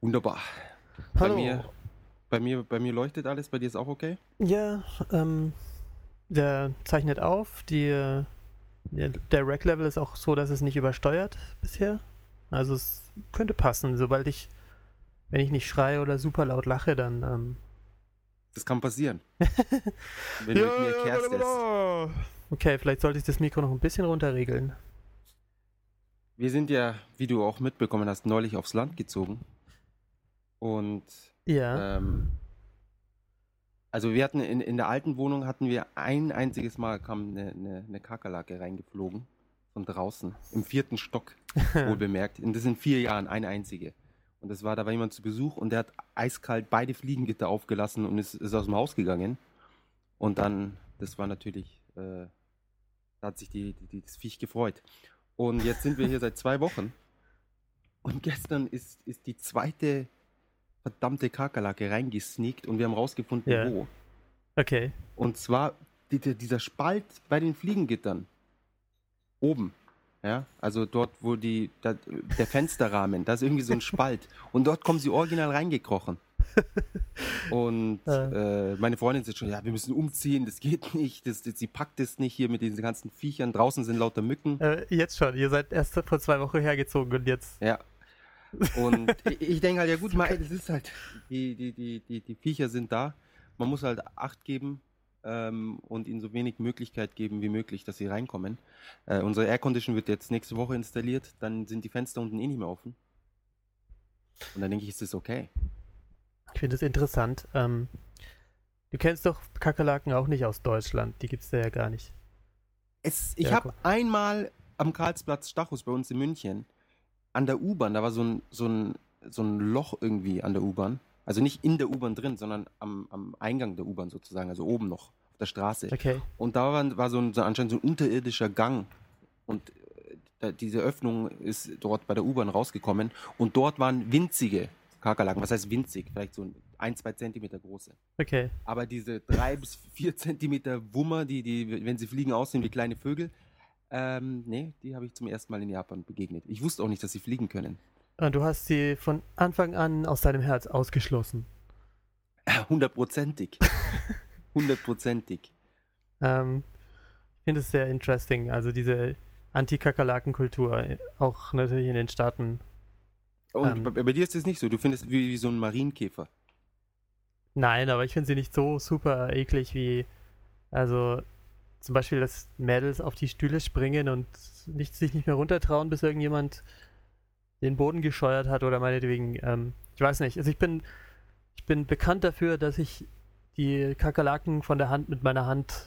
Wunderbar. Hallo. Bei mir, bei mir, bei mir leuchtet alles, bei dir ist auch okay? Ja, ähm, der zeichnet auf. Die, äh, der, Rack-Level ist auch so, dass es nicht übersteuert bisher. Also es könnte passen. Sobald ich, wenn ich nicht schreie oder super laut lache, dann. Ähm, Das kann passieren. Wenn du mit mir kehrst es. Okay, vielleicht sollte ich das Mikro noch ein bisschen runterregeln. Wir sind ja, wie du auch mitbekommen hast, neulich aufs Land gezogen. Und Ja. ähm, also wir hatten in, in der alten Wohnung hatten wir ein einziges Mal kam eine, eine, eine Kakerlake reingeflogen von draußen im vierten Stock wohl bemerkt. Und das in vier Jahren eine einzige. Und das war, da war jemand zu Besuch und der hat eiskalt beide Fliegengitter aufgelassen und ist, ist aus dem Haus gegangen. Und dann, das war natürlich, äh, da hat sich die, die, das Viech gefreut. Und jetzt sind wir hier seit zwei Wochen. Und gestern ist, ist die zweite verdammte Kakerlake reingesneakt und wir haben rausgefunden, Ja. wo. Okay. Und zwar die, die, dieser Spalt bei den Fliegengittern. Oben. Ja, also dort, wo die, da, der Fensterrahmen, da ist irgendwie so ein Spalt. Und dort kommen sie original reingekrochen. Und äh, meine Freundin sagt schon, ja, wir müssen umziehen, das geht nicht, das, das, sie packt es nicht hier mit diesen ganzen Viechern. Draußen sind lauter Mücken. Äh, jetzt schon. Ihr seid erst vor zwei Wochen hergezogen und jetzt. Ja. Und ich, denke halt, ja gut, das ist halt, die, die, die, die, die Viecher sind da. Man muss halt Acht geben ähm, und ihnen so wenig Möglichkeit geben wie möglich, dass sie reinkommen. Äh, unsere Aircondition wird jetzt nächste Woche installiert, dann sind die Fenster unten eh nicht mehr offen. Und dann denke ich, ist das okay. Ich finde es interessant. Ähm, du kennst doch Kakerlaken auch nicht aus Deutschland. Die gibt es da ja gar nicht. Es, ich Ja, habe einmal am Karlsplatz Stachus bei uns in München an der U-Bahn, da war so ein, so, ein, so ein Loch irgendwie an der U-Bahn. Also nicht in der U-Bahn drin, sondern am, am Eingang der U-Bahn sozusagen, also oben noch auf der Straße. Okay. Und da war, war so, ein, so anscheinend so ein unterirdischer Gang. Und äh, da, diese Öffnung ist dort bei der U-Bahn rausgekommen. Und dort waren winzige Kakerlaken. Was heißt winzig? Vielleicht so ein, zwei Zentimeter große. Okay. Aber diese drei bis vier Zentimeter Wummer, die, die, wenn sie fliegen, aussehen wie kleine Vögel, ähm, nee, die habe ich zum ersten Mal in Japan begegnet. Ich wusste auch nicht, dass sie fliegen können. Und du hast sie von Anfang an aus deinem Herz ausgeschlossen. Hundertprozentig. Hundertprozentig. Ähm, ich finde es sehr interesting. Also diese Anti-Kakerlaken-Kultur, äh, auch natürlich in den Staaten. Und Ähm. bei, bei dir ist es nicht so. Du findest wie, wie so ein Marienkäfer. Nein, aber ich finde sie nicht so super eklig wie, also zum Beispiel, dass Mädels auf die Stühle springen und nicht, sich nicht mehr runtertrauen, bis irgendjemand den Boden gescheuert hat oder meinetwegen, ähm, ich weiß nicht. Also ich bin, ich bin bekannt dafür, dass ich die Kakerlaken von der Hand mit meiner Hand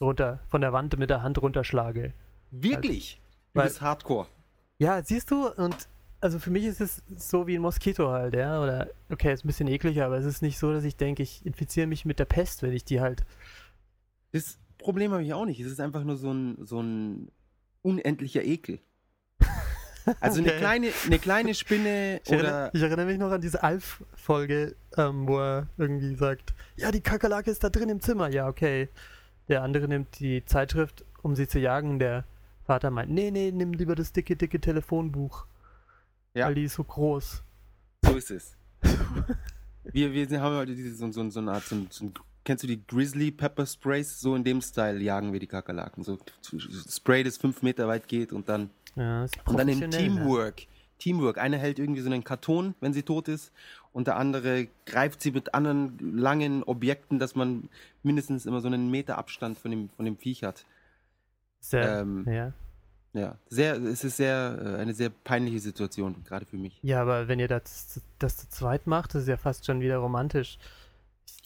runter, von der Wand mit der Hand runterschlage. Wirklich? Du Weil- bist Hardcore. Ja, siehst du, und also für mich ist es so wie ein Moskito halt, ja, oder, okay, ist ein bisschen ekliger, aber es ist nicht so, dass ich denke, ich infiziere mich mit der Pest, wenn ich die halt, Das Problem habe ich auch nicht. Es ist einfach nur so ein, so ein unendlicher Ekel. Also eine Okay. kleine, eine kleine Spinne ich, erinnere, oder ich erinnere mich noch an diese Alf-Folge, ähm, wo er irgendwie sagt, ja, die Kakerlake ist da drin im Zimmer, ja, okay. Der andere nimmt die Zeitschrift, um sie zu jagen, der Vater meint, nee, nee, nimm lieber das dicke, dicke Telefonbuch, Ja. weil die ist so groß. so ist es. Wir, wir haben heute diese, so, so, so eine Art, so, so, ein- kennst du die Grizzly Pepper Sprays? So in dem Style jagen wir die Kakerlaken. So Spray, das fünf Meter weit geht und dann Ja, ist Und dann im? Teamwork. Teamwork. Einer hält irgendwie so einen Karton, wenn sie tot ist, und der andere greift sie mit anderen langen Objekten, dass man mindestens immer so einen Meter Abstand von dem, von dem Viech hat. Sehr, Ähm, ja. Ja, sehr, es ist sehr, äh, eine sehr peinliche Situation, gerade für mich. Ja, aber wenn ihr das, das zu zweit macht, ist ja fast schon wieder romantisch.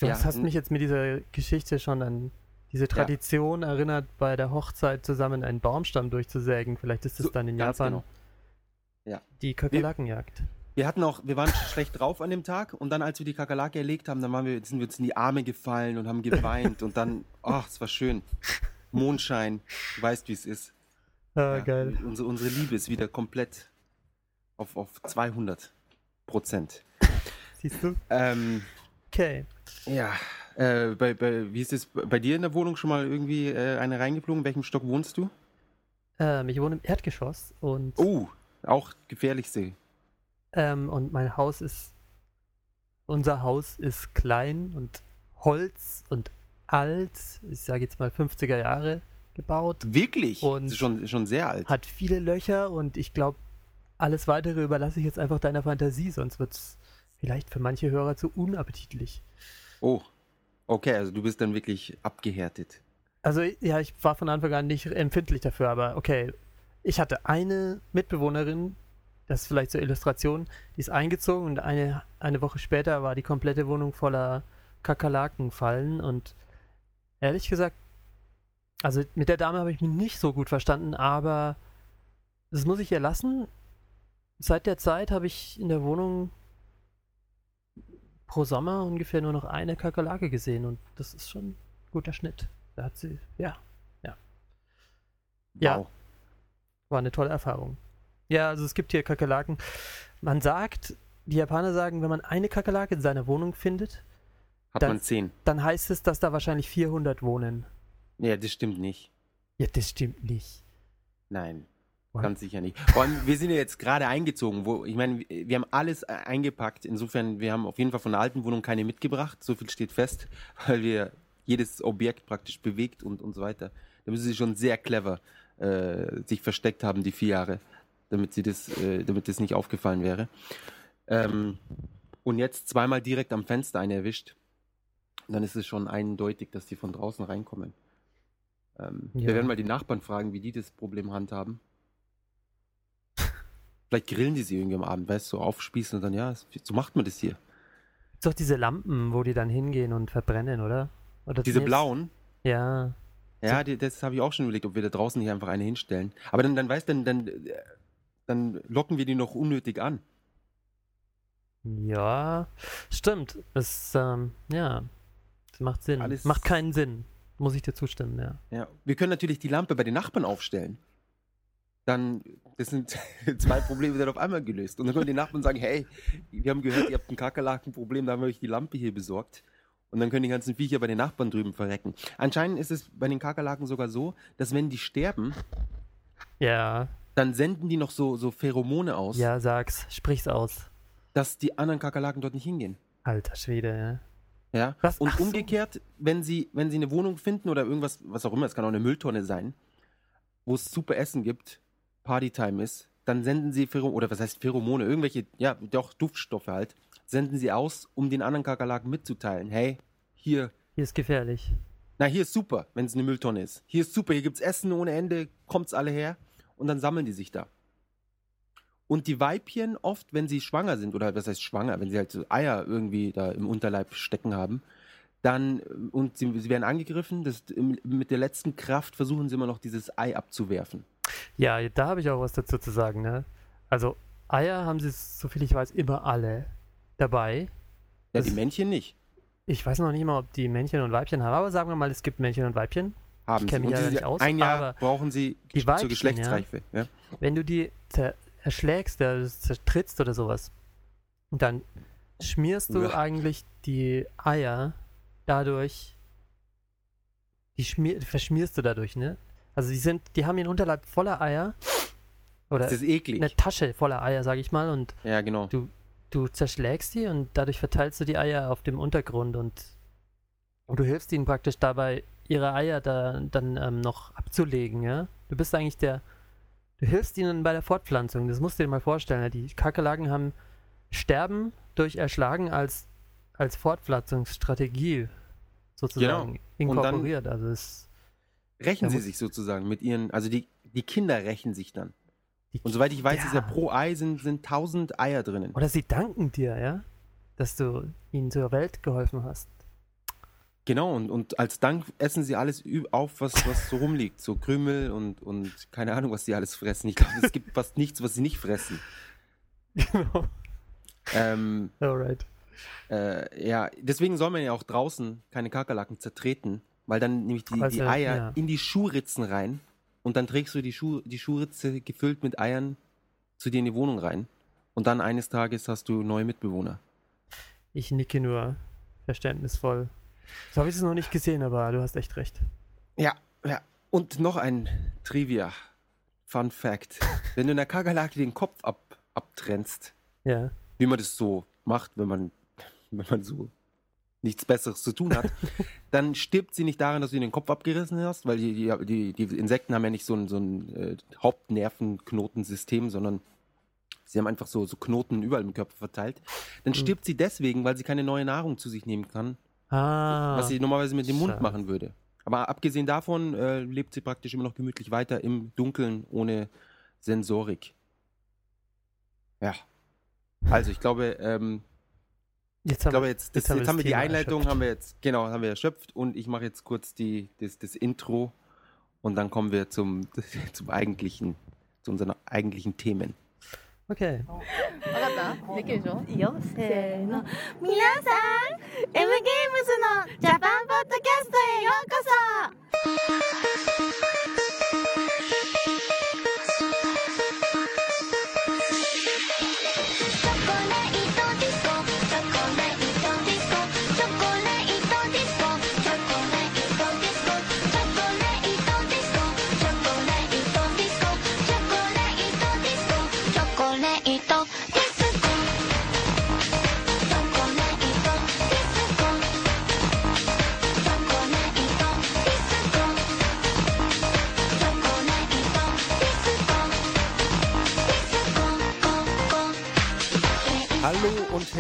Du Ja, hast mich jetzt mit dieser Geschichte schon an diese Tradition erinnert, bei der Hochzeit zusammen einen Baumstamm durchzusägen. Vielleicht ist es So, dann in Japan genau. Ja. die Kakerlakenjagd. Wir hatten auch, wir waren schlecht drauf an dem Tag und dann, als wir die Kakerlake erlegt haben, dann waren wir, sind wir uns in die Arme gefallen und haben geweint und dann, ach, es war schön. Mondschein, du weißt, wie es ist. Ah, Ja, geil. Unsere, unsere Liebe ist wieder komplett auf, auf 200 Prozent. Siehst du? Ähm, Okay. Ja, äh, bei, bei, wie ist es bei dir in der Wohnung schon mal irgendwie äh, eine reingeflogen? In welchem Stock wohnst du? Ähm, ich wohne im Erdgeschoss und Oh, auch gefährlichste Ähm, und mein Haus ist, unser Haus ist klein und Holz und alt, ich sage jetzt mal 50er Jahre gebaut. Wirklich? Und schon, schon sehr alt. Hat viele Löcher und ich glaube, alles weitere überlasse ich jetzt einfach deiner Fantasie, sonst wird es vielleicht für manche Hörer zu unappetitlich. Oh, okay, also du bist dann wirklich abgehärtet. Also ja, ich war von Anfang an nicht empfindlich dafür, aber okay. Ich hatte eine Mitbewohnerin, das ist vielleicht zur Illustration, die ist eingezogen und eine, eine Woche später war die komplette Wohnung voller Kakerlakenfallen und ehrlich gesagt, also mit der Dame habe ich mich nicht so gut verstanden, aber das muss ich ihr lassen. Seit der Zeit habe ich in der Wohnung pro Sommer ungefähr nur noch eine Kakerlake gesehen und das ist schon ein guter Schnitt. Da hat sie, ja, ja. Ja, Wow. war eine tolle Erfahrung. Ja, also es gibt hier Kakerlaken. Man sagt, die Japaner sagen, wenn man eine Kakerlake in seiner Wohnung findet, Hat Dann- man zehn. dann heißt es, dass da wahrscheinlich 400 wohnen. Ja, das stimmt nicht. Ja, das stimmt nicht. Nein. Ganz sicher nicht. Vor allem, wir sind ja jetzt gerade eingezogen, wo, ich meine, wir haben alles äh, eingepackt. Insofern, wir haben auf jeden Fall von der alten Wohnung keine mitgebracht. So viel steht fest, weil wir jedes Objekt praktisch bewegt und, und so weiter. Da müssen sie schon sehr clever äh, sich versteckt haben, die vier Jahre, damit sie das, äh, damit das nicht aufgefallen wäre. Ähm, und jetzt zweimal direkt am Fenster eine erwischt. Dann ist es schon eindeutig, dass die von draußen reinkommen. Ähm, Ja. Wir werden mal die Nachbarn fragen, wie die das Problem handhaben. Vielleicht grillen die sie irgendwie am Abend, weißt du, so aufspießen und dann, ja, so macht man das hier. Gibt's doch diese Lampen, wo die dann hingehen und verbrennen, oder? oder Diese nee, blauen, Ja. ja, die, das habe ich auch schon überlegt, ob wir da draußen hier einfach eine hinstellen. Aber dann, dann weißt du, dann, dann, äh, dann locken wir die noch unnötig an. Ja, stimmt. Es, ähm, ja, das macht Sinn. Alles- Macht keinen Sinn. Muss ich dir zustimmen, ja. Ja. Wir können natürlich die Lampe bei den Nachbarn aufstellen. Dann, das sind zwei Probleme dann auf einmal gelöst. Und dann können die Nachbarn sagen, hey, wir haben gehört, ihr habt ein Kakerlakenproblem, da haben wir euch die Lampe hier besorgt. Und dann können die ganzen Viecher bei den Nachbarn drüben verrecken. Anscheinend ist es bei den Kakerlaken sogar so, dass wenn die sterben, Ja, dann senden die noch so, so Pheromone aus, ja, sag's. Sprich's aus. dass die anderen Kakerlaken dort nicht hingehen. Alter Schwede, ja. Ja. Was? Und Ach so. umgekehrt, wenn sie, wenn sie eine Wohnung finden oder irgendwas, was auch immer, es kann auch eine Mülltonne sein, wo es super Essen gibt, Partytime ist, dann senden sie Pheromone, oder was heißt Pheromone, irgendwelche, ja, doch Duftstoffe halt, senden sie aus, um den anderen Kakerlaken mitzuteilen. Hey, hier, Hier ist gefährlich. na, hier ist super, wenn es eine Mülltonne ist. Hier ist super, hier gibt's Essen ohne Ende, kommt's alle her und dann sammeln die sich da. Und die Weibchen oft, wenn sie schwanger sind, oder was heißt schwanger, wenn sie halt so Eier irgendwie da im Unterleib stecken haben, dann, und sie, sie werden angegriffen, das, mit der letzten Kraft versuchen sie immer noch dieses Ei abzuwerfen. Ja, da habe ich auch was dazu zu sagen, ne? Also, Eier haben sie, soviel ich weiß, immer alle dabei. Ja, Das- die Männchen nicht. Ich weiß noch nicht mal, ob die Männchen und Weibchen haben, aber sagen wir mal, es gibt Männchen und Weibchen. Haben Ich kenn sie. mich ja nicht aus, ein Jahr aber brauchen sie die zur Weibchen, Geschlechtsreife. Ja. Wenn du die erschlägst, äh, zertrittst oder sowas, dann schmierst du Uah. eigentlich die Eier dadurch, die schmier verschmierst du dadurch, ne? Also die sind, die haben ihren Unterleib voller Eier oder Das ist eklig. eine Tasche voller Eier, sag ich mal, und Ja, genau. du zerschlägst die und dadurch verteilst du die Eier auf dem Untergrund und, und du hilfst ihnen praktisch dabei, ihre Eier da, dann ähm, noch abzulegen, ja? Du bist eigentlich der, du hilfst ihnen bei der Fortpflanzung, das musst du dir mal vorstellen. Ja? Die Kakerlaken haben Sterben durch Erschlagen als, als Fortpflanzungsstrategie sozusagen Genau. Und dann- inkorporiert. also es, Rächen sie sich sozusagen mit ihren, also die, die Kinder rächen sich dann. Und soweit ich weiß, ist ja Ja. pro Ei sind, sind 1000 Eier drinnen. oder sie danken dir, ja, dass du ihnen zur Welt geholfen hast. Genau, und, und als Dank essen sie alles auf, was, was so rumliegt. So Krümel und, und keine Ahnung, was sie alles fressen. Ich glaube, es gibt fast nichts, was sie nicht fressen. Genau. Ähm, Alright. äh, ja, deswegen soll man ja auch draußen keine Kakerlaken zertreten, weil dann nämlich die, die halt, Eier ja. in die Schuhritzen rein und dann trägst du die, Schuh, die Schuhritze gefüllt mit Eiern zu dir in die Wohnung rein. Und dann eines Tages hast du neue Mitbewohner. Ich nicke nur verständnisvoll. So habe ich es noch nicht gesehen, aber du hast echt recht. Ja, ja. Und noch ein Trivia. Fun Fact. Wenn du in der Kakerlake den Kopf ab, abtrennst, ja. wie man das so macht, wenn man, wenn man so nichts Besseres zu tun hat, dann stirbt sie nicht daran, dass du den Kopf abgerissen hast, weil die, die, die, Insekten haben ja nicht so ein, so ein äh, Hauptnervenknotensystem, sondern sie haben einfach so, so Knoten überall im Körper verteilt. Dann mhm. stirbt sie deswegen, weil sie keine neue Nahrung zu sich nehmen kann, ah, was sie normalerweise mit dem Mund schade. machen würde. Aber abgesehen davon äh, lebt sie praktisch immer noch gemütlich weiter im Dunkeln ohne Sensorik. Ja. Also ich glaube, ähm, Jetzt haben, ich glaube, jetzt, das, jetzt, haben, jetzt haben wir die Einleitung, erschöpft. haben wir jetzt, genau, haben wir erschöpft und ich mache jetzt kurz die, das, das Intro und dann kommen wir zum, zum eigentlichen, zu unseren eigentlichen Themen. Okay. わかったできるでしょいいよせーの皆さん M ゲームズのジャパンポッドキャストへようこ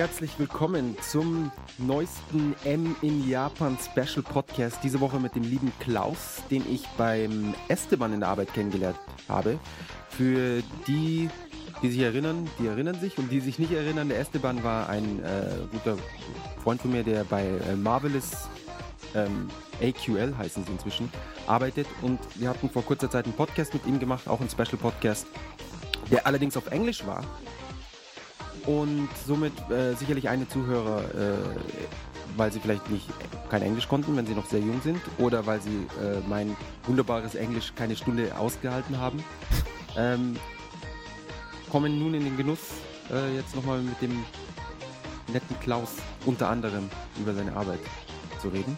herzlich willkommen zum neuesten M in Japan Special Podcast. Diese Woche mit dem lieben Klaus, den ich beim Esteban in der Arbeit kennengelernt habe. Für die, die sich erinnern, die erinnern sich und die sich nicht erinnern, der Esteban war ein äh, guter Freund von mir, der bei äh, Marvelous ähm, AQL heißen sie inzwischen, arbeitet und wir hatten vor kurzer Zeit einen Podcast mit ihm gemacht, auch einen Special Podcast, der allerdings auf Englisch war und somit äh, sicherlich eine Zuhörer, äh, weil sie vielleicht nicht kein Englisch konnten, wenn sie noch sehr jung sind, oder weil sie äh, mein wunderbares Englisch keine Stunde ausgehalten haben, ähm, kommen nun in den Genuss, äh, jetzt nochmal mit dem netten Klaus unter anderem über seine Arbeit zu reden,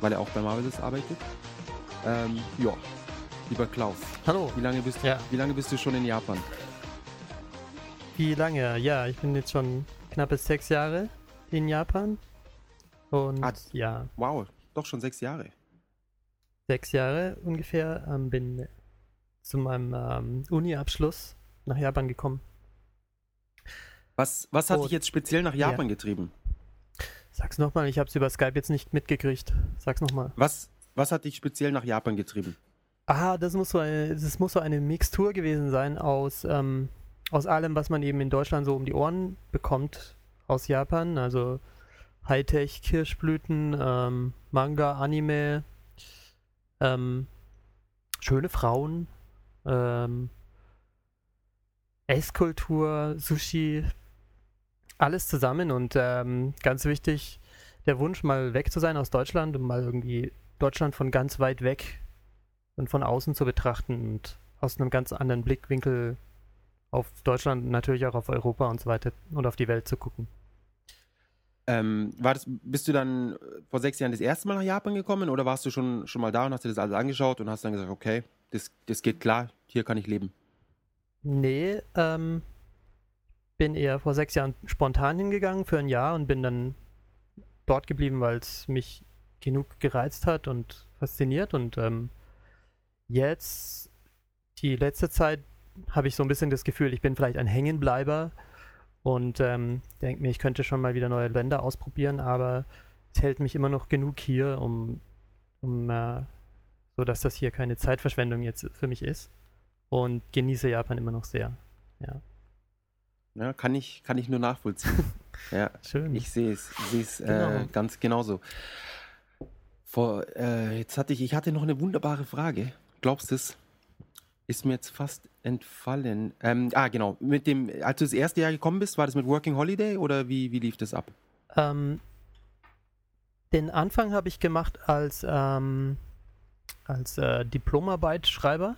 weil er auch bei Marvelous arbeitet. Ähm, ja, lieber Klaus, Hallo. wie lange bist, Ja. wie lange bist du schon in Japan? Wie lange? Ja, ich bin jetzt schon knappe sechs Jahre in Japan. Und Ah. ja, Wow, doch schon sechs Jahre. sechs Jahre ungefähr. Ähm, bin zu meinem ähm, Uni-Abschluss nach Japan gekommen. Was, was hat Oh, dich jetzt speziell nach ja. Japan getrieben? Sag's nochmal, ich hab's über Skype jetzt nicht mitgekriegt. Sag's nochmal. Was, was hat dich speziell nach Japan getrieben? Ah, das muss so eine, das muss so eine Mixtur gewesen sein aus, ähm, aus allem, was man eben in Deutschland so um die Ohren bekommt aus Japan. Also Hightech, Kirschblüten, ähm, Manga, Anime, ähm, schöne Frauen, ähm, Esskultur, Sushi, alles zusammen und ähm, ganz wichtig, der Wunsch mal weg zu sein aus Deutschland und mal irgendwie Deutschland von ganz weit weg und von außen zu betrachten und aus einem ganz anderen Blickwinkel auf Deutschland, natürlich auch auf Europa und so weiter und auf die Welt zu gucken. Ähm, war das, bist du dann äh, vor sechs Jahren das erste Mal nach Japan gekommen oder warst du schon, schon mal da und hast dir das alles angeschaut und hast dann gesagt, okay, das, das geht klar, hier kann ich leben? Nee, ähm, bin eher vor sechs Jahren spontan hingegangen für ein Jahr und bin dann dort geblieben, weil es mich genug gereizt hat und fasziniert. Und ähm, jetzt, die letzte Zeit, habe ich so ein bisschen das Gefühl, ich bin vielleicht ein Hängenbleiber und ähm, denke mir, ich könnte schon mal wieder neue Länder ausprobieren, aber es hält mich immer noch genug hier, um, um äh, so dass das hier keine Zeitverschwendung jetzt für mich ist und genieße Japan immer noch sehr. Ja, Ja, kann, ich, kann ich nur nachvollziehen. ja, schön. ich sehe es, sehe es äh, Genau. ganz genauso. Vor, äh, jetzt hatte ich, ich hatte noch eine wunderbare Frage. Glaubst du es? Ist mir jetzt fast entfallen. Ähm, ah, genau. Mit dem, als du das erste Jahr gekommen bist, war das mit Working Holiday oder wie, wie lief das ab? Ähm, den Anfang habe ich gemacht als, ähm, als äh, Diplomarbeitschreiber.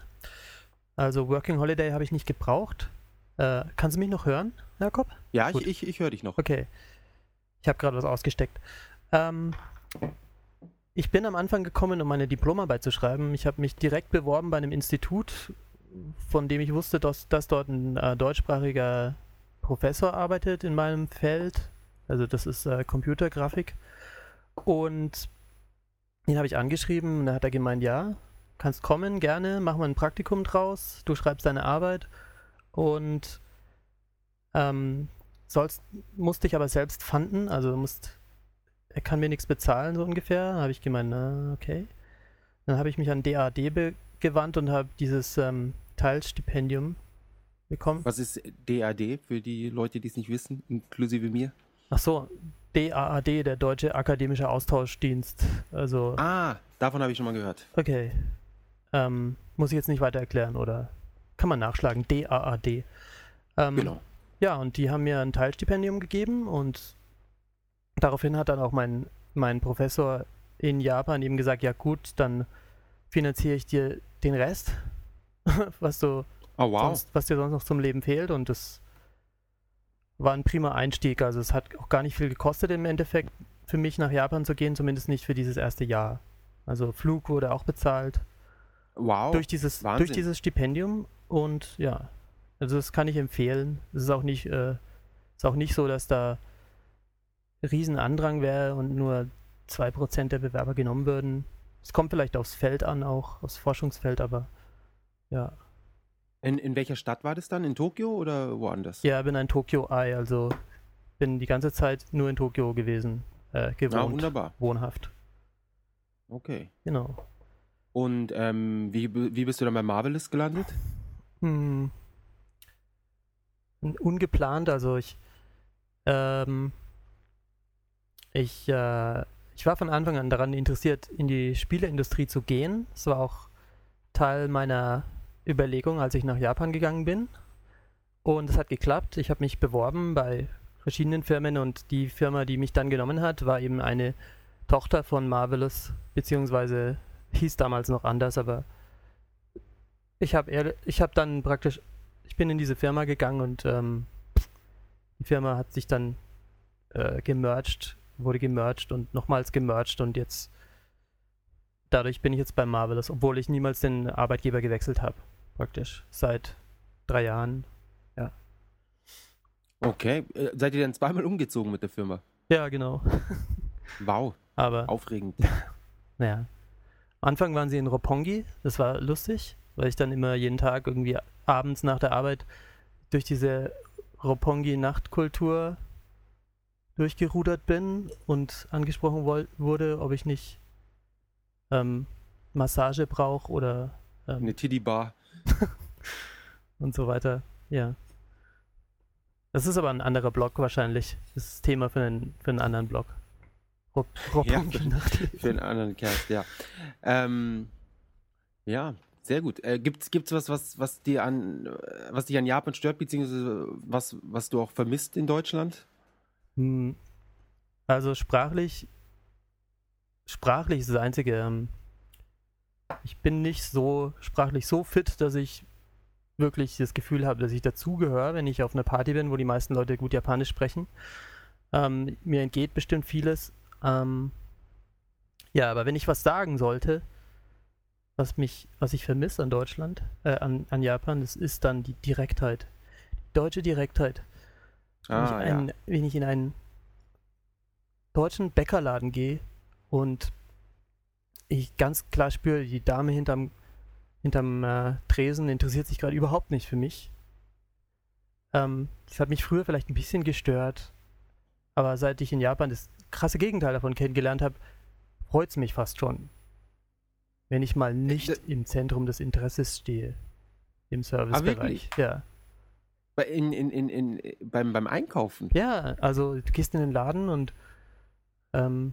Also Working Holiday habe ich nicht gebraucht. Äh, kannst du mich noch hören, Jakob? Ja, ich, Gut. ich, ich höre dich noch. Okay. Ich habe gerade was ausgesteckt. Ähm, ich bin am Anfang gekommen, um meine Diplomarbeit zu schreiben. Ich habe mich direkt beworben bei einem Institut, von dem ich wusste, dass, dass dort ein äh, deutschsprachiger Professor arbeitet in meinem Feld. Also das ist äh, Computergrafik. Und den habe ich angeschrieben und da hat er gemeint, ja, kannst kommen, gerne, machen wir ein Praktikum draus, du schreibst deine Arbeit und ähm, sollst, musst dich aber selbst fanden, also musst, er kann mir nichts bezahlen, so ungefähr. habe ich gemeint, na, okay. Dann habe ich mich an DAD be- gewandt und habe dieses ähm, Teilstipendium bekommen. Was ist DAD für die Leute, die es nicht wissen, inklusive mir? Ach so, DAAD, der Deutsche Akademische Austauschdienst. Also, Ah, davon habe ich schon mal gehört. okay. Ähm, muss ich jetzt nicht weiter erklären, oder? Kann man nachschlagen, DAAD. Ähm, Genau. Ja, und die haben mir ein Teilstipendium gegeben und daraufhin hat dann auch mein, mein Professor in Japan eben gesagt, ja gut, dann finanziere ich dir den Rest, was du Oh, wow. sonst, was dir sonst noch zum Leben fehlt und das war ein prima Einstieg. Also es hat auch gar nicht viel gekostet im Endeffekt für mich nach Japan zu gehen, zumindest nicht für dieses erste Jahr. Also Flug wurde auch bezahlt Wow. durch dieses Wahnsinn. durch dieses Stipendium und ja, also das kann ich empfehlen. Es ist auch nicht äh, ist auch nicht so, dass da riesen Andrang wäre und nur 2% der Bewerber genommen würden. Es kommt vielleicht aufs Feld an, auch aufs Forschungsfeld, aber ja. in, in welcher Stadt war das dann? In Tokio oder woanders? Ja, bin ein Tokio-Ei, also bin die ganze Zeit nur in Tokio gewesen, äh, Ah, gewohnt, wunderbar. wohnhaft. Okay. Genau. Und ähm, wie, wie bist du dann bei Marvelous gelandet? Hm. Ungeplant, also ich, ähm, ich, äh, ich war von Anfang an daran interessiert, in die Spieleindustrie zu gehen. Das war auch Teil meiner Überlegung, als ich nach Japan gegangen bin. Und es hat geklappt. Ich habe mich beworben bei verschiedenen Firmen und die Firma, die mich dann genommen hat, war eben eine Tochter von Marvelous, beziehungsweise hieß damals noch anders, aber ich habe habe dann praktisch, ich bin in diese Firma gegangen und ähm, die Firma hat sich dann äh, gemerged, wurde gemerged und nochmals gemerged und jetzt dadurch bin ich jetzt bei Marvelous, obwohl ich niemals den Arbeitgeber gewechselt habe, praktisch seit drei Jahren. Okay. Äh, seid ihr dann zweimal umgezogen mit der Firma? Ja, genau. Wow. Aber Aufregend. Naja. Am Anfang waren sie in Roppongi, das war lustig, weil ich dann immer jeden Tag irgendwie abends nach der Arbeit durch diese Roppongi-Nachtkultur durchgerudert bin und angesprochen wurde, ob ich nicht ähm, Massage brauche oder ähm, Eine Tiddy-Bar. und so weiter. Ja. Das ist aber ein anderer Blog wahrscheinlich. Das ist Thema für einen, für einen anderen Blog. Rop Roppongi-Nacht. Für einen anderen Cast, ja. Ähm, ja, sehr gut. Äh, gibt's, gibt's was, was, was dir an, äh, was dich an Japan stört, beziehungsweise was, was du auch vermisst in Deutschland? Hm, Also sprachlich, sprachlich ist das Einzige. Ähm, ich bin nicht so sprachlich so fit, dass ich wirklich das Gefühl habe, dass ich dazugehöre, wenn ich auf einer Party bin, wo die meisten Leute gut Japanisch sprechen. Ähm, mir entgeht bestimmt vieles. Ähm, ja, aber wenn ich was sagen sollte, was mich, was ich vermisse an Deutschland, äh, an, an Japan, das ist dann die Direktheit. Die deutsche Direktheit. Wenn, ich Ah, einen, ja. wenn ich in einen deutschen Bäckerladen gehe und ich ganz klar spüre, die Dame hinterm, hinterm äh, Tresen interessiert sich gerade überhaupt nicht für mich. Ähm, das hat mich früher vielleicht ein bisschen gestört, aber seit ich in Japan das krasse Gegenteil davon kennengelernt habe, freut es mich fast schon, wenn ich mal nicht d- im Zentrum des Interesses stehe. Im Servicebereich. ja. Bei- In, in, in, in, beim, beim Einkaufen. Ja, also du gehst in den Laden und ähm,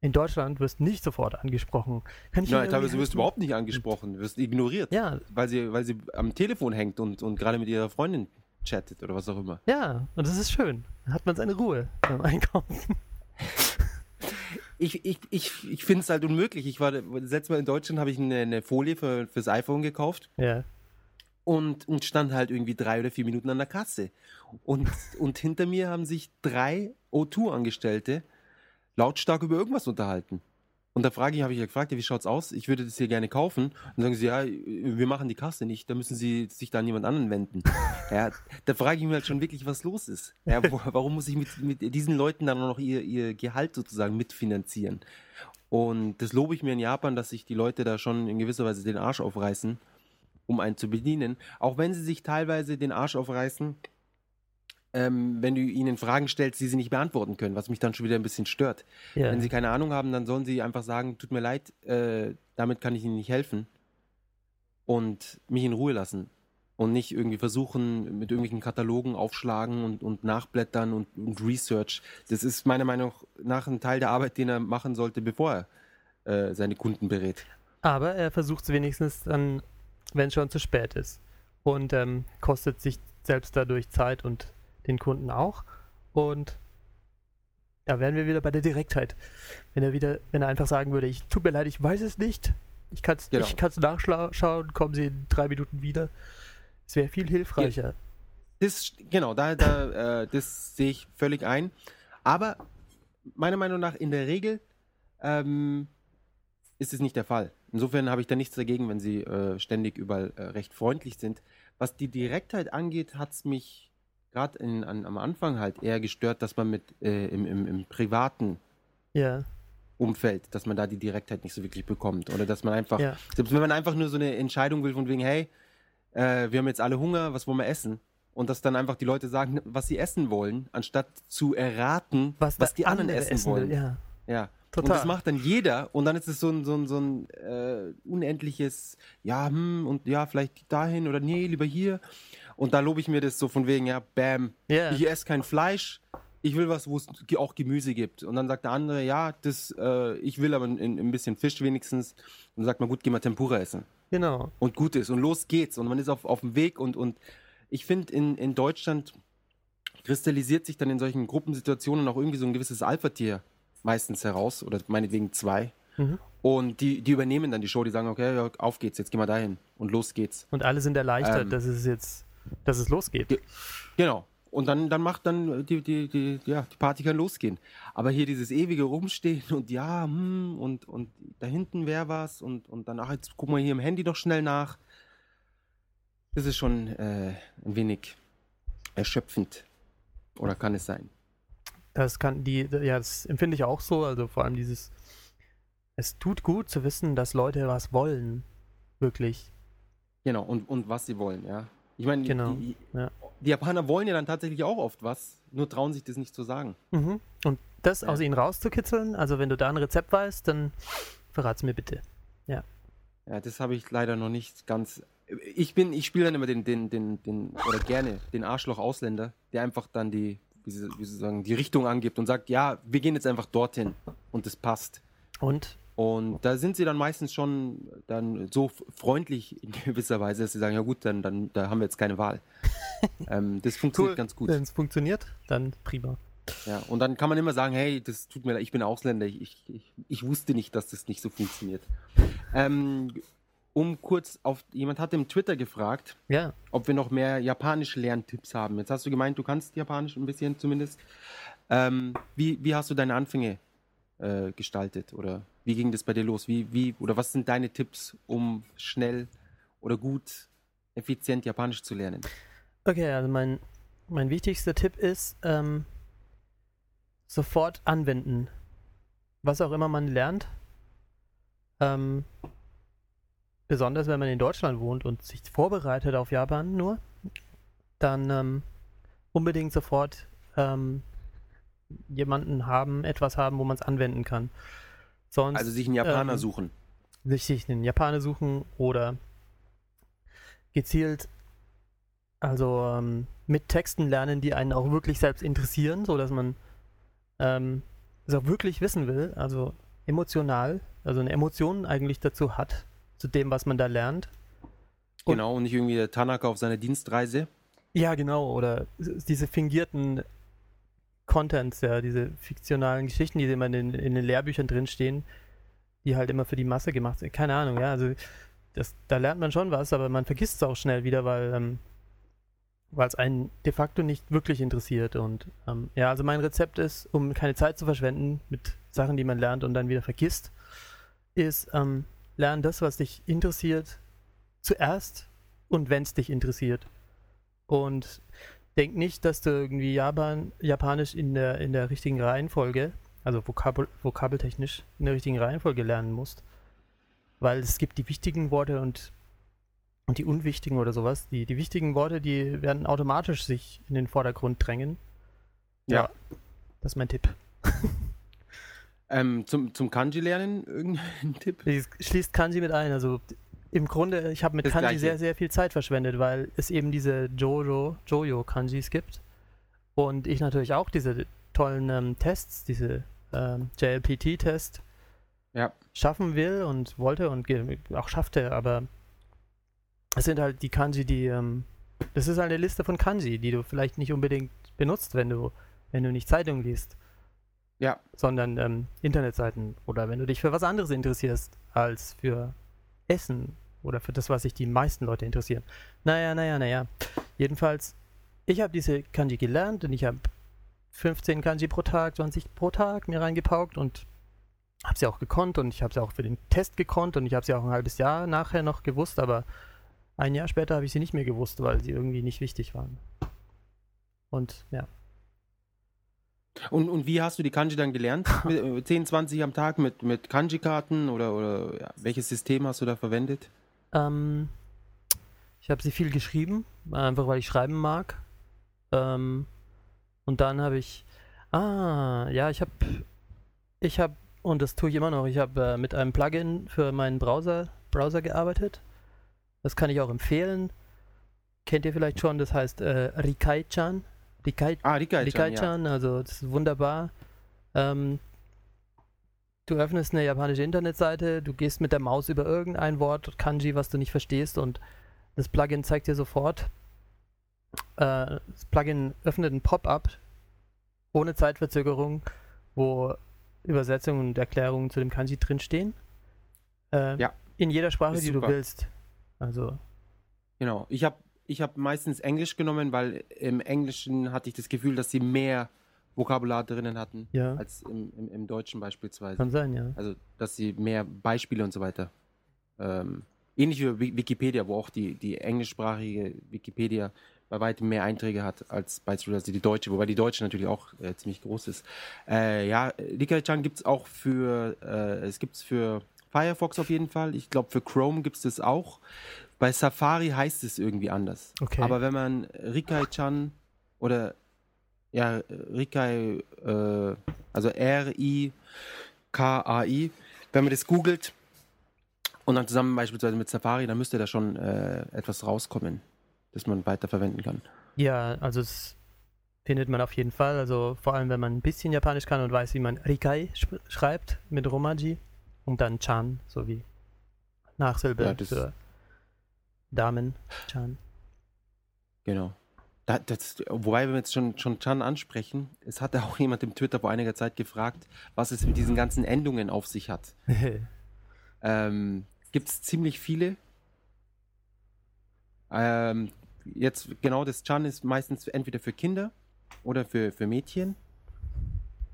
in Deutschland wirst nicht sofort angesprochen. Kann ich Ja, Ihnen teilweise wirst du helfen? überhaupt nicht angesprochen, wirst ignoriert, Ja, weil sie, weil sie am Telefon hängt und, und gerade mit ihrer Freundin chattet oder was auch immer. ja, und das ist schön. Dann hat man seine Ruhe beim Einkaufen. Ich, ich, ich, ich finde es halt unmöglich. Ich war, das letzte Mal in Deutschland habe ich eine, eine Folie für, fürs iPhone gekauft Ja, und, und stand halt irgendwie drei oder vier Minuten an der Kasse. Und, und hinter mir haben sich drei O2-Angestellte lautstark über irgendwas unterhalten. Und da frage ich, habe ich ja gefragt, ja, wie schaut's aus? Ich würde das hier gerne kaufen. Und dann sagen sie, ja, wir machen die Kasse nicht, da müssen sie sich da an jemand anderen wenden. ja, da frage ich mich halt schon wirklich, was los ist. Ja, wo, warum muss ich mit, mit diesen Leuten dann noch ihr, ihr Gehalt sozusagen mitfinanzieren? Und das lobe ich mir in Japan, dass sich die Leute da schon in gewisser Weise den Arsch aufreißen, um einen zu bedienen. Auch wenn sie sich teilweise den Arsch aufreißen, ähm, wenn du ihnen Fragen stellst, die sie nicht beantworten können, was mich dann schon wieder ein bisschen stört. Ja. Wenn sie keine Ahnung haben, dann sollen sie einfach sagen, tut mir leid, äh, damit kann ich ihnen nicht helfen. Und mich in Ruhe lassen. Und nicht irgendwie versuchen, mit irgendwelchen Katalogen aufschlagen und, und nachblättern und, und Research. Das ist meiner Meinung nach ein Teil der Arbeit, den er machen sollte, bevor er äh, seine Kunden berät. Aber er versucht es wenigstens dann, wenn es schon zu spät ist. Und ähm, kostet sich selbst dadurch Zeit und den Kunden auch. Und da wären wir wieder bei der Direktheit. Wenn er wieder, wenn er einfach sagen würde, ich tut mir leid, ich weiß es nicht. Ich kann es Genau. ich nachschauen, kommen Sie in drei Minuten wieder. Es wäre viel hilfreicher. Das, genau, da, da, äh, das sehe ich völlig ein. Aber meiner Meinung nach in der Regel ähm, ist es nicht der Fall. Insofern habe ich da nichts dagegen, wenn sie äh, ständig überall äh, recht freundlich sind. Was die Direktheit angeht, hat es mich gerade am Anfang halt eher gestört, dass man mit äh, im, im, im privaten Ja, Umfeld, dass man da die Direktheit nicht so wirklich bekommt. Oder dass man einfach, ja. selbst wenn man einfach nur so eine Entscheidung will von wegen, hey, äh, wir haben jetzt alle Hunger, was wollen wir essen? Und dass dann einfach die Leute sagen, was sie essen wollen, anstatt zu erraten, was, der die anderen andere essen, wollen. will. Ja, Ja. Total. Und das macht dann jeder und dann ist es so ein, so ein, so ein äh, unendliches, ja, hm, und ja, vielleicht dahin oder nee, lieber hier. Und da lobe ich mir das so von wegen, ja, bam, Ja. ich esse kein Fleisch, ich will was, wo es auch Gemüse gibt. Und dann sagt der andere, ja, das, äh, ich will aber ein, ein bisschen Fisch wenigstens. Und dann sagt man, gut, geh mal Tempura essen. genau. Und gut ist. Und los geht's. Und man ist auf, auf dem Weg. Und, und ich finde, in, in Deutschland kristallisiert sich dann in solchen Gruppensituationen auch irgendwie so ein gewisses Alpha-Tier meistens heraus. Oder meinetwegen zwei. Mhm. Und die, die übernehmen dann die Show. Die sagen, okay, auf geht's, jetzt gehen wir dahin. Und los geht's. Und alle sind erleichtert, Ähm. dass es jetzt, dass es losgeht. Ge- Genau. Und dann, dann macht dann die, die, die, ja, die Party kann losgehen. Aber hier dieses ewige Rumstehen und ja, hm, und, und da hinten wäre was und, und danach, jetzt gucken wir hier im Handy doch schnell nach. Das ist schon äh, ein wenig erschöpfend. Oder kann es sein? Das kann die, ja, das empfinde ich auch so. Also vor allem dieses, es tut gut zu wissen, dass Leute was wollen. Wirklich. Genau, und, und was sie wollen, ja. Ich meine, Genau, die, ja. die Japaner wollen ja dann tatsächlich auch oft was, nur trauen sich das nicht zu sagen. Mhm. Und das Ja. aus ihnen rauszukitzeln, also wenn du da ein Rezept weißt, dann verrat's mir bitte. Ja, das habe ich leider noch nicht ganz. Ich bin, ich spiele dann immer den, den, den, den, oder gerne den Arschloch-Ausländer, der einfach dann die, wie sie, wie sie sagen, die Richtung angibt und sagt, ja, wir gehen jetzt einfach dorthin und das passt. Und Und da sind sie dann meistens schon dann so freundlich in gewisser Weise, dass sie sagen, ja gut, dann, dann da haben wir jetzt keine Wahl. ähm, das funktioniert ganz gut. wenn es funktioniert, dann prima. Ja, und dann kann man immer sagen, hey, das tut mir leid, ich bin Ausländer, ich, ich, ich, ich wusste nicht, dass das nicht so funktioniert. Ähm, um kurz auf, jemand hat im Twitter gefragt, Ja, ob wir noch mehr japanische Lerntipps haben. Jetzt hast du gemeint, du kannst Japanisch ein bisschen zumindest. Ähm, wie, wie hast du deine Anfänge äh, gestaltet oder wie ging das bei dir los? Wie, wie, oder was sind deine Tipps, um schnell oder gut, effizient Japanisch zu lernen? okay, also mein, mein wichtigster Tipp ist, ähm, sofort anwenden. Was auch immer man lernt. Ähm, besonders wenn man in Deutschland wohnt und sich vorbereitet auf Japan nur, dann ähm, unbedingt sofort ähm, jemanden haben, etwas haben, wo man es anwenden kann. Sonst Also sich einen Japaner ähm, suchen. sich, sich einen Japaner suchen oder gezielt also ähm, mit Texten lernen, die einen auch wirklich selbst interessieren, so dass man ähm, es auch wirklich wissen will, also emotional, also eine Emotion eigentlich dazu hat, zu dem, was man da lernt. und- Genau, und nicht irgendwie der Tanaka auf seiner Dienstreise. Ja, genau, oder diese fingierten Contents, ja, diese fiktionalen Geschichten, die immer in den, in den Lehrbüchern drinstehen, die halt immer für die Masse gemacht sind. Keine Ahnung, ja, also das, da lernt man schon was, aber man vergisst es auch schnell wieder, weil ähm, weil es einen de facto nicht wirklich interessiert. Und ähm, ja, also mein Rezept ist, um keine Zeit zu verschwenden mit Sachen, die man lernt und dann wieder vergisst, ist, ähm, lern das, was dich interessiert, zuerst und wenn es dich interessiert. Und denk nicht, dass du irgendwie Japan, Japanisch in der, in der richtigen Reihenfolge, also vokabel, vokabeltechnisch in der richtigen Reihenfolge lernen musst. Weil es gibt die wichtigen Worte und, und die unwichtigen oder sowas. Die, die wichtigen Worte, die werden automatisch sich in den Vordergrund drängen. Ja. Das ist mein Tipp. Ähm, zum, zum Kanji lernen irgendein Tipp? Schließt Kanji mit ein. Also im Grunde, ich habe mit Das Kanji Gleiche. sehr, sehr viel Zeit verschwendet, weil es eben diese Jojo, Jojo Kanjis gibt. Und ich natürlich auch diese tollen ähm, Tests, diese ähm, JLPT-Test Ja. schaffen will und wollte und auch schaffte, aber es sind halt die Kanji, die, ähm, das ist halt eine Liste von Kanji, die du vielleicht nicht unbedingt benutzt, wenn du, wenn du nicht Zeitung liest Ja. sondern ähm, Internetseiten oder wenn du dich für was anderes interessierst als für Essen oder für das, was sich die meisten Leute interessieren. Naja, naja, naja. Jedenfalls, ich habe diese Kanji gelernt und ich habe 15 Kanji pro Tag, 20 pro Tag mir reingepaukt und habe sie auch gekonnt und ich habe sie auch für den Test gekonnt und ich habe sie auch ein halbes Jahr nachher noch gewusst, aber ein Jahr später habe ich sie nicht mehr gewusst, weil sie irgendwie nicht wichtig waren. Und ja. Und, und wie hast du die Kanji dann gelernt? Mit, äh, 10, 20 am Tag mit, mit Kanji-Karten oder, oder ja, welches System hast du da verwendet? Ähm, ich habe sie viel geschrieben, einfach weil ich schreiben mag. Ähm, und dann habe ich, ah, ja, ich habe, ich habe, und das tue ich immer noch, ich habe äh, mit einem Plugin für meinen Browser, Browser gearbeitet. Das kann ich auch empfehlen. Kennt ihr vielleicht schon, das heißt äh, Rikai-chan. Rikai, Ah, Rikai-chan, ja. Rikai-chan, also das ist wunderbar. Ähm, du öffnest eine japanische Internetseite, du gehst mit der Maus über irgendein Wort, Kanji, was du nicht verstehst und das Plugin zeigt dir sofort. Äh, das Plugin öffnet ein Pop-up ohne Zeitverzögerung, wo Übersetzungen und Erklärungen zu dem Kanji drinstehen. Äh, Ja, In jeder Sprache, die du super. willst. Also, Genau. Ich habe ich hab meistens Englisch genommen, weil im Englischen hatte ich das Gefühl, dass sie mehr Vokabular drinnen hatten ja, als im, im, im Deutschen beispielsweise. kann sein, ja. Also, dass sie mehr Beispiele und so weiter. Ähm, ähnlich wie Wi- Wikipedia, wo auch die, die englischsprachige Wikipedia bei weitem mehr Einträge hat als beispielsweise die deutsche, wobei die deutsche natürlich auch äh, ziemlich groß ist. Äh, ja, Rikai-chan gibt es auch für, äh, es gibt es für Firefox auf jeden Fall. Ich glaube, für Chrome gibt es das auch. Bei Safari heißt es irgendwie anders. Okay. Aber wenn man Rikai-chan oder ja, Rikai, äh, also R-I-K-A-I, wenn man das googelt und dann zusammen beispielsweise mit Safari, dann müsste da schon äh, etwas rauskommen, das man weiter verwenden kann. Ja, also es findet man auf jeden Fall. Also vor allem, wenn man ein bisschen Japanisch kann und weiß, wie man Rikai sch schreibt mit Romaji und dann Chan, so wie Nachsilbe Ja, für Damen, Chan. Genau. Da, das, wobei wir jetzt schon, schon Chan ansprechen, es hatte auch jemand im Twitter vor einiger Zeit gefragt, was es mit diesen ganzen Endungen auf sich hat. Ähm, Gibt es ziemlich viele. Ähm, jetzt genau das Chan ist meistens entweder für Kinder oder für, für Mädchen.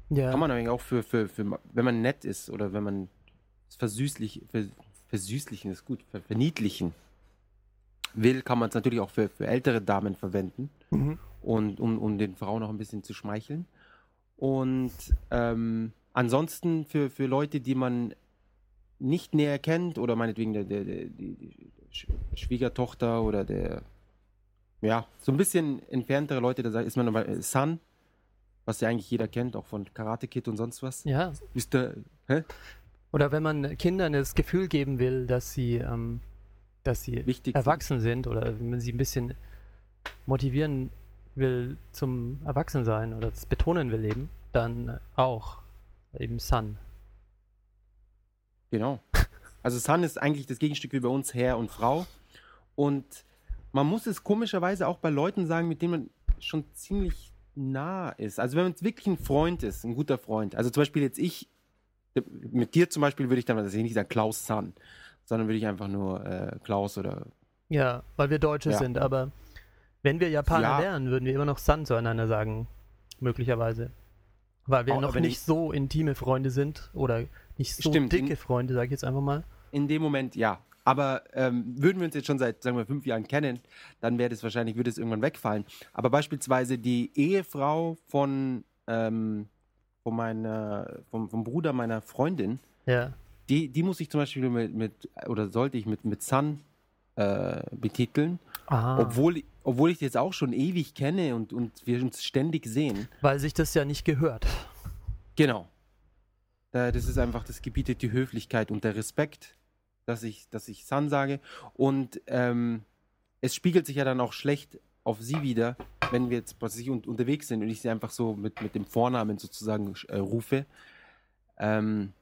ja, Kann man eigentlich auch für, für, für, wenn man nett ist oder wenn man versüßlich, vers, versüßlichen ist gut, ver, verniedlichen will, kann man es natürlich auch für, für ältere Damen verwenden mhm. und um, um den Frauen noch ein bisschen zu schmeicheln. Und ähm, ansonsten für, für Leute, die man nicht näher kennt oder meinetwegen der, der, der, die, die Sch- Schwiegertochter oder der, ja, so ein bisschen entferntere Leute, da ist man nochmal Sun, was ja eigentlich jeder kennt, auch von Karate Kid und sonst was. ja. Ist der, hä? Oder wenn man Kindern das Gefühl geben will, dass sie, ähm, dass sie Wichtig. erwachsen sind oder wenn man sie ein bisschen motivieren will zum Erwachsensein oder das betonen will eben, dann auch eben Sun. Genau. Also Sun ist eigentlich das Gegenstück wie bei uns Herr und Frau. Und man muss es komischerweise auch bei Leuten sagen, mit denen man schon ziemlich nah ist. Also wenn man jetzt wirklich ein Freund ist, ein guter Freund. Also zum Beispiel jetzt ich, mit dir zum Beispiel würde ich dann tatsächlich nicht sagen Klaus Sun, sondern würde ich einfach nur äh, Klaus oder Ja, weil wir Deutsche Ja. sind, aber wenn wir Japaner Ja. wären, würden wir immer noch Sun zueinander sagen. Möglicherweise. Weil wir Auch- noch nicht nicht- so intime Freunde sind oder nicht so Stimmt, in- dicke Freunde, sag ich jetzt einfach mal. In dem Moment ja. Aber ähm, würden wir uns jetzt schon seit, sagen wir, fünf Jahren kennen, dann wäre das wahrscheinlich, würde es irgendwann wegfallen. Aber beispielsweise die Ehefrau von, ähm, von meiner, vom, vom Bruder meiner Freundin, Ja. Die, die muss ich zum Beispiel mit, mit oder sollte ich mit, mit Sun äh, betiteln, Ah, obwohl, obwohl ich die jetzt auch schon ewig kenne und, und wir uns ständig sehen. weil sich das ja nicht gehört. Genau. Äh, Das ist einfach, das gebietet die Höflichkeit und der Respekt, dass ich, dass ich San sage. Und ähm, es spiegelt sich ja dann auch schlecht auf sie wieder, wenn wir jetzt plötzlich un unterwegs sind und ich sie einfach so mit, mit dem Vornamen sozusagen äh, rufe. Ähm,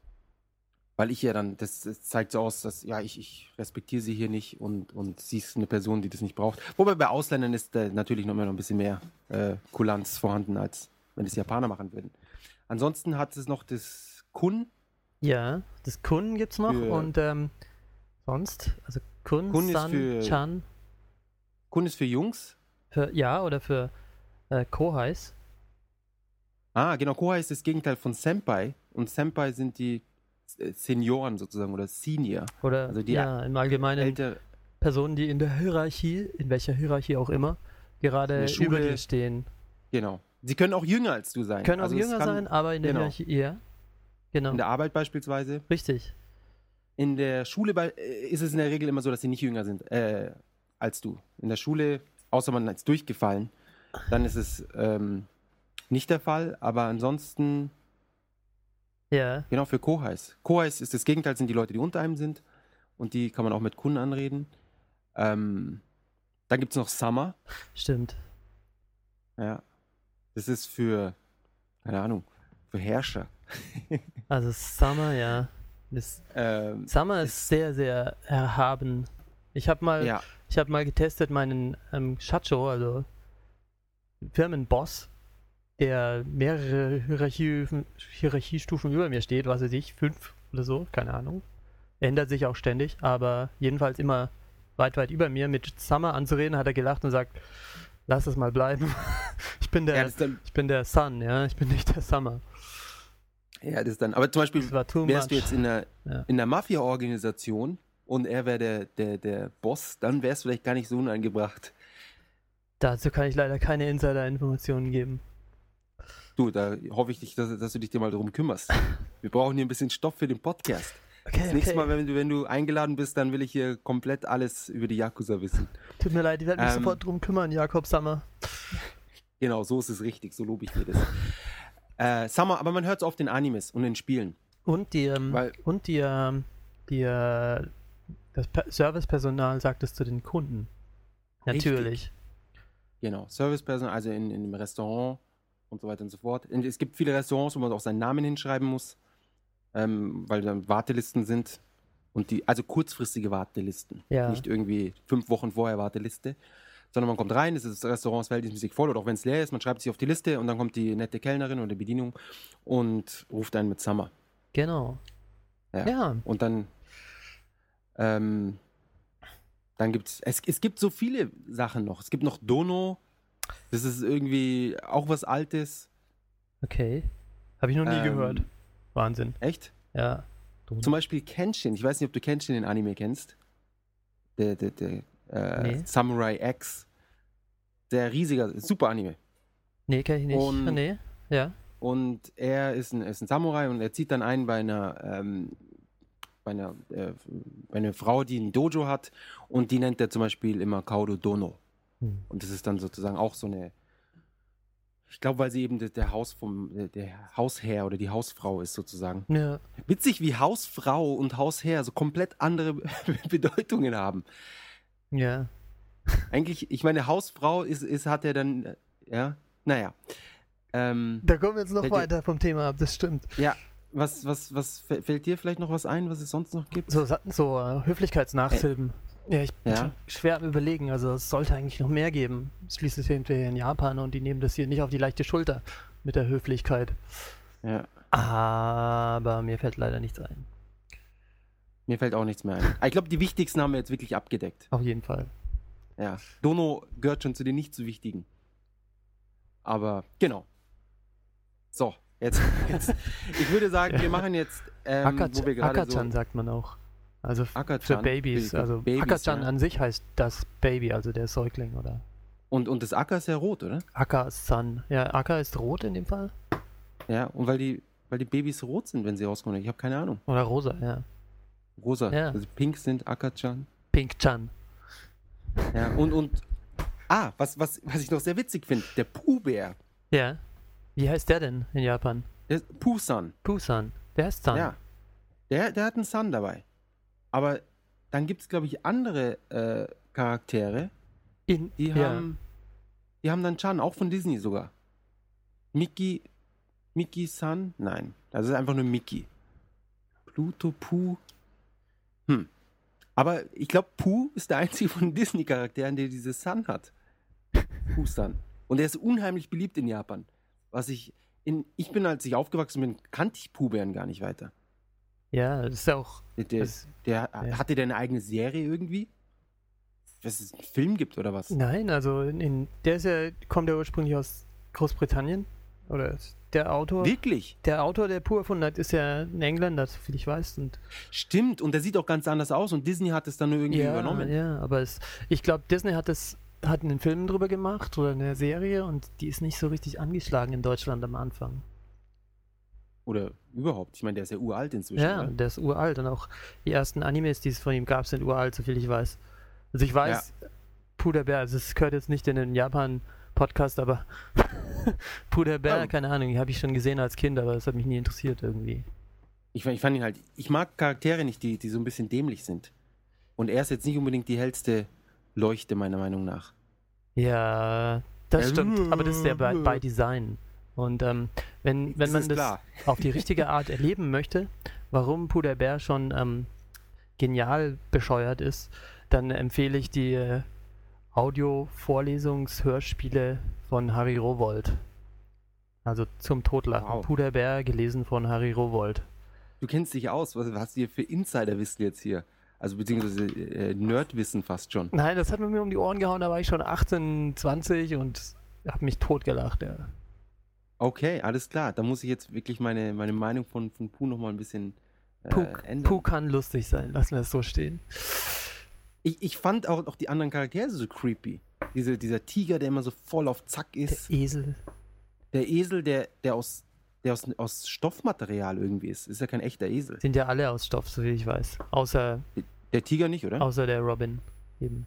weil ich ja dann, das, das zeigt so aus, dass ja, ich, ich respektiere sie hier nicht und, und sie ist eine Person, die das nicht braucht. Wobei bei Ausländern ist äh, natürlich noch, immer noch ein bisschen mehr äh, Kulanz vorhanden, als wenn es Japaner machen würden. Ansonsten hat es noch das Kun. Ja, das Kun gibt's noch Für- und ähm, sonst, also Kun, Kun ist San, für- Chan, Kun ist für Jungs. für ja oder für äh, Kohais. Ah, genau, Kohai ist das Gegenteil von Senpai. Und Senpai sind die Senioren sozusagen oder Senior. Oder Also die ja, im Allgemeinen Älter, Personen, die in der Hierarchie, in welcher Hierarchie auch immer, gerade In der Schule. über dir stehen. genau. Sie können auch jünger als du sein. Können auch Also es jünger kann sein, aber in der genau. Hierarchie eher. Genau. In der Arbeit beispielsweise. Richtig. In der Schule äh, ist es in der Regel immer so, dass sie nicht jünger sind äh, als du. In der Schule, außer man ist durchgefallen, dann ist es ähm, nicht der Fall. Aber ansonsten, Ja. genau für Kohais. Kohais ist das Gegenteil, sind die Leute, die unter einem sind. Und die kann man auch mit Kunden anreden. Ähm, dann gibt es noch Summer. Stimmt. Ja. Das ist für, keine Ahnung, für Herrscher. Also Summer, ja. Das, Ähm, Summer ist Ist- sehr, sehr erhaben. Ich habe mal, ja, ich habe mal getestet meinen ähm, Shacho, also Firmenboss, der mehrere Hierarchie, Hierarchiestufen über mir steht, was weiß ich, fünf oder so, keine Ahnung. Ändert sich auch ständig, aber jedenfalls immer weit, weit über mir. Mit Summer anzureden, hat er gelacht und sagt, lass es mal bleiben. ich bin der, ja, dann, ich bin der Sun, ja, ich bin nicht der Summer. ja, das ist dann, aber zum Beispiel, wärst du much. jetzt in einer, Ja. in einer Mafia-Organisation und er wäre der, der, der Boss, dann wärst du vielleicht gar nicht so uneingebracht. Dazu kann ich leider keine Insider-Informationen geben. Du, da hoffe ich, dich, dass, dass du dich dir mal darum kümmerst. Wir brauchen hier ein bisschen Stoff für den Podcast. Okay, Das nächste okay. Mal, wenn du, wenn du eingeladen bist, dann will ich hier komplett alles über die Yakuza wissen. Tut mir leid, ich werde mich Ähm, sofort drum kümmern, Jakob Sammer. Genau, so ist es richtig, so lobe ich mir das. Äh, Summer, aber man hört es oft in Animes und in Spielen. Und die, ähm, Weil- und die, ähm, die, äh, das Per- Servicepersonal sagt es zu den Kunden. Richtig. Natürlich. Genau, Servicepersonal, also in, in einem Restaurant und so weiter und so fort. Es gibt viele Restaurants, wo man auch seinen Namen hinschreiben muss, ähm, weil dann Wartelisten sind. Und die, also kurzfristige Wartelisten. Ja. Nicht irgendwie fünf Wochen vorher Warteliste. Sondern man kommt rein, es ist das Restaurant verhältnismäßig voll oder auch wenn es leer ist, man schreibt sich auf die Liste und dann kommt die nette Kellnerin oder Bedienung und ruft einen mit Summer. Genau. Ja. Ja. Und dann, ähm, dann gibt es, es gibt so viele Sachen noch. Es gibt noch Dono, das ist irgendwie auch was Altes. Okay. Habe ich noch nie Ähm, gehört. Wahnsinn. Echt? Ja. Zum Beispiel Kenshin. Ich weiß nicht, ob du Kenshin den Anime kennst. Der, der, der äh, Nee. Samurai X. Der riesiger, super Anime. Nee, kann ich nicht. Und- nee. Ja. Und er ist ein, ist ein Samurai und er zieht dann ein bei einer, ähm, bei, einer äh, bei einer Frau, die ein Dojo hat und die nennt er zum Beispiel immer Kaudo Dono. Hm. Und das ist dann sozusagen auch so eine, ich glaube, weil sie eben der, der Haus vom, der, Hausherr oder die Hausfrau ist sozusagen. Ja. Witzig, wie Hausfrau und Hausherr so komplett andere Bedeutungen haben. Ja. Eigentlich, ich meine, Hausfrau ist, ist hat er dann, äh, ja, naja. Ähm, Da kommen wir jetzt noch dir- weiter vom Thema ab, das stimmt. Ja, was, was, was fä- fällt dir vielleicht noch was ein, was es sonst noch gibt? So, so äh, Höflichkeitsnachsilben. Ja, ich bin Ja. schon schwer am überlegen. Also es sollte eigentlich noch mehr geben. Schließlich sind wir hier in Japan und die nehmen das hier nicht auf die leichte Schulter mit der Höflichkeit. Ja, Aber mir fällt leider nichts ein. mir fällt auch nichts mehr ein. Aber Ich glaube, die wichtigsten haben wir jetzt wirklich abgedeckt. Auf jeden Fall. Ja. Dono gehört schon zu den nicht so wichtigen. Aber genau. So, Jetzt, jetzt, ich würde sagen, wir machen jetzt, ähm, Akachan so, sagt man auch. Also für Babys. Also Babys, Akachan ja. an sich heißt das Baby, also der Säugling oder und, und das Acker ist ja rot, oder? Akka ist Sun. Ja, Akka ist rot in dem Fall. Ja, und weil die, weil die Babys rot sind, wenn sie rauskommen. Ich habe keine Ahnung. Oder rosa, ja. Rosa. Ja. Also pink sind Akachan. Pink Chan. Ja, und, und, ah, was, was, was ich noch sehr witzig finde, der Pooh-Bär. Ja. Wie heißt der denn in Japan? Der Pooh-san. Pusan. Der heißt Sun. Ja. Der, der hat einen Sun dabei. Aber dann gibt es, glaube ich, andere äh, Charaktere, In, die ja. haben, die haben dann Chan, auch von Disney sogar. Mickey, Mickey Sun? Nein, das ist einfach nur Mickey. Pluto, Pooh. Hm. Aber ich glaube, Pooh ist der einzige von Disney-Charakteren, der diese Sun hat. Pooh Sun. Und er ist unheimlich beliebt in Japan. Was ich, in, ich bin, als ich aufgewachsen bin, kannte ich Pooh-Bären gar nicht weiter. Ja, das ist auch. Der, der, Das, der, ja. Hatte der eine eigene Serie irgendwie? Was es einen Film gibt oder was? nein, also in, der ist ja, kommt ja ursprünglich aus Großbritannien. Oder ist der Autor. Wirklich? Der Autor, der Pur erfunden hat, ist ja ein Engländer, soviel ich weiß. Und Stimmt, und der sieht auch ganz anders aus und Disney hat es dann nur irgendwie ja, übernommen. ja, aber es, ich glaube, Disney hat das hat einen Film drüber gemacht oder eine Serie und die ist nicht so richtig angeschlagen in Deutschland am Anfang. Oder überhaupt. Ich meine, der ist ja uralt inzwischen. Ja, oder? der ist uralt und auch die ersten Animes, die es von ihm gab, sind uralt, soviel ich weiß. Also ich weiß, Puderbär, also es gehört jetzt nicht in den Japan-Podcast, aber Puderbär, Oh. keine Ahnung, die habe ich schon gesehen als Kind, aber das hat mich nie interessiert irgendwie. Ich, fand- ich fand ihn halt. Ich mag Charaktere nicht, die, die so ein bisschen dämlich sind. Und er ist jetzt nicht unbedingt die hellste Leuchte, meiner Meinung nach. Ja, das Ja, stimmt, aber das ist ja bei, bei Design. Und ähm, wenn, wenn man das klar. auf die richtige Art erleben möchte, warum Puderbär schon ähm, genial bescheuert ist, dann empfehle ich die äh, Audio-Vorlesungs-Hörspiele von Harry Rowold. Also zum Totlachen. Wow. Puderbär, gelesen von Harry Rowold. Du kennst dich aus. Was hast du hier für Insiderwissen jetzt hier? Also beziehungsweise äh, Nerdwissen fast schon. Nein, das hat man mir um die Ohren gehauen, da war ich schon 18, 20 und habe mich totgelacht. Ja. Okay, alles klar. Da muss ich jetzt wirklich meine, meine Meinung von, von Puh nochmal ein bisschen äh, Puh, ändern. Puh kann lustig sein, lassen wir es so stehen. Ich, ich fand auch, auch die anderen Charaktere so creepy. Diese, dieser Tiger, der immer so voll auf Zack Der ist. Esel. Der Esel, der, der, aus, der aus, aus Stoffmaterial irgendwie ist. Ist ja kein echter Esel. Sind ja alle aus Stoff, so wie ich weiß. Außer, Der Tiger nicht, oder? außer der Robin eben.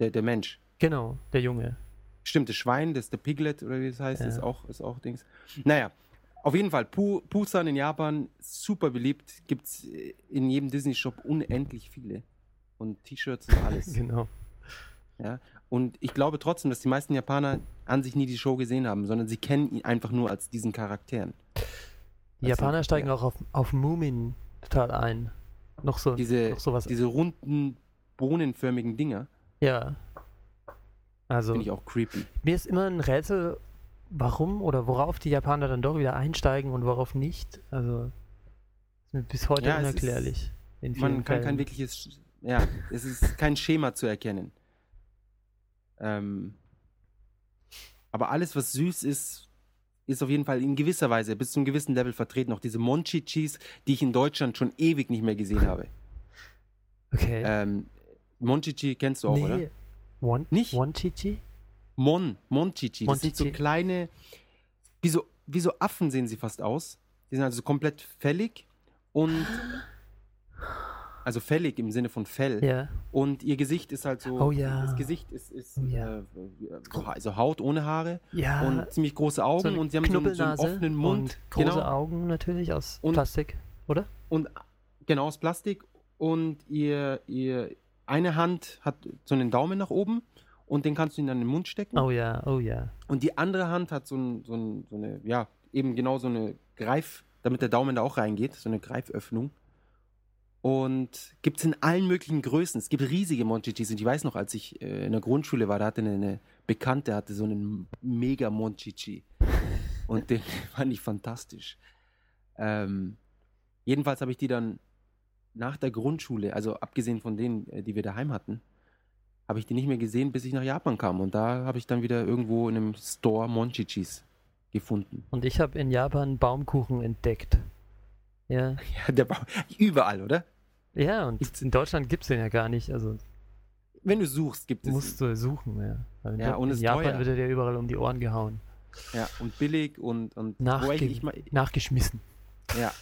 Der, der Mensch. Genau, der Junge. Stimmt, das Schwein, das der Piglet oder wie es heißt, Ja. ist, auch, ist auch Dings. Naja, auf jeden Fall, Pu- Pusan in Japan, super beliebt. Gibt es in jedem Disney-Shop unendlich viele. Und T-Shirts und alles. Genau. ja. Und ich glaube trotzdem, dass die meisten Japaner an sich nie die Show gesehen haben, sondern sie kennen ihn einfach nur als diesen Charakteren. Die Das Japaner steigen ja. auch auf, auf Moomin total ein. Noch so, Diese, noch sowas. diese runden, bohnenförmigen Dinger ja. Also, finde ich auch creepy. mir ist immer ein Rätsel, warum oder worauf die Japaner dann doch wieder einsteigen und worauf nicht. Also, ist mir bis heute Ja, ist- unerklärlich. vielen Man kann kein Fällen. wirkliches, ja, es ist kein Schema zu erkennen. Ähm, aber alles, was süß ist, ist auf jeden Fall in gewisser Weise bis zu einem gewissen Level vertreten. Auch diese Monchichis, die ich in Deutschland schon ewig nicht mehr gesehen habe. Okay. Ähm, Monchichi kennst du auch, oder? One, Nicht? One-Chichi? Mon, Monchichi. Das sind so Monchichi. kleine, wie so, wie so Affen sehen sie fast aus. Die sind also komplett fällig und also fällig im Sinne von Fell. Ja. Und ihr Gesicht ist halt so. Oh ja. Das Gesicht ist, ist Oh ja. äh, also Haut ohne Haare Ja. und ziemlich große Augen so und sie haben so einen, so einen offenen Mund. Und große genau. Augen natürlich aus Und- Plastik, oder? Und genau aus Plastik. Und ihr, ihr eine Hand hat so einen Daumen nach oben und den kannst du in deinen Mund stecken. Oh ja, oh ja. Und die andere Hand hat so, ein, so, ein, so eine, ja, eben genau so eine Greif, damit der Daumen da auch reingeht, so eine Greiföffnung. Und gibt es in allen möglichen Größen. Es gibt riesige Monchichis. Und ich weiß noch, als ich äh, in der Grundschule war, da hatte eine, eine Bekannte, hatte so einen mega Monchichi. Und den fand ich fantastisch. Ähm, jedenfalls habe ich die dann nach der Grundschule, also abgesehen von denen, äh, die wir daheim hatten, habe ich die nicht mehr gesehen, bis ich nach Japan kam. Und da habe ich dann wieder irgendwo in einem Store Monchichis gefunden. Und ich habe in Japan Baumkuchen entdeckt. Ja, Ja, der Baum, überall, oder? ja und Gibt's- in Deutschland gibt es den ja gar nicht. Also Wenn du suchst, gibt es musst du suchen, ja. Weil in Ja, Do- und in Japan teuer. wird er dir überall um die Ohren gehauen. Ja, und billig und, und Nachge ich, ich, mal- nachgeschmissen. ja.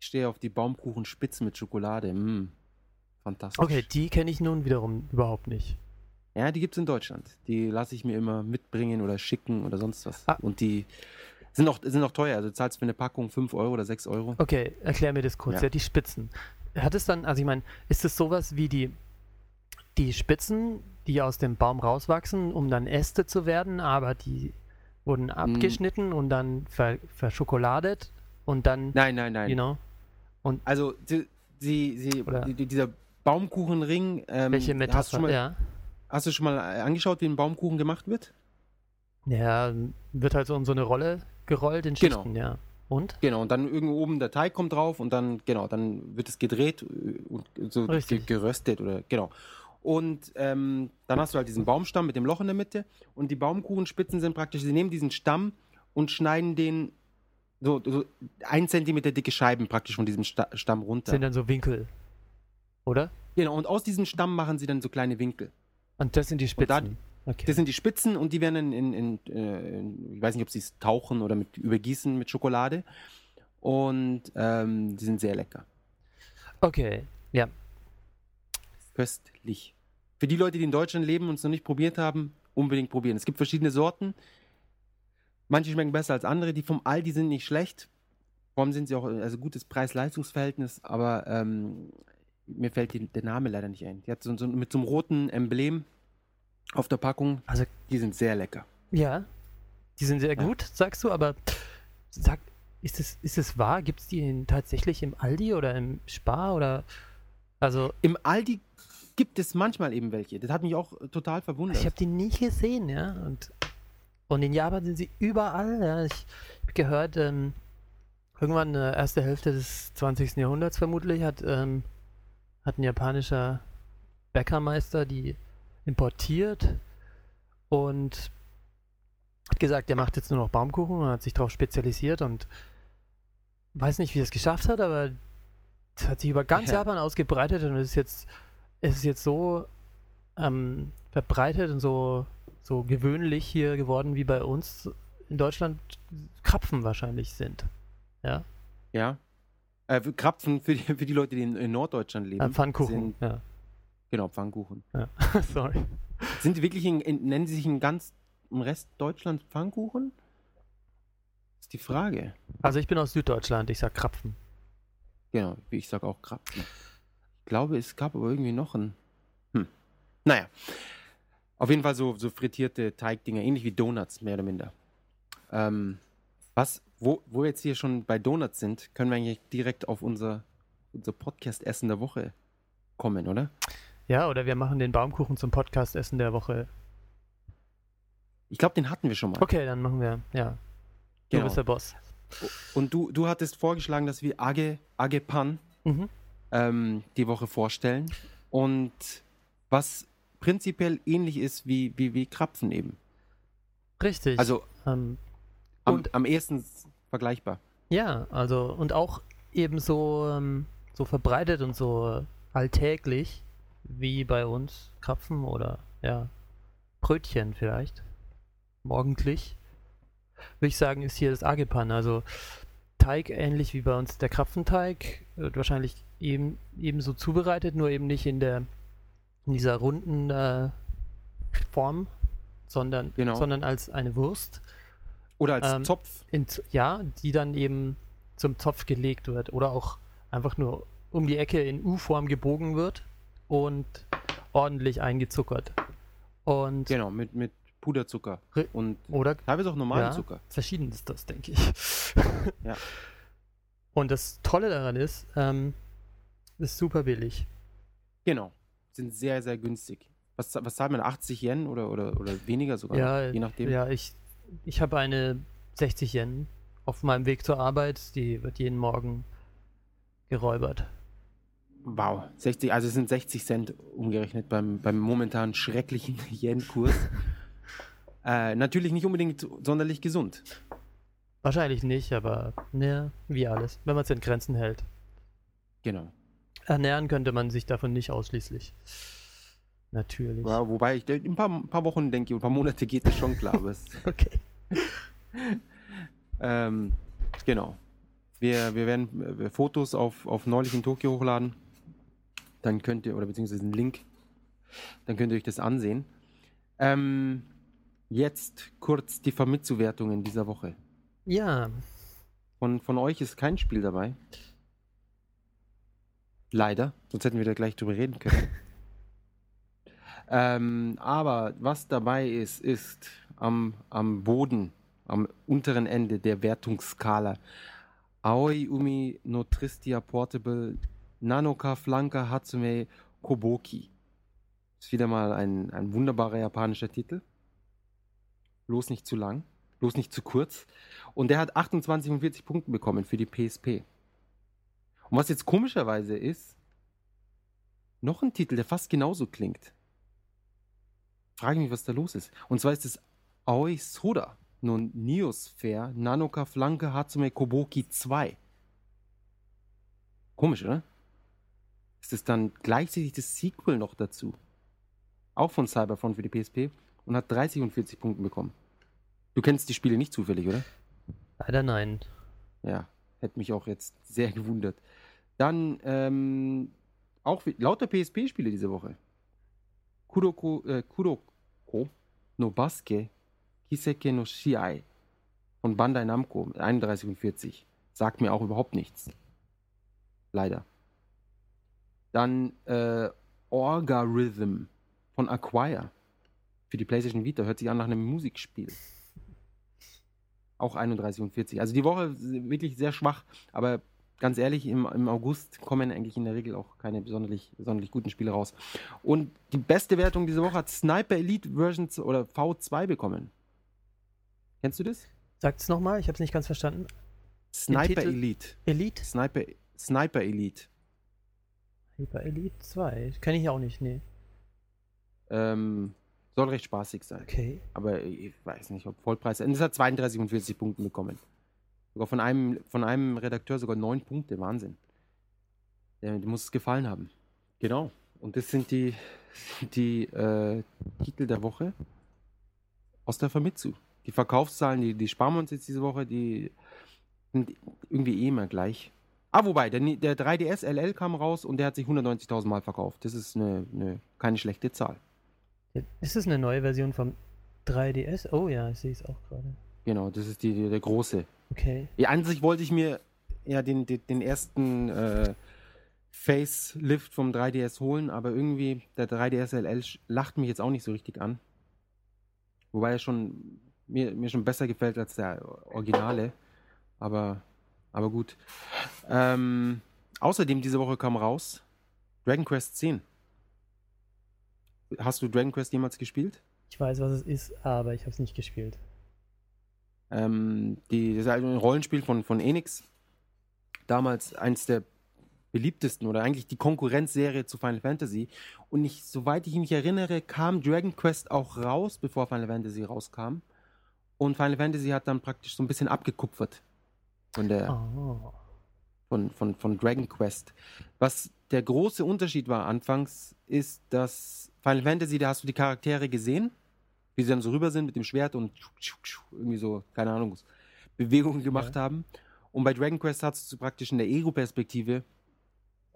Ich stehe auf die Baumkuchenspitzen mit Schokolade. Mm, fantastisch. Okay, die kenne ich nun wiederum überhaupt nicht. Ja, die gibt es in Deutschland. Die lasse ich mir immer mitbringen oder schicken oder sonst was. Ah. Und die sind auch, sind auch teuer. Also du zahlst für eine Packung 5 Euro oder 6 Euro. Okay, erklär mir das kurz. Ja. Ja, die Spitzen. Hat es dann, also ich meine, ist es sowas wie die, die Spitzen, die aus dem Baum rauswachsen, um dann Äste zu werden, aber die wurden Mm. abgeschnitten und dann ver, verschokoladet und dann, Nein, nein, nein. you know, Also sie, sie, sie die, dieser Baumkuchenring, ähm, welche hast, du Metapher, schon mal, ja. hast du schon mal äh, angeschaut, wie ein Baumkuchen gemacht wird? Ja, wird halt so in so eine Rolle gerollt in Genau. Schichten, ja. Und? Genau, und dann irgendwo oben der Teig kommt drauf und dann, genau, dann wird es gedreht äh, und so Richtig. geröstet oder, genau. Und ähm, dann hast du halt diesen Baumstamm mit dem Loch in der Mitte und die Baumkuchenspitzen sind praktisch, sie nehmen diesen Stamm und schneiden den so, so ein Zentimeter dicke Scheiben praktisch von diesem Sta Stamm runter. Sind dann so Winkel, oder? Genau, und aus diesem Stamm machen sie dann so kleine Winkel. Und das sind die dann- Spitzen. okay. Das sind die Spitzen und die werden in, in, in, äh, in ich weiß nicht, ob sie es tauchen oder mit übergießen mit Schokolade. Und ähm, die sind sehr lecker. okay, ja. Köstlich. Für die Leute, die in Deutschland leben und es noch nicht probiert haben, unbedingt probieren. Es gibt verschiedene Sorten. Manche schmecken besser als andere. Die vom Aldi sind nicht schlecht. Allem sind sie auch, also gutes Preis-Leistungs-Verhältnis, aber ähm, mir fällt die, der Name leider nicht ein. Die hat so, so mit so einem roten Emblem auf der Packung. Also- die sind sehr lecker. Ja, die sind sehr Ja. gut, sagst du, aber sag, ist es, ist es wahr? Gibt es die in, tatsächlich im Aldi oder im Spar oder also Im Aldi gibt es manchmal eben welche. Das hat mich auch äh, total verwundert. ich habe die nie gesehen, ja und und in Japan sind sie überall. Ja. Ich habe gehört, ähm, irgendwann in der ersten Hälfte des 20. Jahrhunderts vermutlich hat ähm, hat ein japanischer Bäckermeister die importiert und hat gesagt, er macht jetzt nur noch Baumkuchen und hat sich darauf spezialisiert und weiß nicht, wie er es geschafft hat, aber es hat sich über ganz Ja. Japan ausgebreitet und es ist jetzt, es ist jetzt so ähm, verbreitet und so, so gewöhnlich hier geworden, wie bei uns in Deutschland Krapfen wahrscheinlich sind. Ja, ja. Äh, für Krapfen für die, für die Leute, die in, in Norddeutschland leben. äh, Pfannkuchen. Sind, Ja. genau, Pfannkuchen. Sorry. Sind die wirklich in, in, nennen sie sich in ganz im Rest Deutschlands Pfannkuchen? Ist die Frage. Also ich bin aus Süddeutschland, ich sag Krapfen. Genau, ich sage auch Krapfen. Ich glaube, es gab aber irgendwie noch ein. Hm. Naja. Auf jeden Fall so, so frittierte Teigdinger, ähnlich wie Donuts, mehr oder minder. Ähm, was, wo, wo wir jetzt hier schon bei Donuts sind, können wir eigentlich direkt auf unser, unser Podcast-Essen der Woche kommen, oder? Ja, oder wir machen den Baumkuchen zum Podcast-Essen der Woche. Ich glaube, den hatten wir schon mal. Okay, dann machen wir, ja. Du Genau. bist der Boss. Und du, du hattest vorgeschlagen, dass wir Age, Agepan Mhm. ähm, die Woche vorstellen. Und was prinzipiell ähnlich ist wie, wie, wie Krapfen eben. Richtig. Also ähm, am, Und- am ehesten vergleichbar. Ja, also und auch eben so, ähm, so verbreitet und so alltäglich wie bei uns Krapfen oder ja, Brötchen vielleicht. Morgendlich. Würde ich sagen, ist hier das Agepan. Also Teig ähnlich wie bei uns der Krapfenteig. Wird wahrscheinlich eben, ebenso zubereitet, nur eben nicht in der in dieser runden äh, Form, sondern, Genau. sondern als eine Wurst. Oder als Ähm, Zopf. In, ja, die dann eben zum Zopf gelegt wird oder auch einfach nur um die Ecke in U-Form gebogen wird und ordentlich eingezuckert. Und Genau, mit, mit Puderzucker. Und oder teilweise auch normalen Ja. Zucker. verschieden ist das, denke ich. Ja. Und das Tolle daran ist, ähm, ist super billig. Genau. Sind sehr, sehr günstig. Was, was zahlt man? 80 Yen oder, oder, oder weniger sogar? Ja, noch, je nachdem. Ja, ich, ich habe eine 60 Yen auf meinem Weg zur Arbeit, die wird jeden Morgen geräubert. Wow. 60, also es sind 60 Cent umgerechnet beim, beim momentan schrecklichen Yen-Kurs. Äh, natürlich nicht unbedingt sonderlich gesund. Wahrscheinlich nicht, aber ne, wie alles, wenn man es in Grenzen hält. Genau. Ernähren könnte man sich davon nicht ausschließlich. Natürlich. Ja, wobei ich in ein paar, ein paar Wochen denke, ein paar Monate geht es schon klar. Okay. ähm, genau. Wir, wir werden äh, Fotos auf, auf neulich in Tokio hochladen. Dann könnt ihr, oder beziehungsweise einen Link, dann könnt ihr euch das ansehen. Ähm, jetzt kurz die Famitsu-Wertungen dieser Woche. Ja, Von, von euch ist kein Spiel dabei. Leider, sonst hätten wir da gleich drüber reden können. ähm, aber was dabei ist, ist am, am Boden, am unteren Ende der Wertungsskala Aoi Umi no Tristia Portable Nanoka Flanka Hatsume Koboki. Ist wieder mal ein, ein wunderbarer japanischer Titel. Bloß nicht zu lang, bloß nicht zu kurz. Und der hat 28 von 40 Punkten bekommen für die PSP. Und was jetzt komischerweise ist, noch ein Titel, der fast genauso klingt. Frage mich, was da los ist. Und zwar ist es Aoi Soda nun Neosphere Nanoka Flanke Hatsume Koboki 2. Komisch, oder? Ist es dann gleichzeitig das Sequel noch dazu? Auch von Cyberfront für die PSP und hat 30 und 40 Punkte bekommen. Du kennst die Spiele nicht zufällig, oder? leider nein. Ja, hätte mich auch jetzt sehr gewundert. Dann ähm, auch lauter PSP-Spiele diese Woche. Kuroko, äh, Kuroko no Basuke Kiseke no Shiai von Bandai Namco mit 31 und 40. Sagt mir auch überhaupt nichts. Leider. Dann äh, Orga Rhythm von Acquire für die PlayStation Vita. Hört sich an nach einem Musikspiel. Auch 31 und 40. Also die Woche wirklich sehr schwach, aber ganz ehrlich, im, im August kommen eigentlich in der Regel auch keine sonderlich, sonderlich guten Spiele raus. Und die beste Wertung diese Woche hat Sniper Elite Version oder V2 bekommen. Kennst du das? Sagt's nochmal, ich hab's nicht ganz verstanden. Sniper? Elite. Elite? Sniper, Sniper Elite. Hyper Elite 2. Kenne ich auch nicht, nee. Ähm, soll recht spaßig sein. Okay. Aber ich weiß nicht, ob Vollpreis. Es hat 32 und 40 Punkte bekommen. Sogar von einem, von einem Redakteur sogar 9 Punkte. Wahnsinn. Der, dem muss es gefallen haben. Genau. Und das sind die, die äh, Titel der Woche aus der Famitsu. Die Verkaufszahlen, die, die sparen wir uns jetzt diese Woche, die sind irgendwie eh immer gleich. Ah, wobei, der, der 3DS LL kam raus und der hat sich 190.000 Mal verkauft. Das ist eine, eine, keine schlechte Zahl. Ist es eine neue Version vom 3DS? Oh ja, ich sehe es auch gerade. Genau, das ist die, die, der große. Okay. Ja, an sich wollte ich mir ja den, den, den ersten äh, Facelift vom 3DS holen, aber irgendwie der 3DS LL lacht mich jetzt auch nicht so richtig an. Wobei er schon mir, mir schon besser gefällt als der Originale. Aber, aber gut. Ähm, außerdem diese Woche kam raus Dragon Quest 10. Hast du Dragon Quest jemals gespielt? Ich weiß, was es ist, aber ich habe es nicht gespielt. Ähm, die, das ist also ein Rollenspiel von, von Enix. Damals eins der beliebtesten oder eigentlich die Konkurrenzserie zu Final Fantasy. Und ich, soweit ich mich erinnere, kam Dragon Quest auch raus, bevor Final Fantasy rauskam. Und Final Fantasy hat dann praktisch so ein bisschen abgekupfert von der, Oh. von, von, von Dragon Quest. Was der große Unterschied war anfangs, ist, dass Final Fantasy, da hast du die Charaktere gesehen, wie sie dann so rüber sind mit dem Schwert und irgendwie so, keine Ahnung, Bewegungen gemacht haben. Und bei Dragon Quest hast du praktisch in der Ego-Perspektive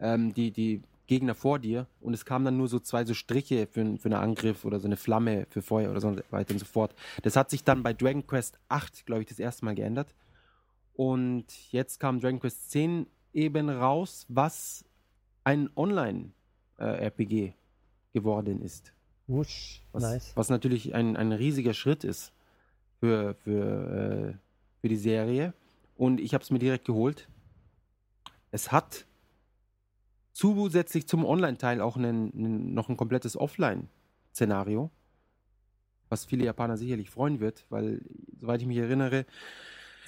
ähm, die, die Gegner vor dir und es kamen dann nur so zwei so Striche für, für einen Angriff oder so eine Flamme für Feuer oder so weiter und so fort. Das hat sich dann bei Dragon Quest 8, glaube ich, das erste Mal geändert. Und jetzt kam Dragon Quest 10 eben raus, was ein Online-RPG geworden ist. Wusch. Was, nice. was natürlich ein, ein riesiger Schritt ist für, für, äh, für die Serie. Und ich habe es mir direkt geholt. Es hat zusätzlich zum Online-Teil auch einen, einen, noch ein komplettes Offline-Szenario, was viele Japaner sicherlich freuen wird, weil, soweit ich mich erinnere,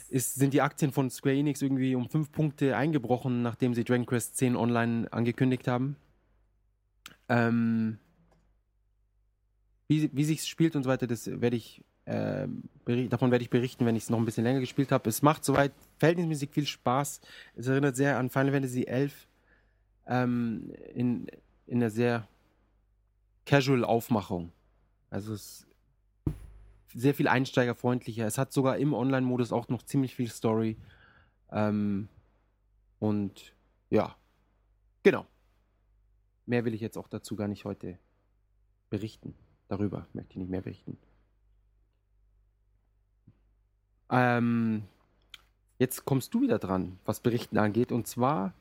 ist, sind die Aktien von Square Enix irgendwie um fünf Punkte eingebrochen, nachdem sie Dragon Quest 10 online angekündigt haben. Ähm, wie, wie sich spielt und so weiter, das werde ich beri- davon werde ich berichten, wenn ich es noch ein bisschen länger gespielt habe. Es macht soweit verhältnismäßig viel Spaß. Es erinnert sehr an Final Fantasy XI ähm, in, in einer sehr casual Aufmachung. Also es ist sehr viel einsteigerfreundlicher. Es hat sogar im Online-Modus auch noch ziemlich viel Story. Ähm, und ja, genau. Mehr will ich jetzt auch dazu gar nicht heute berichten. Darüber möchte ich nicht mehr berichten. Ähm, jetzt kommst du wieder dran, was Berichten angeht. Und zwar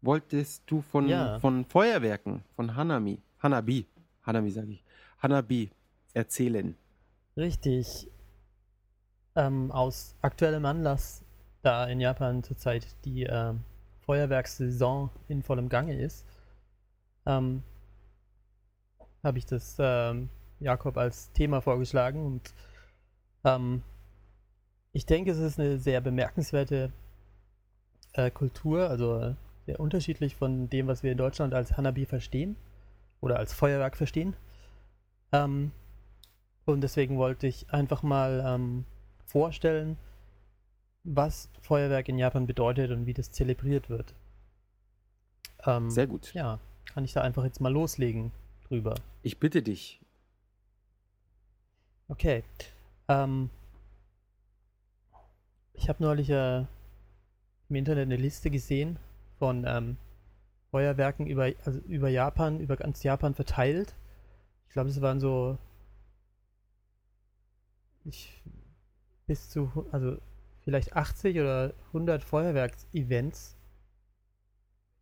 wolltest du von, Ja. von Feuerwerken, von Hanami, Hanabi, Hanami sage ich, Hanabi erzählen. Richtig. Ähm, aus aktuellem Anlass, da in Japan zurzeit die ähm, Feuerwerkssaison in vollem Gange ist, ähm, habe ich das ähm, Jakob als Thema vorgeschlagen und ähm, ich denke, es ist eine sehr bemerkenswerte äh, Kultur, also sehr unterschiedlich von dem, was wir in Deutschland als Hanabi verstehen oder als Feuerwerk verstehen. Ähm, und deswegen wollte ich einfach mal ähm, vorstellen, was Feuerwerk in Japan bedeutet und wie das zelebriert wird. Ähm, Sehr gut. ja, kann ich da einfach jetzt mal loslegen drüber. Ich bitte dich. Okay. Ähm, ich habe neulich äh, im Internet eine Liste gesehen von ähm, Feuerwerken über, also über Japan, über ganz Japan verteilt. Ich glaube, es waren so ich, bis zu, also vielleicht 80 oder 100 Feuerwerksevents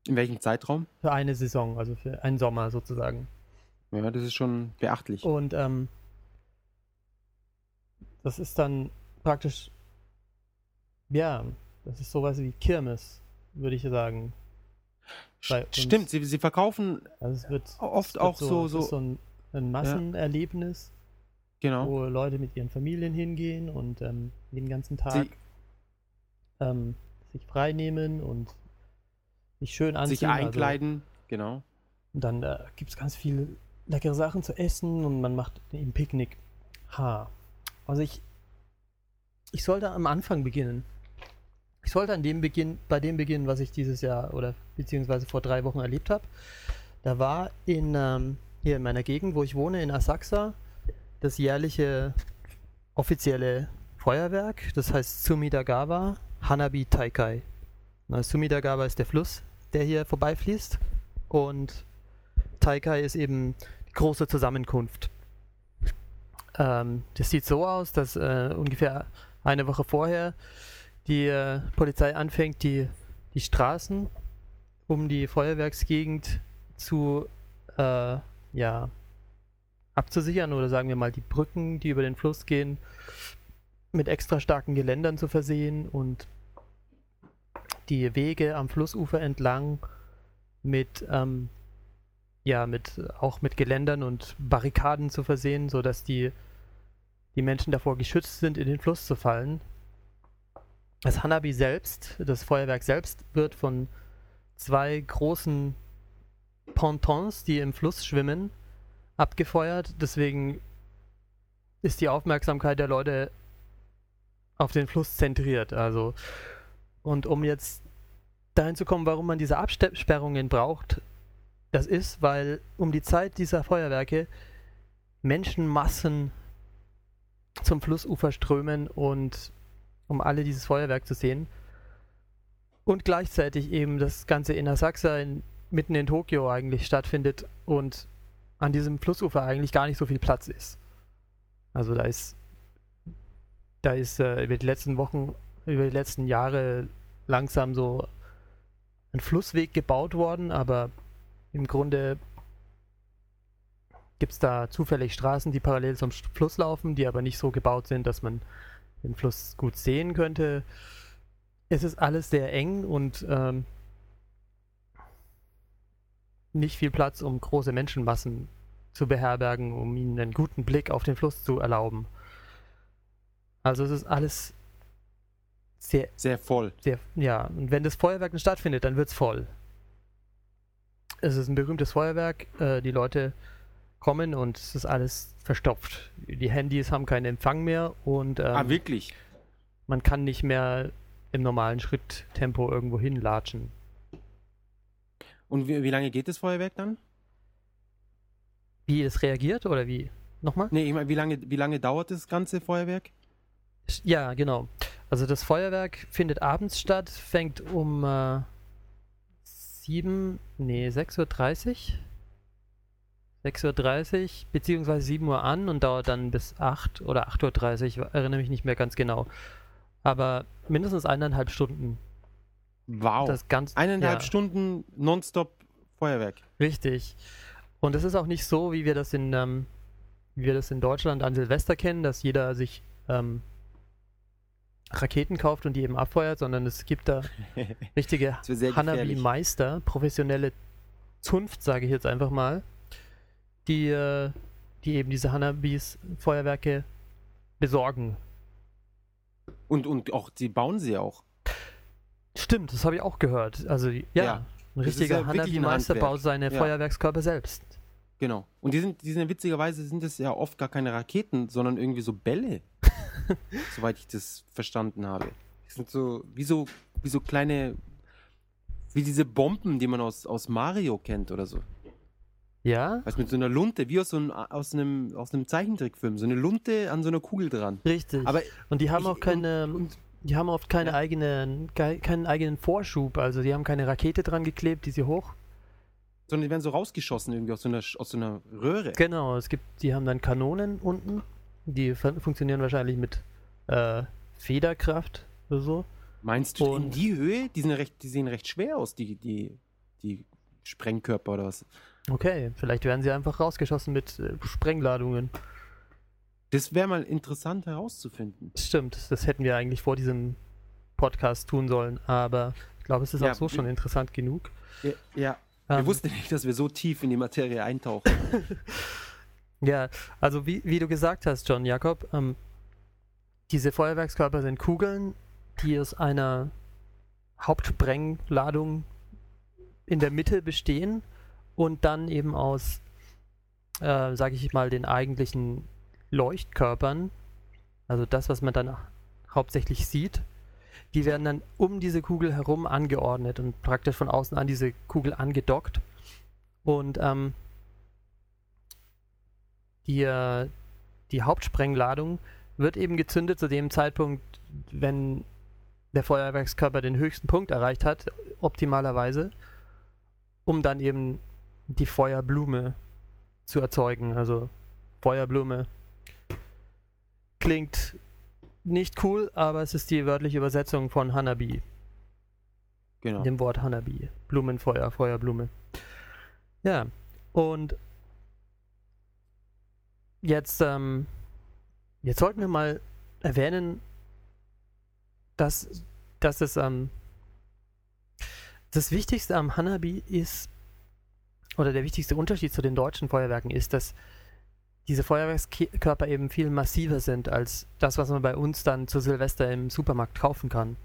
In welchem Zeitraum? für eine Saison, also für einen Sommer sozusagen. Ja, das ist schon beachtlich. Und ähm, das ist dann praktisch, ja, das ist sowas wie Kirmes, würde ich sagen. Stimmt, sie, sie verkaufen Also wird oft auch so, so, so ein, ein Massenerlebnis, genau. wo Leute mit ihren Familien hingehen und ähm, den ganzen Tag ähm, sich frei nehmen und sich schön anziehen. sich also- einkleiden, genau. Und dann äh, gibt es ganz viele leckere Sachen zu essen und man macht eben Picknick. Ha. Also ich, ich sollte am Anfang beginnen. Ich sollte an dem Beginn, bei dem beginnen, was ich dieses Jahr oder beziehungsweise vor drei Wochen erlebt habe. Da war in ähm, hier in meiner Gegend, wo ich wohne, in Asakusa, das jährliche offizielle Feuerwerk. Das heißt Sumidagawa Hanabi Taikai. Na, Sumidagawa ist der Fluss, der hier vorbeifließt. Und Taikai ist eben große Zusammenkunft. Ähm, das sieht so aus, dass äh, ungefähr eine Woche vorher die äh, Polizei anfängt, die, die Straßen um die Feuerwerksgegend zu äh, ja, abzusichern oder sagen wir mal die Brücken, die über den Fluss gehen, mit extra starken Geländern zu versehen und die Wege am Flussufer entlang mit ähm, ja mit auch mit Geländern und Barrikaden zu versehen, so dass die die Menschen davor geschützt sind, in den Fluss zu fallen. Das Hanabi selbst, das Feuerwerk selbst, wird von zwei großen Pontons, die im Fluss schwimmen, abgefeuert. Deswegen ist die Aufmerksamkeit der Leute auf den Fluss zentriert. Also und um jetzt dahin zu kommen, warum man diese Absperrungen braucht, das ist, weil um die Zeit dieser Feuerwerke Menschenmassen zum Flussufer strömen und um alle dieses Feuerwerk zu sehen. Und gleichzeitig eben das Ganze in Asakusa in, mitten in Tokio eigentlich stattfindet und an diesem Flussufer eigentlich gar nicht so viel Platz ist. Also da ist da ist äh, über die letzten Wochen, über die letzten Jahre langsam so ein Flussweg gebaut worden, aber im Grunde gibt es da zufällig Straßen, die parallel zum Fluss laufen, die aber nicht so gebaut sind, dass man den Fluss gut sehen könnte. Es ist alles sehr eng und ähm, nicht viel Platz, um große Menschenmassen zu beherbergen, um ihnen einen guten Blick auf den Fluss zu erlauben. Also es ist alles sehr Sehr voll. sehr, ja, und wenn das Feuerwerk nicht stattfindet, dann wird es voll. Es ist ein berühmtes Feuerwerk, äh, die Leute kommen und es ist alles verstopft. Die Handys haben keinen Empfang mehr und ähm, ah, wirklich? man kann nicht mehr im normalen Schritttempo irgendwo hinlatschen. Und wie, wie lange geht das Feuerwerk dann? Wie es reagiert oder wie? Nochmal? Nee, ich meine, wie lange, wie lange dauert das ganze Feuerwerk? Ja, genau. Also das Feuerwerk findet abends statt, fängt um äh, 7, nee, 6.30 Uhr. 6.30 Uhr beziehungsweise 7 Uhr an und dauert dann bis 8 oder 8.30 Uhr, erinnere mich nicht mehr ganz genau. Aber mindestens eineinhalb Stunden. Wow. Das ganz, Eineinhalb ja. Stunden nonstop Feuerwerk. Richtig. Und es ist auch nicht so, wie wir das in, ähm, wie wir das in Deutschland an Silvester kennen, dass jeder sich ähm, Raketen kauft und die eben abfeuert, sondern es gibt da richtige. Hanabi-Meister, professionelle Zunft, sage ich jetzt einfach mal, die, äh, die eben diese Hanabis Feuerwerke besorgen. Und, und auch, die bauen sie auch. Stimmt, das habe ich auch gehört. Also ja, Ja, ein richtiger ja Hanabi-Meister baut seine Ja. Feuerwerkskörper selbst. Genau. Und die sind, die sind witzigerweise sind das ja oft gar keine Raketen, sondern irgendwie so Bälle. soweit ich das verstanden habe. Die sind so, wie so, wie so kleine, wie diese Bomben, die man aus, aus Mario kennt oder so. Ja, du, mit so einer Lunte, wie aus, so einem, aus, einem, aus einem Zeichentrickfilm. So eine Lunte an so einer Kugel dran. richtig. Aber Und die haben ich- auch keine, Und, und, die haben oft keine Ja. eigenen, kei- keinen eigenen Vorschub. Also die haben keine Rakete dran geklebt, die sie hoch. sondern die werden so rausgeschossen irgendwie aus so einer, aus so einer Röhre. Genau, es gibt, die haben dann Kanonen unten. Die fun- funktionieren wahrscheinlich mit äh, Federkraft oder so. Meinst du, in Und- die Höhe, die, sind recht, die sehen recht schwer aus, die, die, die Sprengkörper oder was? Okay, vielleicht werden sie einfach rausgeschossen mit äh, Sprengladungen. Das wäre mal interessant herauszufinden. Stimmt, das hätten wir eigentlich vor diesem Podcast tun sollen, aber ich glaube, es ist Ja, auch so schon interessant genug. Ja, ja. Ähm, Wir wussten nicht, dass wir so tief in die Materie eintauchen. Ja, also wie, wie du gesagt hast, John Jakob, ähm, diese Feuerwerkskörper sind Kugeln, die aus einer Hauptsprengladung in der Mitte bestehen und dann eben aus, äh, sage ich mal, den eigentlichen Leuchtkörpern, also das, was man dann hauptsächlich sieht, die werden dann um diese Kugel herum angeordnet und praktisch von außen an diese Kugel angedockt. Und ähm, die, äh, die Hauptsprengladung wird eben gezündet zu dem Zeitpunkt, wenn der Feuerwerkskörper den höchsten Punkt erreicht hat, optimalerweise, um dann eben die Feuerblume zu erzeugen. Also Feuerblume klingt nicht cool, aber es ist die wörtliche Übersetzung von Hanabi, Genau. dem Wort Hanabi. Blumenfeuer, Feuerblume. Ja, und jetzt, ähm, jetzt sollten wir mal erwähnen, dass, dass es ähm, das Wichtigste am Hanabi ist, oder der wichtigste Unterschied zu den deutschen Feuerwerken ist, dass diese Feuerwerkskörper eben viel massiver sind als das, was man bei uns dann zu Silvester im Supermarkt kaufen kann.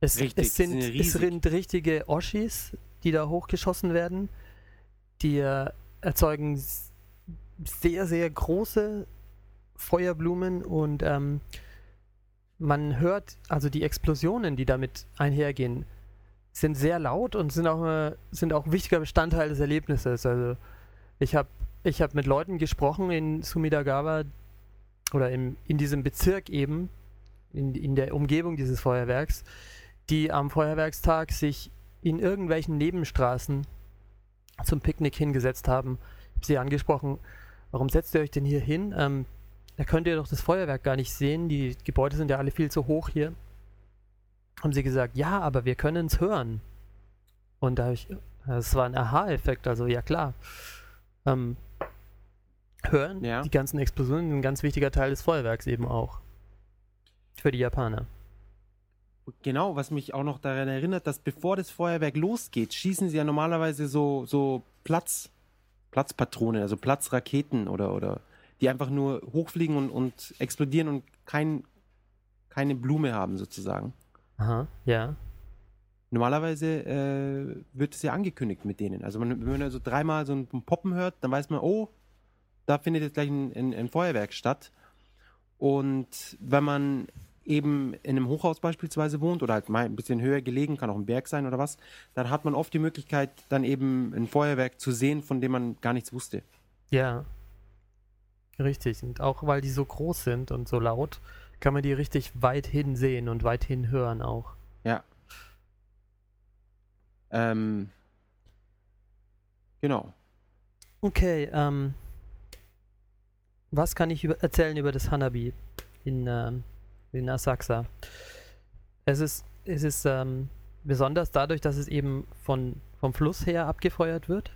Es, Richtig, es, sind, sind es sind richtige Oschis, die da hochgeschossen werden. Die äh, erzeugen sehr, sehr große Feuerblumen und ähm, man hört, also die Explosionen, die damit einhergehen, sind sehr laut und sind auch, äh, sind auch ein wichtiger Bestandteil des Erlebnisses. Also ich habe ich hab mit Leuten gesprochen in Sumidagawa oder im, in diesem Bezirk eben, in, in der Umgebung dieses Feuerwerks, die am Feuerwerkstag sich in irgendwelchen Nebenstraßen zum Picknick hingesetzt haben. Ich habe sie angesprochen, warum setzt ihr euch denn hier hin? Ähm, da könnt ihr doch das Feuerwerk gar nicht sehen. Die Gebäude sind ja alle viel zu hoch hier. Haben sie gesagt, ja, aber wir können es hören. Und da habe ich, das war ein Aha-Effekt, also ja klar. Ähm, hören, Ja. die ganzen Explosionen, ein ganz wichtiger Teil des Feuerwerks eben auch. Für die Japaner. Genau, was mich auch noch daran erinnert, dass bevor das Feuerwerk losgeht, schießen sie ja normalerweise so, so Platz, Platzpatronen, also Platzraketen oder, oder die einfach nur hochfliegen und, und explodieren und kein, keine Blume haben sozusagen. Aha, ja. Normalerweise äh, wird es ja angekündigt mit denen. Also man, wenn man also dreimal so ein Poppen hört, dann weiß man, oh, da findet jetzt gleich ein, ein, ein Feuerwerk statt. Und wenn man eben in einem Hochhaus beispielsweise wohnt oder halt mal ein bisschen höher gelegen, kann auch ein Berg sein oder was, dann hat man oft die Möglichkeit, dann eben ein Feuerwerk zu sehen, von dem man gar nichts wusste. Ja. Richtig. Und auch weil die so groß sind und so laut, kann man die richtig weit hin sehen und weit hin hören auch. Ja. Ähm, genau. Okay, ähm, was kann ich über erzählen über das Hanabi in, ähm, in Asakusa? Es ist, es ist ähm, besonders dadurch, dass es eben von, vom Fluss her abgefeuert wird.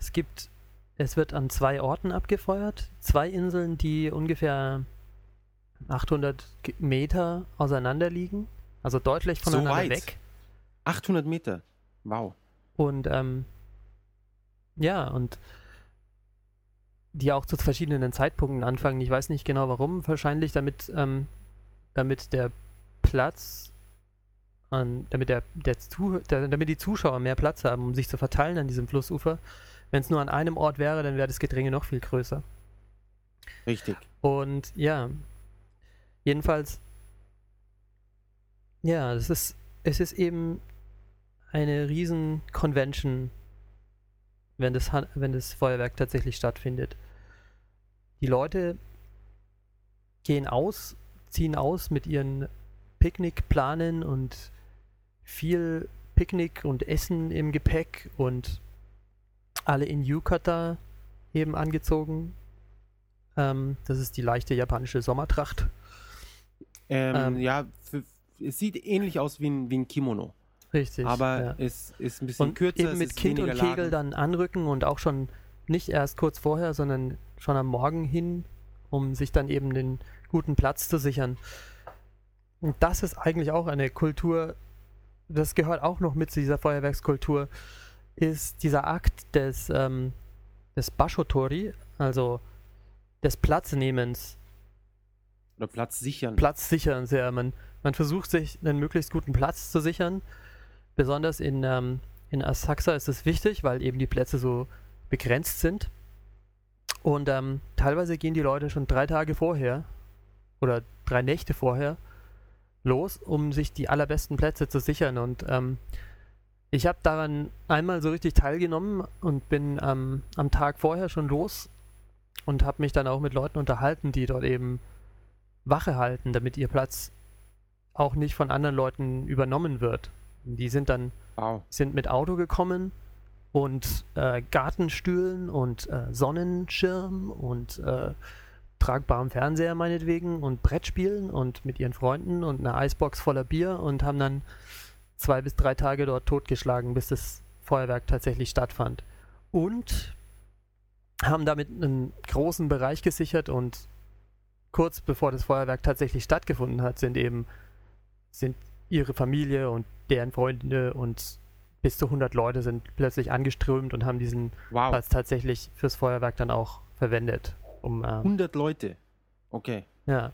Es gibt, es wird an zwei Orten abgefeuert, zwei Inseln, die ungefähr 800 Ge- Meter auseinander liegen, also deutlich So voneinander weit? weg. 800 Meter. Wow. Und ähm, ja, und die auch zu verschiedenen Zeitpunkten anfangen. Ich weiß nicht genau warum. Wahrscheinlich damit, ähm, damit der Platz an, damit der, der, Zuh der, damit die Zuschauer mehr Platz haben, um sich zu verteilen an diesem Flussufer. Wenn es nur an einem Ort wäre, dann wäre das Gedränge noch viel größer. Richtig. Und ja, jedenfalls, ja, es ist, es ist eben eine riesen Convention, wenn das, wenn das Feuerwerk tatsächlich stattfindet. Die Leute gehen aus, ziehen aus mit ihren Picknickplanen und viel Picknick und Essen im Gepäck und alle in Yukata eben angezogen. Ähm, das ist die leichte japanische Sommertracht. Ähm, Ähm. ja, für, es sieht ähnlich aus wie ein, wie ein Kimono. Richtig. aber ja. es ist ein bisschen und kürzer. eben es mit ist Kind und Kegel Laden. dann anrücken und auch schon nicht erst kurz vorher, sondern schon am Morgen hin, um sich dann eben den guten Platz zu sichern. Und das ist eigentlich auch eine Kultur, das gehört auch noch mit zu dieser Feuerwerkskultur, ist dieser Akt des, ähm, des Bashotori, also des Platznehmens, Oder Platz sichern. Platz sichern sehr. Man, man versucht sich einen möglichst guten Platz zu sichern. Besonders in, ähm, in Asakusa ist es wichtig, weil eben die Plätze so begrenzt sind. Und ähm, teilweise gehen die Leute schon drei Tage vorher oder drei Nächte vorher los, um sich die allerbesten Plätze zu sichern. Und ähm, ich habe daran einmal so richtig teilgenommen und bin ähm, am Tag vorher schon los und habe mich dann auch mit Leuten unterhalten, die dort eben Wache halten, damit ihr Platz auch nicht von anderen Leuten übernommen wird. Die sind dann wow. sind mit Auto gekommen und äh, Gartenstühlen und äh, Sonnenschirm und äh, tragbarem Fernseher meinetwegen und Brettspielen und mit ihren Freunden und einer Eisbox voller Bier und haben dann zwei bis drei Tage dort totgeschlagen, bis das Feuerwerk tatsächlich stattfand. Und haben damit einen großen Bereich gesichert und kurz bevor das Feuerwerk tatsächlich stattgefunden hat, sind eben sind ihre Familie und deren Freunde und bis zu 100 Leute sind plötzlich angeströmt und haben diesen Wow. Platz tatsächlich fürs Feuerwerk dann auch verwendet. Um, ähm, 100 Leute. Okay. ja,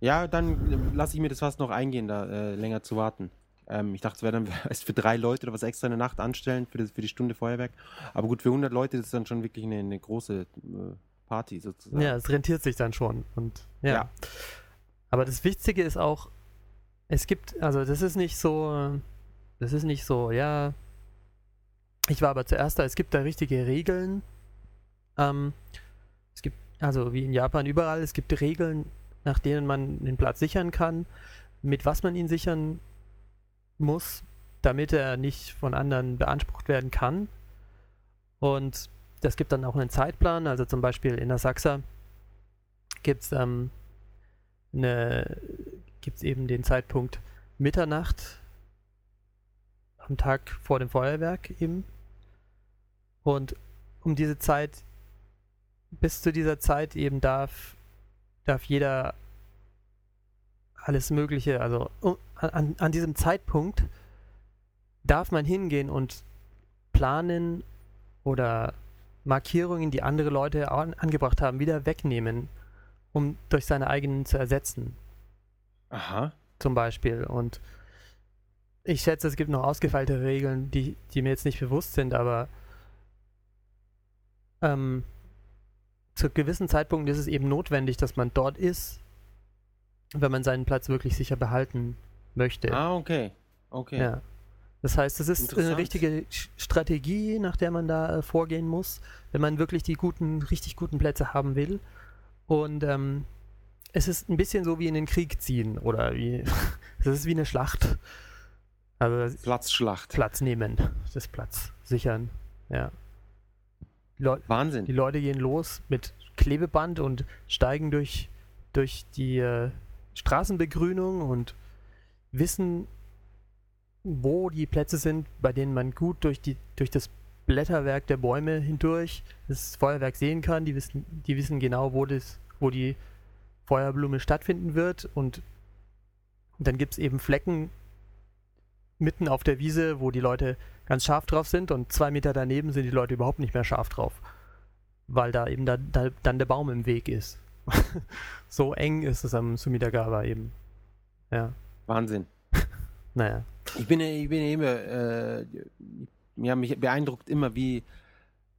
Ja, dann lasse ich mir das fast noch eingehen, da äh, länger zu warten. Ähm, ich dachte, es wäre dann erst für drei Leute oder was extra eine Nacht anstellen für, das, für die Stunde Feuerwerk. Aber gut, für 100 Leute ist es dann schon wirklich eine, eine große äh, Party sozusagen. ja, es rentiert sich dann schon. Und ja. Ja. Aber das Wichtige ist auch, es gibt, also das ist nicht so, das ist nicht so, ja. Ich war aber zuerst da, es gibt da richtige Regeln. Ähm, es gibt, also wie in Japan überall, es gibt Regeln, nach denen man den Platz sichern kann, mit was man ihn sichern muss, damit er nicht von anderen beansprucht werden kann. Und das gibt dann auch einen Zeitplan, also zum Beispiel in Asakusa gibt es ähm, eben den Zeitpunkt Mitternacht am Tag vor dem Feuerwerk eben. Und um diese Zeit, bis zu dieser Zeit eben darf, darf jeder alles Mögliche, also an, an diesem Zeitpunkt darf man hingehen und planen oder Markierungen, die andere Leute an, angebracht haben, wieder wegnehmen, um durch seine eigenen zu ersetzen Aha. zum Beispiel. Und ich schätze, es gibt noch ausgefeilte Regeln, die, die mir jetzt nicht bewusst sind, aber ähm, zu gewissen Zeitpunkten ist es eben notwendig, dass man dort ist, wenn man seinen Platz wirklich sicher behalten möchte. Ah, okay. Okay. Ja. Das heißt, es ist eine richtige Strategie, nach der man da äh, vorgehen muss, wenn man wirklich die guten, richtig guten Plätze haben will. Und ähm, es ist ein bisschen so wie in den Krieg ziehen oder wie es ist wie eine Schlacht. Also Platzschlacht. Platz nehmen, das Platz sichern. Ja. Die, Leu Wahnsinn. die Leute gehen los mit Klebeband und steigen durch, durch die äh, Straßenbegrünung und wissen, wo die Plätze sind, bei denen man gut durch, die, durch das Blätterwerk der Bäume hindurch das Feuerwerk sehen kann. Die wissen, die wissen genau, wo, das, wo die Feuerblume stattfinden wird. Und dann gibt es eben Flecken mitten auf der Wiese, wo die Leute ganz scharf drauf sind und zwei Meter daneben sind die Leute überhaupt nicht mehr scharf drauf, weil da eben da, da, dann der Baum im Weg ist. so eng ist es am Sumidagawa eben. Ja, Wahnsinn. naja. Ich bin, ich bin immer, äh, ja, mich beeindruckt immer, wie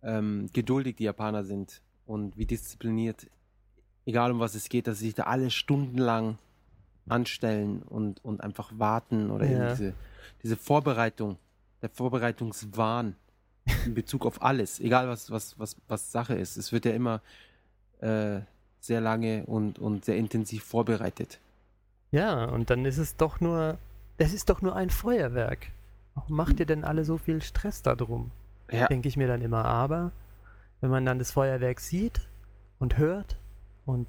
ähm, geduldig die Japaner sind und wie diszipliniert, egal um was es geht, dass sie sich da alle stundenlang anstellen und, und einfach warten oder Ja. diese, diese Vorbereitung, der Vorbereitungswahn in Bezug auf alles, egal was, was, was, was Sache ist. Es wird ja immer äh, sehr lange und, und sehr intensiv vorbereitet. Ja, und dann ist es doch nur, es ist doch nur ein Feuerwerk. Warum macht ihr denn alle so viel Stress darum? Ja. Denke ich mir dann immer. Aber wenn man dann das Feuerwerk sieht und hört und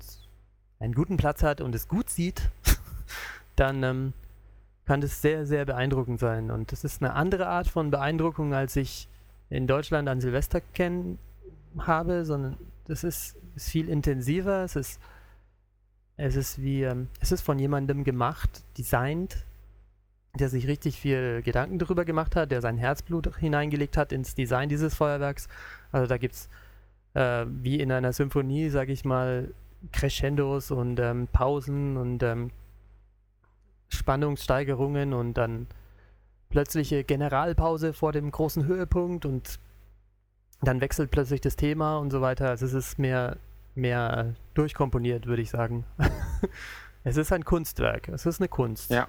einen guten Platz hat und es gut sieht, dann ähm, kann das sehr, sehr beeindruckend sein. Und das ist eine andere Art von Beeindruckung, als ich in Deutschland an Silvester kennen habe, sondern das ist, ist viel intensiver. Es ist, es ist wie, ähm, es ist von jemandem gemacht, designt, der sich richtig viel Gedanken darüber gemacht hat, der sein Herzblut hineingelegt hat ins Design dieses Feuerwerks. Also da gibt es äh, wie in einer Symphonie, sage ich mal, Crescendos und ähm, Pausen und ähm, Spannungssteigerungen und dann plötzliche Generalpause vor dem großen Höhepunkt und dann wechselt plötzlich das Thema und so weiter. Also es ist mehr, mehr durchkomponiert, würde ich sagen. es ist ein Kunstwerk. Es ist eine Kunst. Ja.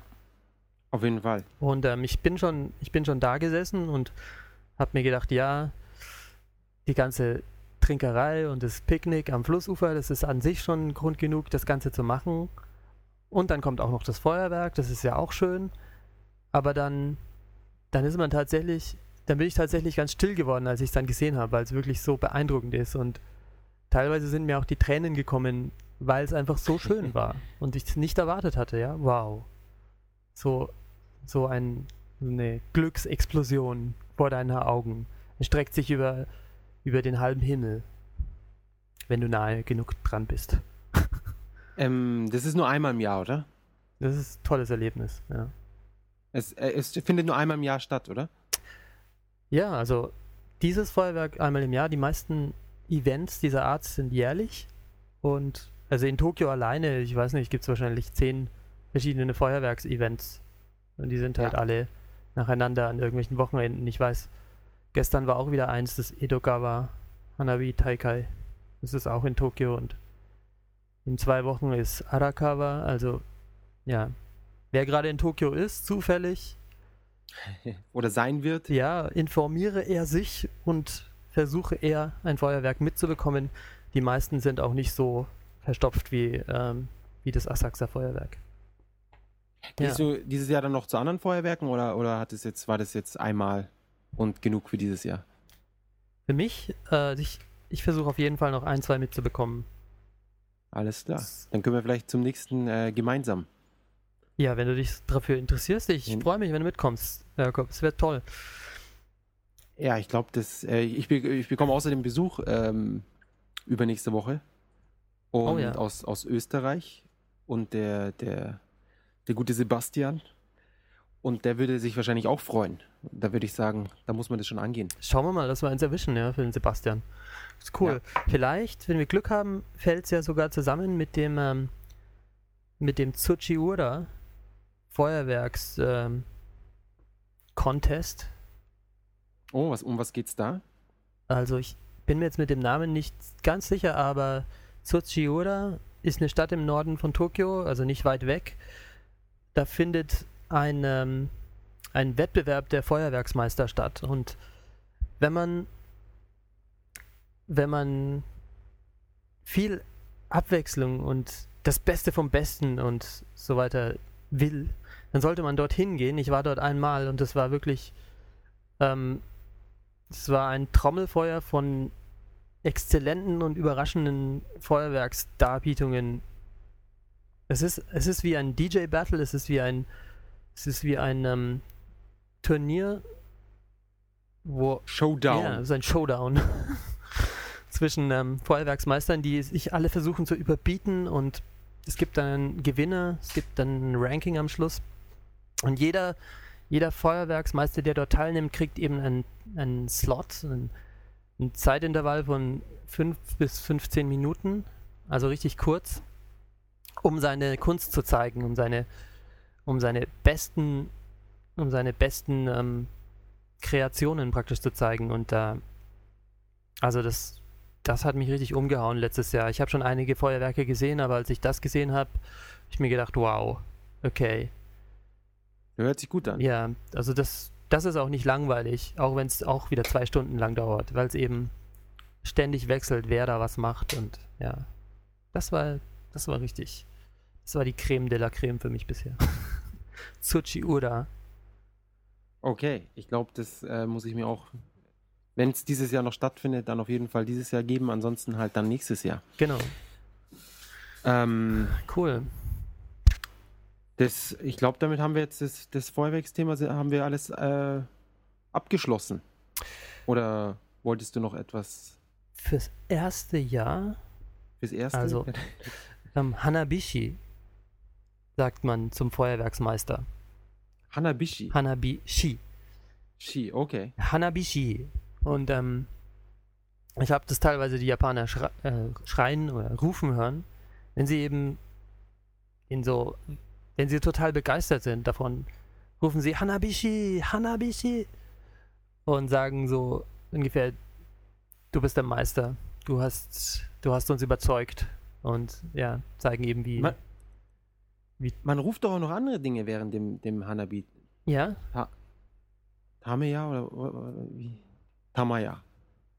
Auf jeden Fall. Und ähm, ich bin schon, ich bin schon da gesessen und habe mir gedacht, ja, die ganze Trinkerei und das Picknick am Flussufer, das ist an sich schon Grund genug, das Ganze zu machen. Und dann kommt auch noch das Feuerwerk, das ist ja auch schön. Aber dann, dann ist man tatsächlich, dann bin ich tatsächlich ganz still geworden, als ich es dann gesehen habe, weil es wirklich so beeindruckend ist. Und teilweise sind mir auch die Tränen gekommen, weil es einfach so schön war und ich es nicht erwartet hatte, ja. Wow. So, so ein, eine Glücksexplosion vor deinen Augen. Es streckt sich über, über den halben Himmel, wenn du nahe genug dran bist. Ähm, das ist nur einmal im Jahr, oder? Das ist ein tolles Erlebnis, ja. Es, äh, es findet nur einmal im Jahr statt, oder? Ja, also dieses Feuerwerk einmal im Jahr, die meisten Events dieser Art sind jährlich und also in Tokio alleine, ich weiß nicht, gibt es wahrscheinlich zehn verschiedene Feuerwerksevents und die sind halt Ja. alle nacheinander an irgendwelchen Wochenenden. Ich weiß, gestern war auch wieder eins, das Edogawa Hanabi Taikai. Das ist auch in Tokio und in zwei Wochen ist Arakawa, also ja. Wer gerade in Tokio ist, zufällig, Oder sein wird? ja, informiere er sich und versuche er ein Feuerwerk mitzubekommen. Die meisten sind auch nicht so verstopft wie, ähm, wie das Asakusa Feuerwerk. Ja. Gehst du dieses Jahr dann noch zu anderen Feuerwerken oder, oder hat es jetzt, war das jetzt einmal und genug für dieses Jahr? Für mich, äh, ich, ich versuche auf jeden Fall noch ein, zwei mitzubekommen. Alles klar. Dann können wir vielleicht zum nächsten äh, gemeinsam. Ja, wenn du dich dafür interessierst, ich Hm. freue mich, wenn du mitkommst, Jakob. Es wird toll. Ja, ich glaube, das. Äh, ich, be ich bekomme außerdem Besuch ähm, übernächste Woche. Und Oh ja. aus, aus Österreich. Und der, der, der gute Sebastian. Und der würde sich wahrscheinlich auch freuen. Da würde ich sagen, da muss man das schon angehen. Schauen wir mal, dass wir eins erwischen, ja, für den Sebastian. Ist cool. Vielleicht, wenn wir Glück haben, fällt es ja sogar zusammen mit dem, ähm, mit dem Tsuchiura Feuerwerks ähm, Contest. Oh, was, um was geht's da? Also ich bin mir jetzt mit dem Namen nicht ganz sicher, aber Tsuchiura ist eine Stadt im Norden von Tokio, also nicht weit weg. Da findet ein, ähm, ein Wettbewerb der Feuerwerksmeister statt. Und wenn man, wenn man viel Abwechslung und das Beste vom Besten und so weiter will, dann sollte man dorthin gehen. Ich war dort einmal und es war wirklich, ähm, es war ein Trommelfeuer von exzellenten und überraschenden Feuerwerksdarbietungen. Es ist, es ist wie ein DJ-Battle, es ist wie ein, es ist wie ein ähm, Turnier, wo Showdown. ja, es ist ein Showdown zwischen ähm, Feuerwerksmeistern, die sich alle versuchen zu überbieten und es gibt dann einen Gewinner, es gibt dann ein Ranking am Schluss und jeder, jeder Feuerwerksmeister, der dort teilnimmt, kriegt eben einen, einen Slot, einen, ein Zeitintervall von 5 bis 15 Minuten, also richtig kurz, um seine Kunst zu zeigen, um seine, um seine besten, um seine besten ähm, Kreationen praktisch zu zeigen. Und da, also das, das hat mich richtig umgehauen letztes Jahr. Ich habe schon einige Feuerwerke gesehen, aber als ich das gesehen habe, habe ich mir gedacht, wow, okay, Hört sich gut an. ja, also das, das ist auch nicht langweilig, auch wenn es auch wieder zwei Stunden lang dauert, weil es eben ständig wechselt, wer da was macht und ja, das war, das war richtig, das war die Creme de la Creme für mich bisher. Tsuchi Ura. Okay, ich glaube, das äh, muss ich mir auch, wenn es dieses Jahr noch stattfindet, dann auf jeden Fall dieses Jahr geben, ansonsten halt dann nächstes Jahr. Genau, Ähm, cool. das, ich glaube, damit haben wir jetzt das, das Feuerwerksthema, haben wir alles äh, abgeschlossen. Oder wolltest du noch etwas Fürs erste Jahr, fürs Erste? Also- ähm, Hanabishi, sagt man zum Feuerwerksmeister. Hanabishi. Hanabishi. Shi, okay. Hanabishi. Und ähm, ich habe das teilweise die Japaner schre äh, schreien oder rufen hören, wenn sie eben in so, wenn sie total begeistert sind davon, rufen sie Hanabishi, Hanabishi und sagen so ungefähr, du bist der Meister, du hast, du hast uns überzeugt und ja, zeigen eben wie, Ma- Man ruft doch auch noch andere Dinge während dem, dem Hanabi. ja, Tameya oder, oder, oder wie? Tamaya.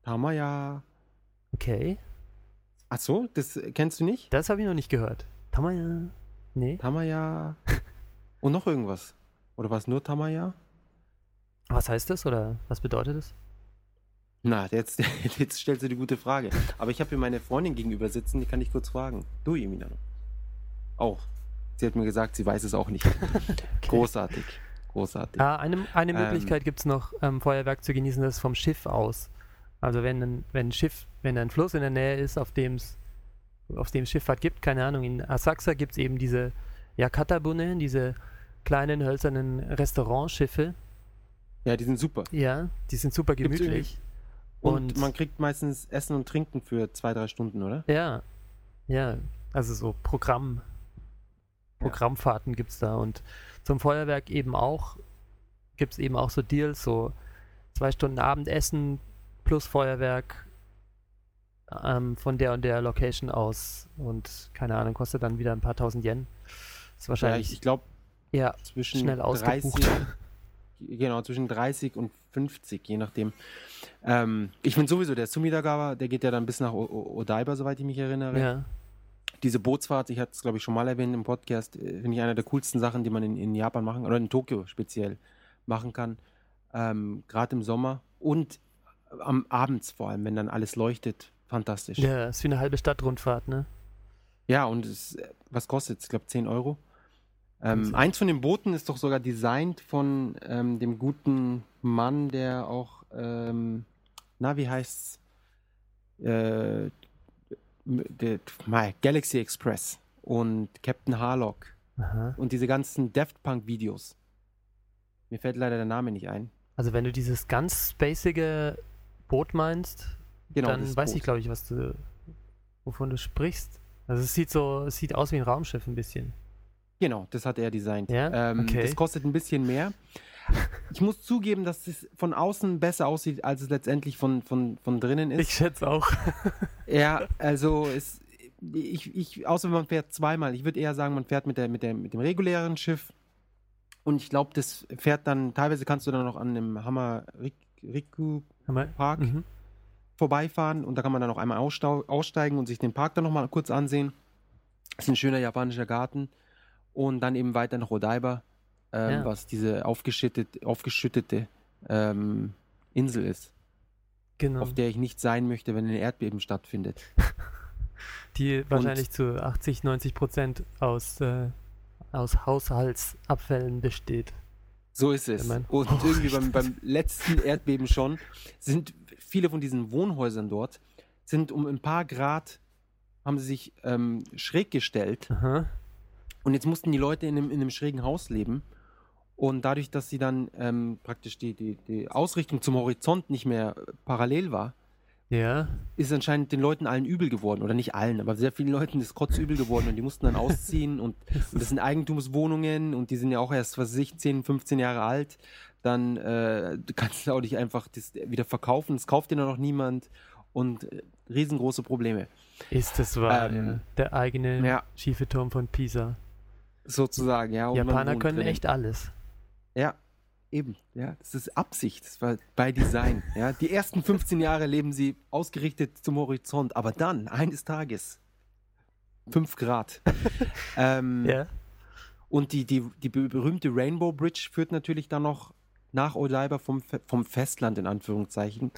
Tamaya. okay, Ach so, das kennst du nicht? das habe ich noch nicht gehört. Tamaya, nee, Tamaya. Und noch irgendwas. Oder war es nur Tamaya? was heißt das oder was bedeutet das? Na, jetzt, jetzt stellst du die gute Frage. Aber ich habe hier meine Freundin gegenüber sitzen, die kann ich kurz fragen. Du, Emiliano. Auch. Sie hat mir gesagt, sie weiß es auch nicht. Großartig. Großartig. Ah, eine, eine Ähm. Möglichkeit gibt es noch, ähm, Feuerwerk zu genießen, das ist vom Schiff aus. Also wenn ein, wenn ein Schiff, wenn ein Fluss in der Nähe ist, auf dem es auf dem Schifffahrt gibt, keine Ahnung, in Asakusa gibt es eben diese Yakatabune, diese kleinen hölzernen Restaurantschiffe. Ja, die sind super. Ja, die sind super gemütlich. Und, Und- man kriegt meistens Essen und Trinken für zwei, drei Stunden, oder? Ja, ja, also so Programm, Programmfahrten gibt es da und zum Feuerwerk eben auch, gibt es eben auch so Deals, so zwei Stunden Abendessen plus Feuerwerk ähm, von der und der Location aus und keine Ahnung, kostet dann wieder ein paar tausend Yen. Ist Ja, wahrscheinlich ich glaube, ja, zwischen schnell 30, ausgebucht. genau, zwischen 30 und 50, je nachdem. Ähm, ich finde sowieso, der Sumidagawa, der geht ja dann bis nach o o Odaiba, soweit ich mich erinnere. ja, Diese Bootsfahrt, ich hatte es, glaube ich, schon mal erwähnt im Podcast, äh, finde ich eine der coolsten Sachen, die man in, in Japan machen, oder in Tokio speziell machen kann. Ähm, Gerade im Sommer und am abends vor allem, wenn dann alles leuchtet. Fantastisch. ja, ist wie eine halbe Stadtrundfahrt, ne? Ja, und es, äh, was kostet es? Ich glaube 10 Euro. Ähm, eins von den Booten ist doch sogar designt von ähm, dem guten Mann, der auch, ähm, na, wie heißt's? Äh, m- der, mei, Galaxy Express und Captain Harlock Aha. und diese ganzen Daft Punk Videos. Mir fällt leider der Name nicht ein. Also wenn du dieses ganz spacige Boot meinst, Genau, dann weiß Boot. ich, glaube ich, was du, wovon du sprichst. Also es sieht so, es sieht aus wie ein Raumschiff ein bisschen. Genau, das hat er designt. Ja? Ähm, Okay. Das kostet ein bisschen mehr. Ich muss zugeben, dass es von außen besser aussieht, als es letztendlich von, von, von drinnen ist. Ich schätze auch. Ja, also es, ich, ich, außer man fährt zweimal. Ich würde eher sagen, man fährt mit, der, mit, der, mit dem regulären Schiff. Und ich glaube, das fährt dann, teilweise kannst du dann noch an einem Hammer Riku Park Mhm. vorbeifahren und da kann man dann noch einmal aussteigen und sich den Park dann nochmal kurz ansehen. Das ist ein schöner japanischer Garten. Und dann eben weiter nach Odaiba, ähm, Ja. was diese aufgeschüttet, aufgeschüttete ähm, Insel ist, Genau. auf der ich nicht sein möchte, wenn ein Erdbeben stattfindet. Die wahrscheinlich zu 80, 90 Prozent aus, äh, aus Haushaltsabfällen besteht. So ist es. Und Oh, irgendwie beim, beim letzten Erdbeben schon sind viele von diesen Wohnhäusern dort sind um ein paar Grad haben sie sich ähm, schräg gestellt Aha. und jetzt mussten die Leute in einem, in einem schrägen Haus leben und dadurch, dass sie dann ähm, praktisch die, die, die Ausrichtung zum Horizont nicht mehr äh, parallel war, Ja. ist anscheinend den Leuten allen übel geworden. Oder nicht allen, aber sehr vielen Leuten ist kotzübel geworden und die mussten dann ausziehen und, und das sind Eigentumswohnungen und die sind ja auch erst, was weiß ich, 10, 15 Jahre alt. Dann äh, du kannst du auch nicht einfach das wieder verkaufen, das kauft dir noch niemand und äh, riesengroße Probleme. Ist das wahr? Ähm, ja. Der eigene Ja, schiefe Turm von Pisa. sozusagen, ja. Japaner können echt alles. Ja, eben. Ja, das ist Absicht. Das war bei Design. Ja, die ersten 15 Jahre leben sie ausgerichtet zum Horizont, aber dann, eines Tages, 5 Grad. ähm, Ja. Und die, die, die be- berühmte Rainbow Bridge führt natürlich dann noch nach Odaiba vom, vom Festland in Anführungszeichen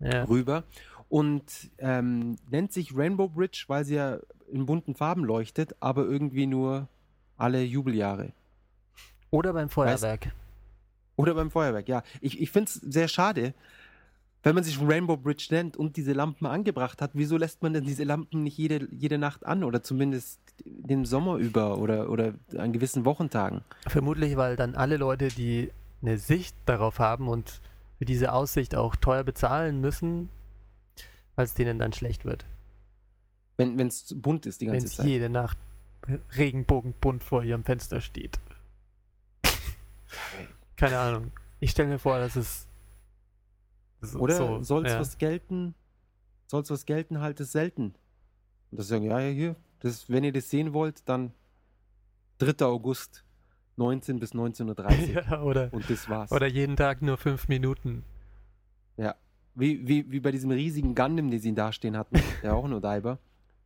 ja. rüber und ähm, nennt sich Rainbow Bridge, weil sie ja in bunten Farben leuchtet, aber irgendwie nur alle Jubeljahre. Oder beim Feuerwerk. Oder beim Feuerwerk, ja. Ich, ich finde es sehr schade, wenn man sich Rainbow Bridge nennt und diese Lampen angebracht hat, wieso lässt man denn diese Lampen nicht jede, jede Nacht an oder zumindest den Sommer über oder, oder an gewissen Wochentagen? Vermutlich, weil dann alle Leute, die eine Sicht darauf haben und für diese Aussicht auch teuer bezahlen müssen, weil es denen dann schlecht wird. Wenn es bunt ist die Wenn ganze es Zeit. jede Nacht regenbogenbunt vor ihrem Fenster steht. Keine Ahnung. Ich stelle mir vor, dass es so, Oder so, soll es ja. was gelten? Soll es was gelten, halt es selten. Und das sagen, ja, ja, hier, das, wenn ihr das sehen wollt, dann 3. August, 19 bis 19.30 Uhr. ja, oder, Und das war's. oder jeden Tag nur fünf Minuten. Wie, wie, wie bei diesem riesigen Gundam, den sie da stehen hatten, der auch ein Odaiba,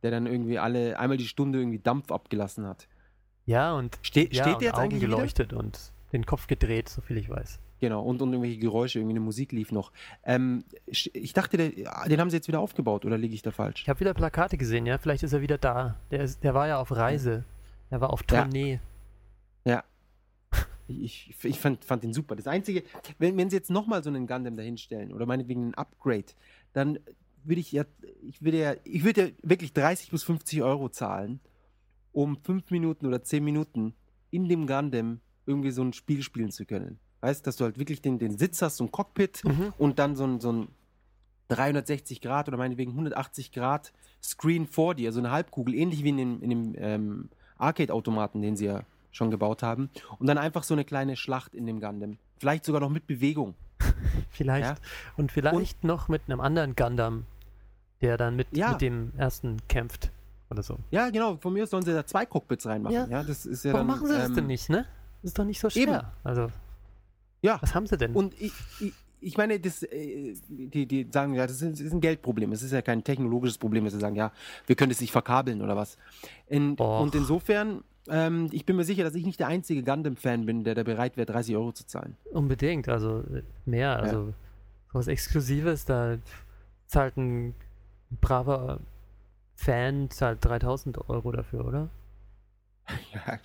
der dann irgendwie alle, einmal die Stunde irgendwie Dampf abgelassen hat. Ja, und, Ste ja, steht und der jetzt Augen eigentlich wieder? geleuchtet und den Kopf gedreht, so viel ich weiß. Genau, und, und irgendwelche Geräusche, irgendwie eine Musik lief noch. Ähm, ich dachte, der, ja, den haben sie jetzt wieder aufgebaut, oder liege ich da falsch? Ich habe wieder Plakate gesehen, ja, vielleicht ist er wieder da. Der, ist, der war ja auf Reise. Er war auf Ja. Tournee. Ich, ich, fand, fand den super. Das Einzige, wenn, wenn sie jetzt nochmal so einen Gundam dahinstellen oder meinetwegen ein Upgrade, dann würde ich ja, ich würde ja, ich würde ja wirklich 30 bis 50 Euro zahlen, um fünf Minuten oder zehn Minuten in dem Gundam irgendwie so ein Spiel spielen zu können. Weißt, dass du halt wirklich den, den Sitz hast, so ein Cockpit Mhm. und dann so ein, so ein 360 Grad oder meinetwegen 180 Grad Screen vor dir, so eine Halbkugel, ähnlich wie in dem, in dem ähm, Arcade-Automaten, den sie ja schon gebaut haben. Und dann einfach so eine kleine Schlacht in dem Gundam. Vielleicht sogar noch mit Bewegung. Vielleicht. Ja. Und vielleicht noch mit einem anderen Gundam, der dann mit, Ja. mit dem ersten kämpft. Oder so. Ja, genau. Von mir aus sollen sie da zwei Cockpits reinmachen. Ja. Ja, das ist ja Warum dann, machen sie das ähm, denn nicht, ne? Das ist doch nicht so schwer. Eben. Also, Ja. was haben sie denn? Und ich, ich, ich meine, das, äh, die, die sagen, ja, das ist, das ist ein Geldproblem. Es ist ja kein technologisches Problem, dass sie sagen, ja, wir können es nicht verkabeln oder was. In, und insofern, ähm, ich bin mir sicher, dass ich nicht der einzige Gundam-Fan bin, der da bereit wäre, 30 Euro zu zahlen. Unbedingt, also äh, mehr, also sowas Exklusives, da zahlt ein braver Fan zahlt 3000 Euro dafür, oder? Ja,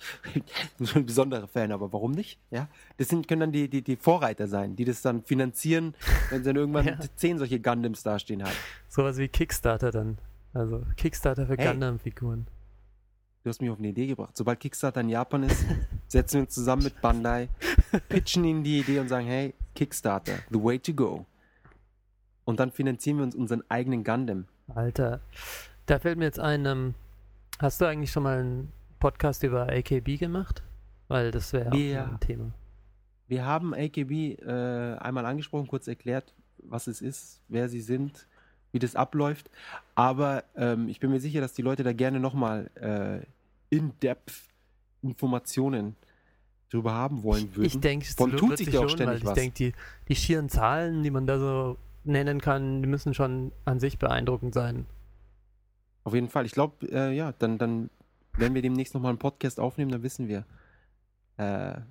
schon ein besonderer Fan, aber warum nicht? Ja, das sind, können dann die, die, die Vorreiter sein, die das dann finanzieren, wenn sie dann irgendwann Ja. zehn solche Gundams dastehen haben. Sowas wie Kickstarter dann. Also Kickstarter für Hey. Gundam-Figuren. Du hast mich auf eine Idee gebracht. Sobald Kickstarter in Japan ist, setzen wir uns zusammen mit Bandai, pitchen ihnen die Idee und sagen, hey, Kickstarter, the way to go. Und dann finanzieren wir uns unseren eigenen Gundam. Alter, da fällt mir jetzt ein, ähm, hast du eigentlich schon mal einen Podcast über AKB gemacht? Weil das wäre Ja. ein Thema. wir haben AKB äh, einmal angesprochen, kurz erklärt, was es ist, wer sie sind, wie das abläuft. Aber ähm, ich bin mir sicher, dass die Leute da gerne nochmal äh, in-depth Informationen drüber haben wollen würden. Ich denke, es tut sich da auch schon, ständig weil ich was. denke, die, die schieren Zahlen, die man da so nennen kann, die müssen schon an sich beeindruckend sein. Auf jeden Fall. Ich glaube, äh, ja, dann, dann, wenn wir demnächst nochmal einen Podcast aufnehmen, dann wissen wir äh,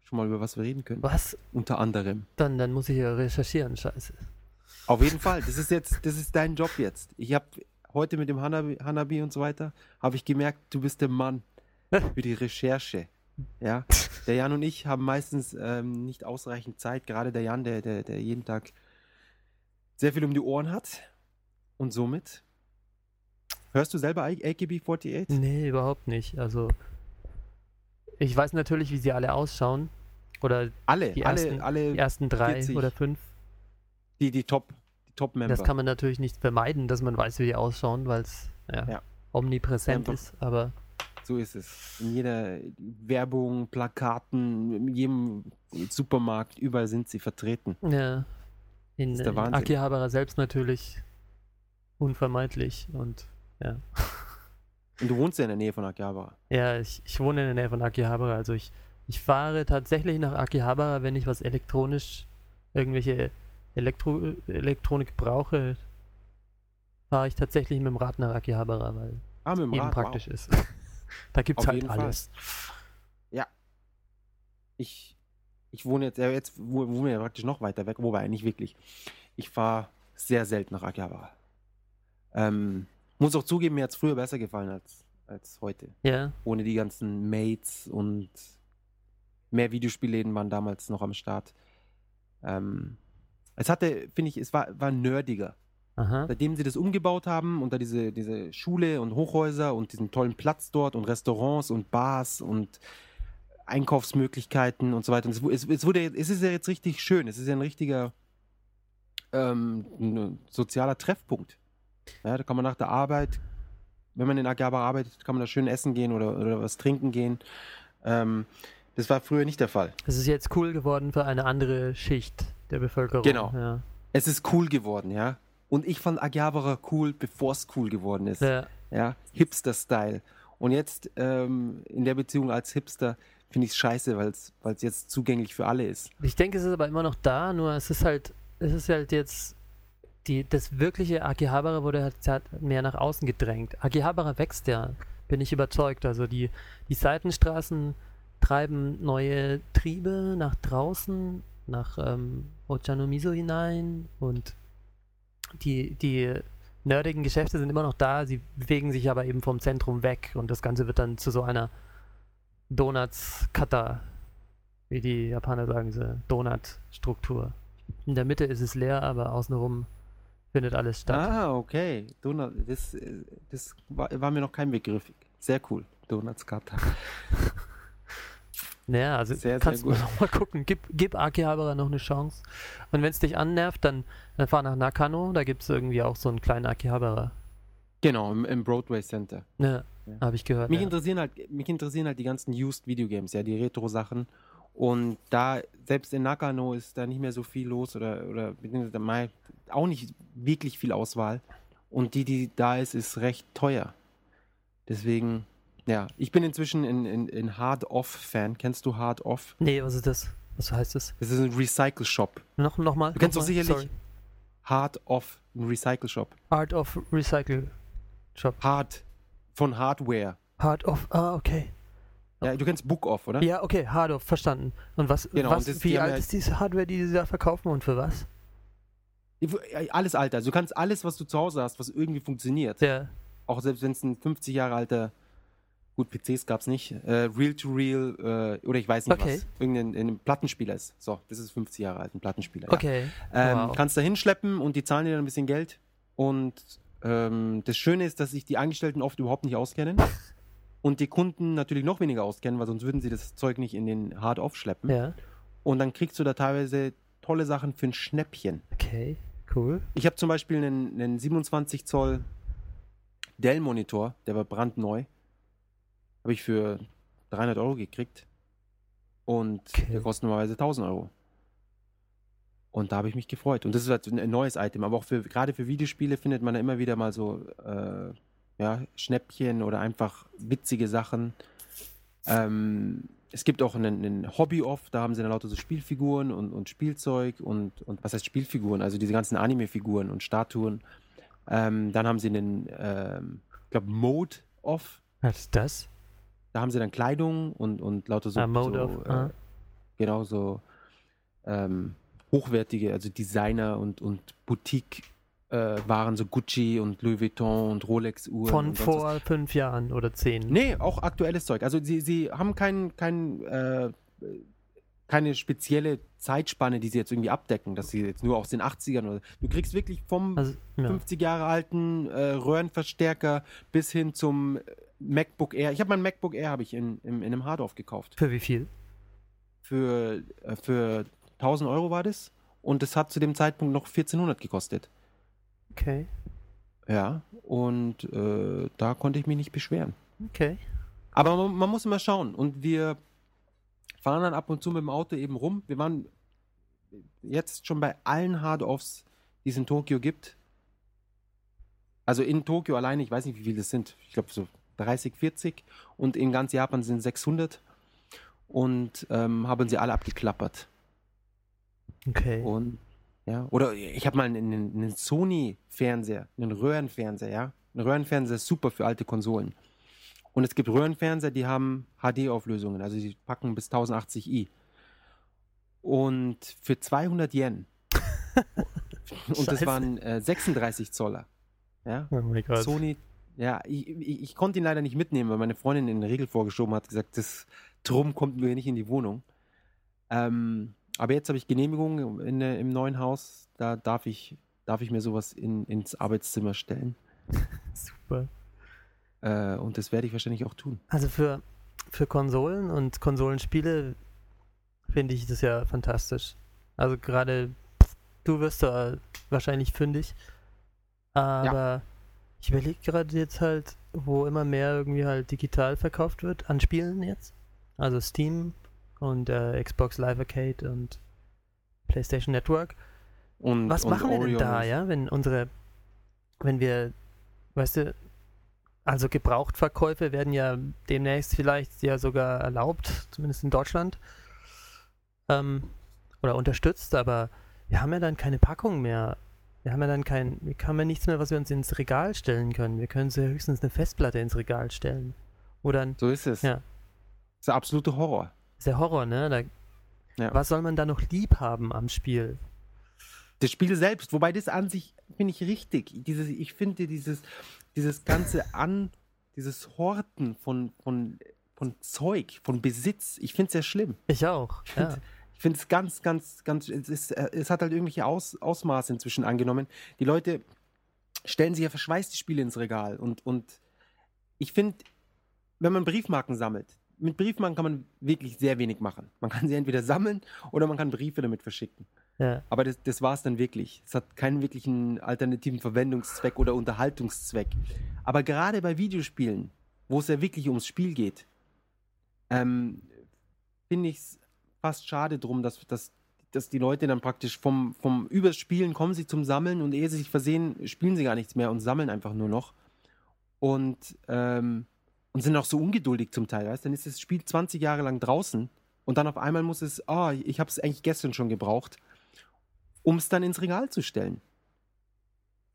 schon mal, über was wir reden können. Was? Unter anderem. Dann, dann muss ich ja recherchieren, scheiße. Auf jeden Fall. Das ist jetzt, das ist dein Job jetzt. Ich habe heute mit dem Hanabi, Hanabi und so weiter, habe ich gemerkt, du bist der Mann für die Recherche. Ja, der Jan und ich haben meistens ähm, nicht ausreichend Zeit. Gerade der Jan, der, der, der jeden Tag sehr viel um die Ohren hat. Und somit hörst du selber AKB48? Nee, überhaupt nicht. Also, ich weiß natürlich, wie sie alle ausschauen. Oder Alle, Die alle, ersten- alle, die ersten drei 40. oder fünf. die, die Top, die Top-Member. Das kann man natürlich nicht vermeiden, dass man weiß, wie die ausschauen, weil es ja, Ja. omnipräsent Einfach- ist. Aber So ist es. In jeder Werbung, Plakaten, in jedem Supermarkt, überall sind sie vertreten. ja, in, in. Akihabara selbst natürlich unvermeidlich. Und Und du wohnst ja in der Nähe von Akihabara. ja, ich, ich wohne in der Nähe von Akihabara. Also ich, ich fahre tatsächlich nach Akihabara, wenn ich was elektronisch, irgendwelche Elektro Elektronik brauche, fahre ich tatsächlich mit dem Rad nach Akihabara, weil Ah, dem eben Rad, praktisch wow. ist. da gibt es Auf halt jeden Fall. alles. Ich, ich wohne jetzt, ja, jetzt wo- wohnen wir ja praktisch noch weiter weg, wobei nicht wirklich. Ich fahre sehr selten nach Akihabara. Ähm, muss auch zugeben, mir hat es früher besser gefallen als, als heute. Ja, Ohne die ganzen Mates und mehr Videospielläden waren damals noch am Start. Ähm, es hatte, finde ich, es war, war nerdiger. aha. Seitdem sie das umgebaut haben und da diese, diese Schule und Hochhäuser und diesen tollen Platz dort und Restaurants und Bars und Einkaufsmöglichkeiten und so weiter. Und es, es, wurde, es ist ja jetzt richtig schön. Es ist ja ein richtiger ähm, ein sozialer Treffpunkt. Ja, da kann man nach der Arbeit, wenn man in Agaba arbeitet, kann man da schön essen gehen oder, oder was trinken gehen. Ähm, das war früher nicht der Fall. Es ist jetzt cool geworden für eine andere Schicht der Bevölkerung. Genau. Ja. Es ist cool geworden, ja. Und ich fand Akihabara cool, bevor es cool geworden ist. Ja. ja, Hipster-Style. Und jetzt ähm, in der Beziehung als Hipster finde ich es scheiße, weil es jetzt zugänglich für alle ist. Ich denke, es ist aber immer noch da, nur es ist halt, es ist halt jetzt, die, das wirkliche Akihabara wurde halt, mehr nach außen gedrängt. Akihabara wächst ja, bin ich überzeugt. Also die, die Seitenstraßen treiben neue Triebe nach draußen, nach ähm, Ochanomizu hinein und die, die nerdigen Geschäfte sind immer noch da, sie bewegen sich aber eben vom Zentrum weg und das Ganze wird dann zu so einer Donuts-Kata, wie die Japaner sagen, diese Donut-Struktur. In der Mitte ist es leer, aber außenrum findet alles statt. Ah, okay. Donut, das, das war, war mir noch kein Begriff. Sehr cool. Donuts Kata. Naja, also Sehr, sehr kannst du gut. noch mal gucken. Gib, gib Akihabara noch eine Chance. Und wenn es dich annervt, dann, dann fahr nach Nakano. Da gibt es irgendwie auch so einen kleinen Akihabara. Genau, im, im Broadway Center. Ja, Ja. habe ich gehört. Mich, ja. interessieren halt, mich interessieren halt die ganzen Used Videogames, ja, die Retro-Sachen. Und da, selbst in Nakano ist da nicht mehr so viel los oder, oder beziehungsweise auch nicht wirklich viel Auswahl. Und die, die da ist, ist recht teuer. Deswegen, ja, ich bin inzwischen in, in, in Hard Off-Fan. Kennst du Hard Off? Nee, was ist das? Was heißt das? Das ist ein Recycle-Shop. Noch, noch mal? Du kennst doch sicherlich Sorry. Hard Off, ein Recycle-Shop. Art of Recycle Shop. Hard von Hardware. Hard of, ah, okay. Ja, du kennst Book Off, oder? Ja, okay, Hard of, verstanden. Und was, Genau, was und das- wie alt ja- ist diese Hardware, die sie da verkaufen und für was? Alles Alter. Also du kannst alles, was du zu Hause hast, was irgendwie funktioniert. Ja, Auch selbst wenn es ein 50 Jahre alter, gut, PCs gab es nicht, äh, Real-to-Real, äh, oder ich weiß nicht Okay. was, irgendein ein Plattenspieler ist. So, das ist 50 Jahre alt, ein Plattenspieler. okay. Ja. Ähm, wow. Kannst da hinschleppen und die zahlen dir dann ein bisschen Geld. Und ähm, das Schöne ist, dass sich die Angestellten oft überhaupt nicht auskennen. Und die Kunden natürlich noch weniger auskennen, weil sonst würden sie das Zeug nicht in den Hard Off schleppen. Ja, Und dann kriegst du da teilweise tolle Sachen für ein Schnäppchen. okay, cool. Ich habe zum Beispiel einen, einen 27 Zoll Dell-Monitor, der war brandneu. Habe ich für 300 Euro gekriegt. Und Okay. der kostet normalerweise 1000 Euro. Und da habe ich mich gefreut. Und das ist halt ein neues Item. Aber auch für, gerade für Videospiele findet man da immer wieder mal so äh, ja, Schnäppchen oder einfach witzige Sachen. Ähm, es gibt auch einen, einen Hobby-Off, da haben sie dann lauter so Spielfiguren und, und Spielzeug und, und was heißt Spielfiguren? Also diese ganzen Anime-Figuren und Statuen. Ähm, dann haben sie einen, ähm, ich glaube, Mode-Off. Was ist das? Da haben sie dann Kleidung und, und lauter so, Ah, Mode so äh, ah. genau so ähm, hochwertige, also Designer und, und Boutique äh, waren so Gucci und Louis Vuitton und Rolex Uhren. Von und sonst was. vor fünf Jahren oder zehn. Nee, auch aktuelles Zeug. Also sie, sie haben kein, kein, äh, keine spezielle Zeitspanne, die sie jetzt irgendwie abdecken, dass sie jetzt nur aus den 80ern oder. Du kriegst wirklich vom Also, ja. 50 Jahre alten äh, Röhrenverstärker bis hin zum MacBook Air. Ich habe mein MacBook Air habe ich in, in, in einem Hardorf gekauft. Für wie viel? Für, äh, für 1000 Euro war das. Und es hat zu dem Zeitpunkt noch 1400 gekostet. Okay. Ja, und äh, da konnte ich mich nicht beschweren. Okay. Aber man, man muss immer schauen. Und wir fahren dann ab und zu mit dem Auto eben rum. Wir waren jetzt schon bei allen Hard-Offs, die es in Tokio gibt. Also in Tokio alleine, ich weiß nicht, wie viele das sind. Ich glaube so 30, 40. Und in ganz Japan sind 600. Und ähm, haben sie alle abgeklappert. Okay. Und ja, oder ich habe mal einen, einen Sony-Fernseher, einen Röhrenfernseher, ja. Ein Röhrenfernseher ist super für alte Konsolen. Und es gibt Röhrenfernseher, die haben HD-Auflösungen, also die packen bis 1080i. Und für 200 Yen. und das waren äh, 36 Zoller. Ja, oh mein Gott. Sony, ja, ich, ich, ich konnte ihn leider nicht mitnehmen, weil meine Freundin in den Regel vorgeschoben hat, gesagt, das Drum kommt mir nicht in die Wohnung. Ähm, aber jetzt habe ich Genehmigung in, der- im neuen Haus, da darf ich, darf ich mir sowas in, ins Arbeitszimmer stellen. Super. Äh, und das werde ich wahrscheinlich auch tun. Also für, für Konsolen und Konsolenspiele finde ich das ja fantastisch. Also gerade du wirst da wahrscheinlich fündig. Aber ich überlege gerade jetzt halt, wo immer mehr irgendwie halt digital verkauft wird an Spielen jetzt. Also Steam und äh, Xbox Live Arcade und PlayStation Network. Und, Was und machen wir denn da, ja, wenn unsere, wenn wir, weißt du, also Gebrauchtverkäufe werden ja demnächst vielleicht ja sogar erlaubt, zumindest in Deutschland, ähm, oder unterstützt, aber wir haben ja dann keine Packung mehr. Wir haben ja dann kein, wir haben ja nichts mehr, was wir uns ins Regal stellen können. Wir können so höchstens eine Festplatte ins Regal stellen. Oder ein, So ist es. Ja. Das ist der absolute Horror. Ist der Horror, ne? Da, Ja. Was soll man da noch lieb haben am Spiel? Das Spiel selbst, wobei das an sich finde ich richtig. Dieses, ich finde dieses, dieses ganze An, dieses Horten von, von, von Zeug, von Besitz, ich finde es sehr schlimm. Ich auch. Ja. Ich finde es ganz, ganz, ganz, es, ist, es hat halt irgendwelche Aus, Ausmaße inzwischen angenommen. Die Leute stellen sich ja verschweißte Spiele ins Regal und, und ich finde, wenn man Briefmarken sammelt, mit Briefmarken kann man wirklich sehr wenig machen. Man kann sie entweder sammeln oder man kann Briefe damit verschicken. ja. Aber das, das war es dann wirklich. Es hat keinen wirklichen alternativen Verwendungszweck oder Unterhaltungszweck. Aber gerade bei Videospielen, wo es ja wirklich ums Spiel geht, ähm, finde ich es fast schade drum, dass, dass, dass die Leute dann praktisch vom, vom Übers Spielen kommen sie zum Sammeln und ehe sie sich versehen, spielen sie gar nichts mehr und sammeln einfach nur noch. Und, ähm, und sind auch so ungeduldig zum Teil, weißt Dann ist das Spiel 20 Jahre lang draußen und dann auf einmal muss es, ah, ich habe es eigentlich gestern schon gebraucht um es dann ins Regal zu stellen.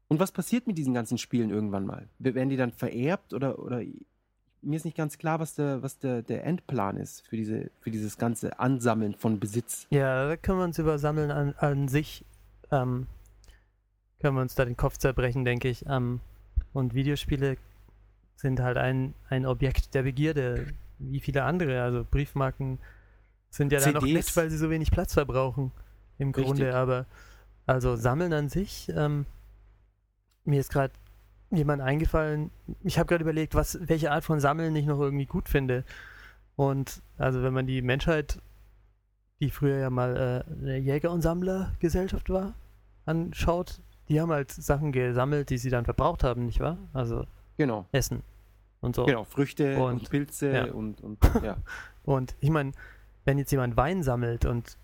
Und was passiert mit diesen ganzen Spielen irgendwann mal? Werden die dann vererbt oder, oder mir ist nicht ganz klar, was der, was der, der Endplan ist für, diese, für dieses ganze Ansammeln von Besitz. Ja, da können wir uns über Sammeln an, an sich, ähm, können wir uns da den Kopf zerbrechen, denke ich. Ähm, und Videospiele sind halt ein, ein Objekt der Begierde, wie viele andere. Also Briefmarken sind ja dann noch CDs. nett, weil sie so wenig Platz verbrauchen. Im Richtig. Grunde, aber also Sammeln an sich, ähm, mir ist gerade jemand eingefallen, ich habe gerade überlegt, was, welche Art von Sammeln ich noch irgendwie gut finde. Und also wenn man die Menschheit die früher ja mal äh, eine Jäger- und Sammlergesellschaft war, anschaut, die haben halt Sachen gesammelt, die sie dann verbraucht haben, nicht wahr? Also Genau, Essen und so. genau. Früchte und, Und- Pilze ja. und, und ja. Und ich meine, wenn jetzt jemand Wein sammelt und,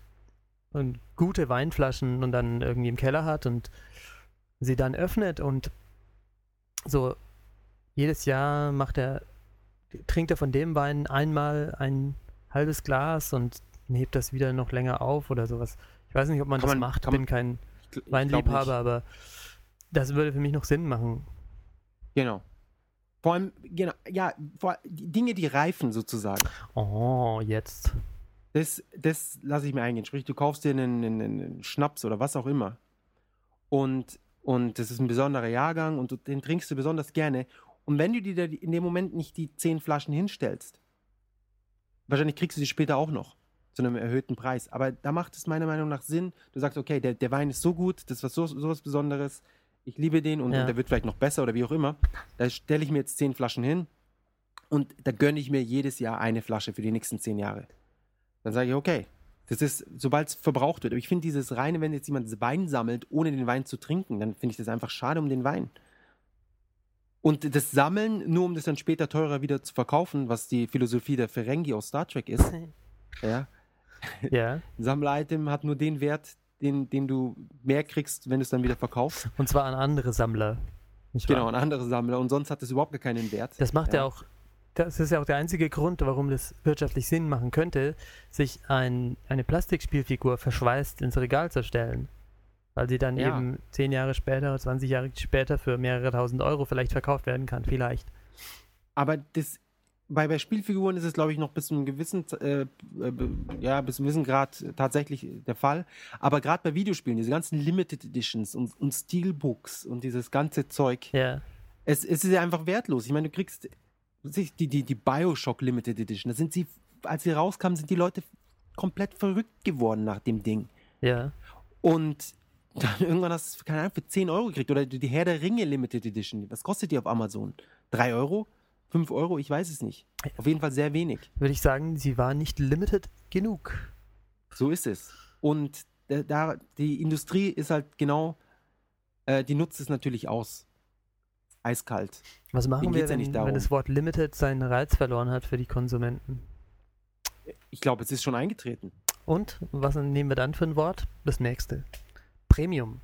und gute Weinflaschen und dann irgendwie im Keller hat und sie dann öffnet und so jedes Jahr macht er, trinkt er von dem Wein einmal ein halbes Glas und hebt das wieder noch länger auf oder sowas. Ich weiß nicht, ob man Kann das man- macht, kann bin kein Ich ich Weinliebhaber, aber das würde für mich noch Sinn machen. Genau. Vor allem, genau, ja, vor, Dinge, die reifen sozusagen. Oh, jetzt. Das, das lasse ich mir eingehen. Sprich, du kaufst dir einen, einen, einen Schnaps oder was auch immer. Und, und das ist ein besonderer Jahrgang und du, den trinkst du besonders gerne. Und wenn du dir in dem Moment nicht die zehn Flaschen hinstellst, wahrscheinlich kriegst du sie später auch noch zu einem erhöhten Preis. Aber da macht es meiner Meinung nach Sinn. Du sagst, okay, der, der Wein ist so gut, das was so, so was Besonderes. Ich liebe den und, Ja. und der wird vielleicht noch besser oder wie auch immer. Da stelle ich mir jetzt zehn Flaschen hin und da gönne ich mir jedes Jahr eine Flasche für die nächsten zehn Jahre. Dann sage ich, okay, das ist, sobald es verbraucht wird. Aber ich finde dieses reine, wenn jetzt jemand Wein sammelt, ohne den Wein zu trinken, dann finde ich das einfach schade um den Wein. Und das Sammeln, nur um das dann später teurer wieder zu verkaufen, was die Philosophie der Ferengi aus Star Trek ist, ja, Ja. ein Sammler-Item hat nur den Wert, den, den du mehr kriegst, wenn du es dann wieder verkaufst. Und zwar an andere Sammler. Genau, an andere Sammler. Und sonst hat es überhaupt gar keinen Wert. Das macht ja. Ja. auch, das ist ja auch der einzige Grund, warum das wirtschaftlich Sinn machen könnte, sich ein, eine Plastikspielfigur verschweißt ins Regal zu stellen. Weil sie dann Ja. eben zehn Jahre später, 20 Jahre später für mehrere tausend Euro vielleicht verkauft werden kann. Vielleicht. Aber das, bei, bei Spielfiguren ist es, glaube ich, noch bis zu einem gewissen, äh, äh, ja, bis zu einem gewissen Grad tatsächlich der Fall. Aber gerade bei Videospielen, diese ganzen Limited Editions und, und Steelbooks und dieses ganze Zeug, Ja. es, es ist ja einfach wertlos. Ich meine, du kriegst die, die, die Bioshock Limited Edition, da sind sie, als sie rauskamen, sind die Leute komplett verrückt geworden nach dem Ding. Ja. Und dann irgendwann hast du, keine Ahnung, für 10 Euro gekriegt. Oder die Herr der Ringe Limited Edition. Was kostet die auf Amazon? 3 Euro? 5 Euro? Ich weiß es nicht. Auf jeden Fall sehr wenig. Würde ich sagen, sie war nicht limited genug. So ist es. Und da, da die Industrie ist halt genau, äh, die nutzt es natürlich aus. Eiskalt. Was machen Denen wir, geht's ja wenn, wenn das Wort limited seinen Reiz verloren hat für die Konsumenten? Ich glaube, es ist schon eingetreten. Und was nehmen wir dann für ein Wort? Das nächste. Premium.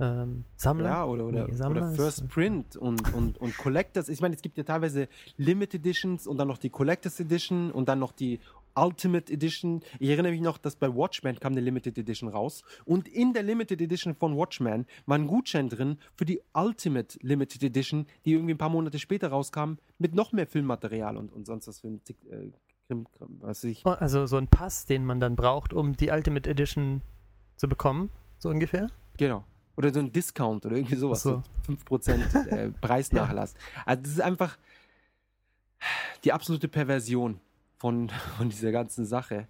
Ähm, Sammler? Ja, oder, oder, Nee, Sammler oder First Print und, und, und Collectors. Ich meine, es gibt ja teilweise Limited Editions und dann noch die Collectors Edition und dann noch die Ultimate Edition. Ich erinnere mich noch, dass bei Watchmen kam eine Limited Edition raus und in der Limited Edition von Watchmen war ein Gutschein drin für die Ultimate Limited Edition, die irgendwie ein paar Monate später rauskam, mit noch mehr Filmmaterial und, und sonst was für ein äh, Krim, Krim, was ich. Oh, Also so ein Pass, den man dann braucht, um die Ultimate Edition zu bekommen, so ungefähr. Genau. Oder so ein Discount oder irgendwie sowas. Ach So 5% äh, Preisnachlass. Also das ist einfach die absolute Perversion von, von dieser ganzen Sache.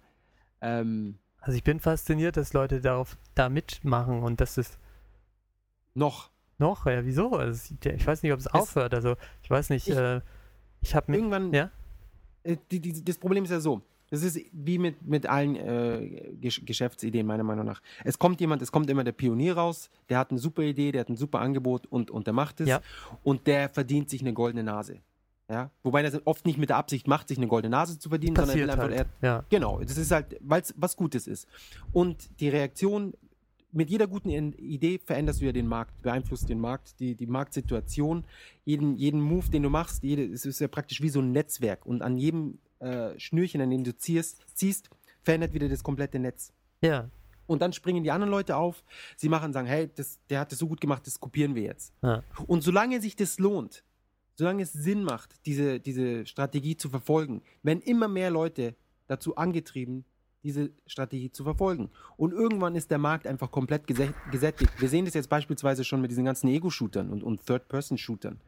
Ähm, Also ich bin fasziniert, dass Leute darauf da mitmachen und dass es noch. noch, ja, wieso? Also ich weiß nicht, ob es aufhört. Also ich weiß nicht, Ich- äh, ich habe mir. Irgendwann. Ja? Äh, die, die, das Problem ist ja so. Das ist wie mit, mit allen äh, Gesch Geschäftsideen, meiner Meinung nach. Es kommt jemand, es kommt immer der Pionier raus, der hat eine super Idee, der hat ein super Angebot und, und der macht es. Ja. Und der verdient sich eine goldene Nase. Ja? Wobei er oft nicht mit der Absicht macht, sich eine goldene Nase zu verdienen, sondern er will Passiert einfach, halt. er, Ja. Genau, das ist halt, weil es was Gutes ist. Und die Reaktion, mit jeder guten Idee veränderst du ja den Markt, beeinflusst den Markt, die, die Marktsituation, jeden, jeden Move, den du machst, jede, es ist ja praktisch wie so ein Netzwerk. Und an jedem äh, Schnürchen, an dem du ziehst, ziehst, verändert wieder das komplette Netz. ja. Und dann springen die anderen Leute auf, sie machen, sagen, hey, das, der hat das so gut gemacht, das kopieren wir jetzt. Ja. Und solange sich das lohnt, solange es Sinn macht, diese, diese Strategie zu verfolgen, werden immer mehr Leute dazu angetrieben, diese Strategie zu verfolgen. Und irgendwann ist der Markt einfach komplett gesä- gesättigt. Wir sehen das jetzt beispielsweise schon mit diesen ganzen Ego-Shootern und, und Third-Person-Shootern.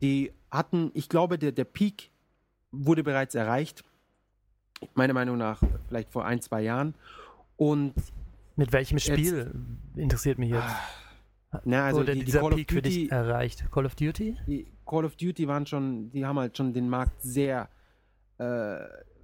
Die hatten, ich glaube, der, der Peak wurde bereits erreicht. Meiner Meinung nach vielleicht vor ein, zwei Jahren. Und Mit welchem Jetzt- Spiel interessiert mich jetzt? na, also Wurde die, die dieser Call of Peak für dich Duty, erreicht? Call of Duty? die Call of Duty waren schon, die haben halt schon den Markt sehr, äh,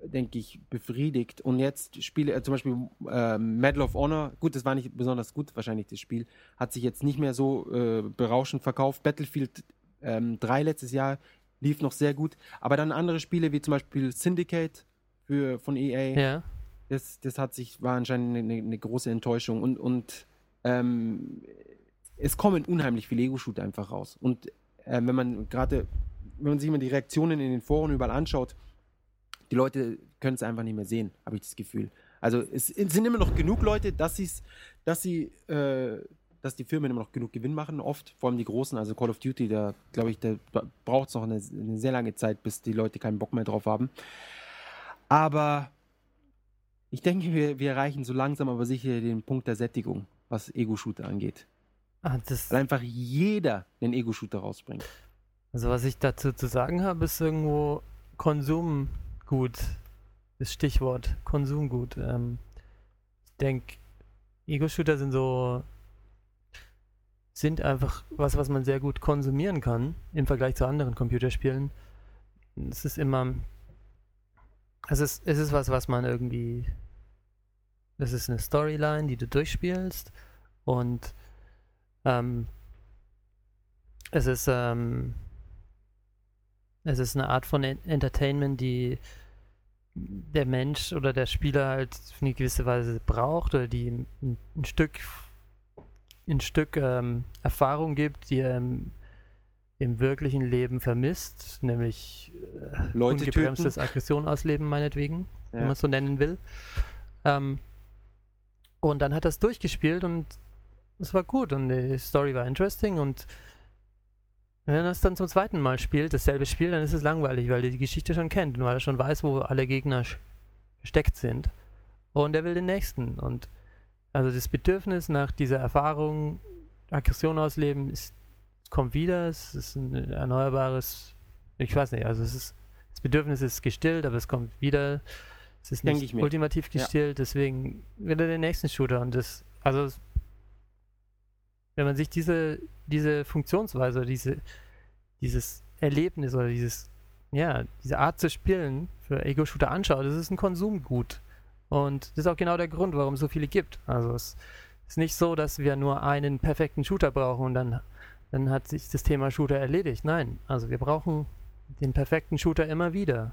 denke ich, befriedigt. Und jetzt Spiele, äh, zum Beispiel äh, Medal of Honor, gut, das war nicht besonders gut, wahrscheinlich das Spiel, hat sich jetzt nicht mehr so äh, berauschend verkauft. Battlefield ähm, 3 letztes Jahr lief noch sehr gut. Aber dann andere Spiele wie zum Beispiel Syndicate für, von EA Ja. das, das hat sich, war anscheinend eine, eine große Enttäuschung und, und ähm, es kommen unheimlich viele Ego-Shooter einfach raus. Und äh, wenn man gerade, wenn man sich mal die Reaktionen in den Foren überall anschaut, die Leute können es einfach nicht mehr sehen, habe ich das Gefühl. Also es, es sind immer noch genug Leute, dass, dass sie, äh, dass die Firmen immer noch genug Gewinn machen, oft, vor allem die großen, also Call of Duty, da glaube ich, da braucht es noch eine, eine sehr lange Zeit, bis die Leute keinen Bock mehr drauf haben. Aber ich denke, wir, wir erreichen so langsam aber sicher den Punkt der Sättigung, was Ego-Shooter angeht. Ah, das, Weil einfach jeder einen Ego-Shooter rausbringt. also was ich dazu zu sagen habe, ist irgendwo Konsumgut. Das Stichwort Konsumgut. Ähm, ich denke, Ego-Shooter sind so sind einfach was, was man sehr gut konsumieren kann im Vergleich zu anderen Computerspielen. Es ist immer es ist, es ist was, was man irgendwie es ist eine Storyline, die du durchspielst und ähm, es ist ähm, es ist eine Art von En- Entertainment, die der Mensch oder der Spieler halt auf eine gewisse Weise braucht oder die ein, ein Stück ein Stück ähm, Erfahrung gibt, die er im, im wirklichen Leben vermisst, nämlich äh, Leute ungebremstes Aggression ausleben, meinetwegen, wenn man Ja. es so nennen will. Ähm, und dann hat er es durchgespielt und es war gut und die Story war interesting und wenn er es dann zum zweiten Mal spielt, dasselbe Spiel, dann ist es langweilig, weil er die Geschichte schon kennt und weil er schon weiß, wo alle Gegner versteckt sind. Und er will den nächsten. Und also das Bedürfnis nach dieser Erfahrung, Aggression ausleben, ist, kommt wieder. Es ist ein erneuerbares, ich weiß nicht, also es ist, das Bedürfnis ist gestillt, aber es kommt wieder. Es ist Denk nicht ultimativ Ja. gestillt, deswegen will er den nächsten Shooter. Und das, also wenn man sich diese, diese Funktionsweise diese, dieses Erlebnis oder dieses, ja, diese Art zu spielen für Ego-Shooter anschaut, das ist ein Konsumgut. Und das ist auch genau der Grund, warum es so viele gibt. Also es ist nicht so, dass wir nur einen perfekten Shooter brauchen und dann, dann hat sich das Thema Shooter erledigt. Nein, also wir brauchen den perfekten Shooter immer wieder.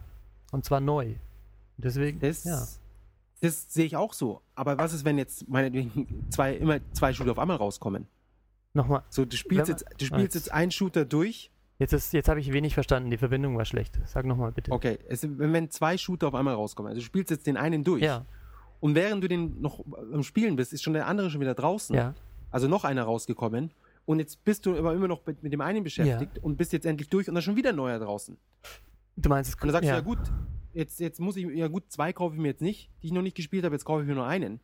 Und zwar neu. Deswegen, Das, ja. das sehe ich auch so. Aber was ist, wenn jetzt meinetwegen zwei, immer zwei Shooter auf einmal rauskommen? Nochmal, So, du spielst, man- jetzt, du spielst jetzt einen Shooter durch. Jetzt, ist- jetzt habe ich wenig verstanden, die Verbindung war schlecht. Sag nochmal bitte. Okay, es, wenn, zwei Shooter auf einmal rauskommen, also du spielst jetzt den einen durch. Ja, Und während du den noch am Spielen bist, ist schon der andere schon wieder draußen. ja. Also noch einer rausgekommen. Und jetzt bist du aber immer noch mit, mit dem einen beschäftigt und bist jetzt endlich durch und dann schon wieder ein neuer draußen. Du meinst es Und dann sagst ja. du, ja gut, jetzt, jetzt muss ich, ja gut, zwei kaufe ich mir jetzt nicht, die ich noch nicht gespielt habe, jetzt kaufe ich mir nur einen.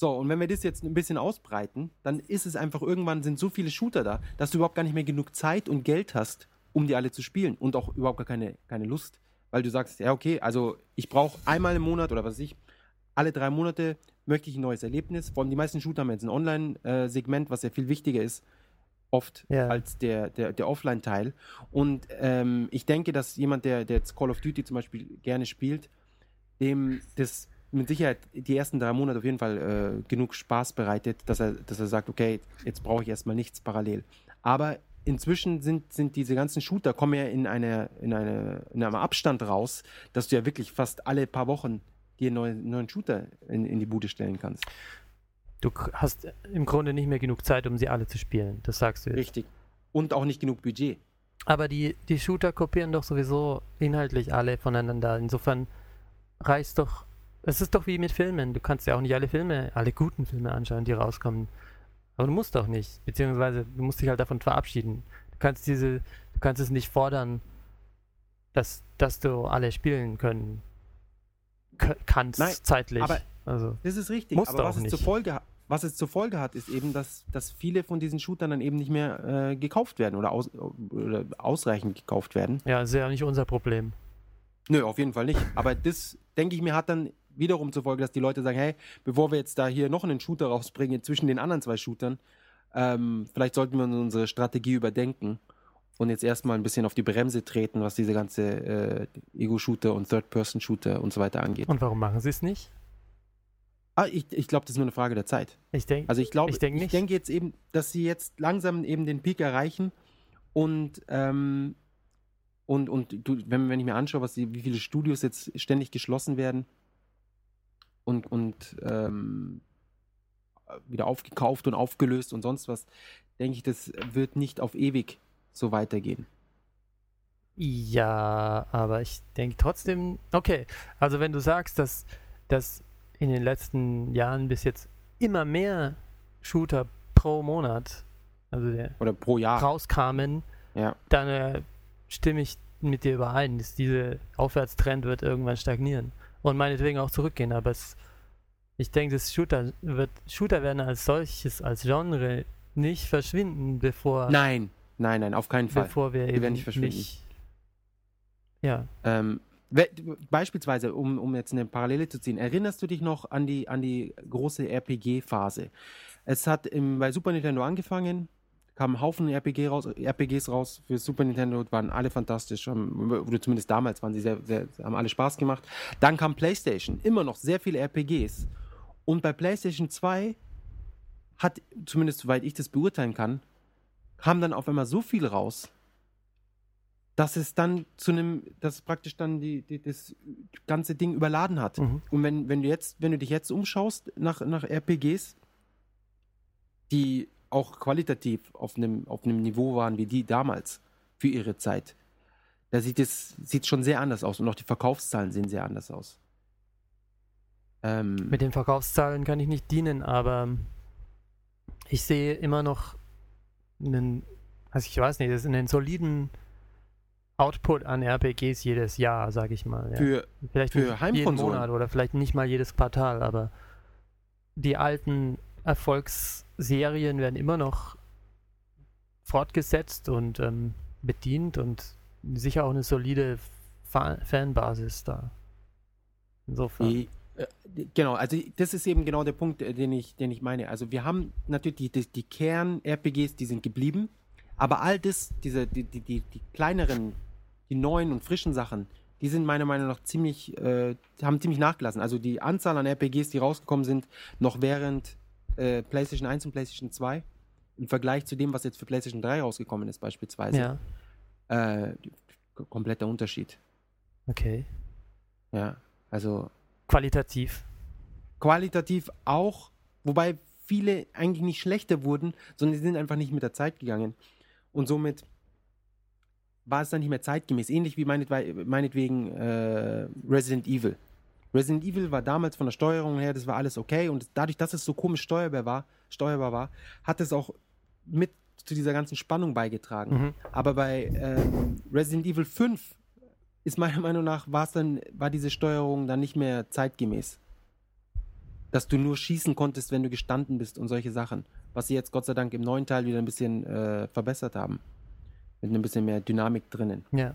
So, und wenn wir das jetzt ein bisschen ausbreiten, dann ist es einfach, irgendwann sind so viele Shooter da, dass du überhaupt gar nicht mehr genug Zeit und Geld hast, um die alle zu spielen und auch überhaupt gar keine, keine Lust. Weil du sagst, ja okay, also ich brauche einmal im Monat oder was weiß ich, alle drei Monate möchte ich ein neues Erlebnis. Vor allem die meisten Shooter haben jetzt ein Online-Segment, was ja viel wichtiger ist, oft Ja. als der, der, der Offline-Teil. Und ähm, ich denke, dass jemand, der, der jetzt Call of Duty zum Beispiel gerne spielt, dem das mit Sicherheit die ersten drei Monate auf jeden Fall äh, genug Spaß bereitet, dass er, dass er sagt, okay, jetzt brauche ich erstmal nichts parallel. Aber inzwischen sind, sind diese ganzen Shooter, kommen ja in, eine, in, eine, in einem Abstand raus, dass du ja wirklich fast alle paar Wochen dir einen neuen, neuen Shooter in, in die Bude stellen kannst. Du hast im Grunde nicht mehr genug Zeit, um sie alle zu spielen. Das sagst du jetzt. Richtig. Und auch nicht genug Budget. Aber die, die Shooter kopieren doch sowieso inhaltlich alle voneinander. Insofern reicht doch. Es ist doch wie mit Filmen. Du kannst ja auch nicht alle Filme, alle guten Filme anschauen, die rauskommen. Aber du musst doch nicht. Beziehungsweise du musst dich halt davon verabschieden. Du kannst diese, du kannst es nicht fordern, dass, dass du alle spielen können kannst Nein, zeitlich. aber- also Das ist richtig. Musst aber was es, zur nicht. Folge, ha- was es zur Folge hat, ist eben, dass, dass viele von diesen Shootern dann eben nicht mehr äh, gekauft werden oder, aus, oder ausreichend gekauft werden. ja, ist ja nicht unser Problem. Nö, auf jeden Fall nicht. Aber das, denke ich mir, hat dann wiederum zur Folge, dass die Leute sagen, hey, bevor wir jetzt da hier noch einen Shooter rausbringen zwischen den anderen zwei Shootern, ähm, vielleicht sollten wir unsere Strategie überdenken und jetzt erstmal ein bisschen auf die Bremse treten, was diese ganze äh, Ego-Shooter und Third-Person-Shooter und so weiter angeht. Und warum machen sie es nicht? Ah, ich, ich glaube, das ist nur eine Frage der Zeit. Ich denke, Also ich glaube, Ich denk denke jetzt eben, dass sie jetzt langsam eben den Peak erreichen und ähm, und, und du, wenn, wenn ich mir anschaue, was die, wie viele Studios jetzt ständig geschlossen werden und, und ähm, wieder aufgekauft und aufgelöst und sonst was, denke ich, das wird nicht auf ewig so weitergehen. Ja, aber ich denke trotzdem, okay, also wenn du sagst, dass, dass in den letzten Jahren bis jetzt immer mehr Shooter pro Monat, also der Oder pro Jahr. rauskamen, Ja. dann äh, stimme ich mit dir überein, dass dieser Aufwärtstrend wird irgendwann stagnieren und meinetwegen auch zurückgehen, aber es, ich denke, das Shooter wird, Shooter werden als solches, als Genre nicht verschwinden, bevor, Nein, nein, nein, auf keinen Fall. bevor wir Die eben nicht verschwinden. nicht ja, Ähm, we- beispielsweise, um, um jetzt eine Parallele zu ziehen, erinnerst du dich noch an die, an die große RPG-Phase? Es hat im, bei Super Nintendo angefangen, kamen Haufen RPG raus, RPGs raus für Super Nintendo, waren alle fantastisch, haben, oder zumindest damals waren sie sehr, sehr, haben alle Spaß gemacht. Dann kam PlayStation, immer noch sehr viele RPGs. Und bei PlayStation 2 hat, zumindest soweit ich das beurteilen kann, kam dann auf einmal so viel raus, dass es dann zu einem, dass praktisch dann die, die, das ganze Ding überladen hat. Mhm. Und wenn, wenn du jetzt, wenn du dich jetzt umschaust nach, nach RPGs, die auch qualitativ auf einem, auf einem Niveau waren wie die damals für ihre Zeit, da sieht es sieht schon sehr anders aus und auch die Verkaufszahlen sehen sehr anders aus. Ähm, Mit den Verkaufszahlen kann ich nicht dienen, aber ich sehe immer noch einen, also ich weiß nicht, das ist einen soliden Output an RPGs jedes Jahr, sage ich mal. Ja. für, vielleicht für jeden. Monat oder vielleicht nicht mal jedes Quartal, aber die alten Erfolgsserien werden immer noch fortgesetzt und ähm, bedient und sicher auch eine solide Fa Fanbasis da. Insofern. Die, äh, genau, also das ist eben genau der Punkt, äh, den ich, den ich meine. Also wir haben natürlich die, die, die Kern-RPGs, die sind geblieben, aber all das, diese, die, die, die, die kleineren, die neuen und frischen Sachen, die sind meiner Meinung nach ziemlich, äh, haben ziemlich nachgelassen. Also die Anzahl an RPGs, die rausgekommen sind, noch während äh, PlayStation 1 und PlayStation 2, im Vergleich zu dem, was jetzt für PlayStation 3 rausgekommen ist, beispielsweise, ja, äh, kompletter Unterschied. okay. Ja, also Qualitativ. qualitativ auch, wobei viele eigentlich nicht schlechter wurden, sondern sie sind einfach nicht mit der Zeit gegangen. Und somit war es dann nicht mehr zeitgemäß. Ähnlich wie meinetwe meinetwegen äh, Resident Evil. Resident Evil war damals von der Steuerung her, das war alles okay. Und dadurch, dass es so komisch steuerbar war, steuerbar war hat es auch mit zu dieser ganzen Spannung beigetragen. Mhm. Aber bei ähm, Resident Evil 5 ist meiner Meinung nach, war's dann, war diese Steuerung dann nicht mehr zeitgemäß. Dass du nur schießen konntest, wenn du gestanden bist und solche Sachen. Was sie jetzt Gott sei Dank im neuen Teil wieder ein bisschen äh, verbessert haben. Mit ein bisschen mehr Dynamik drinnen. Ja.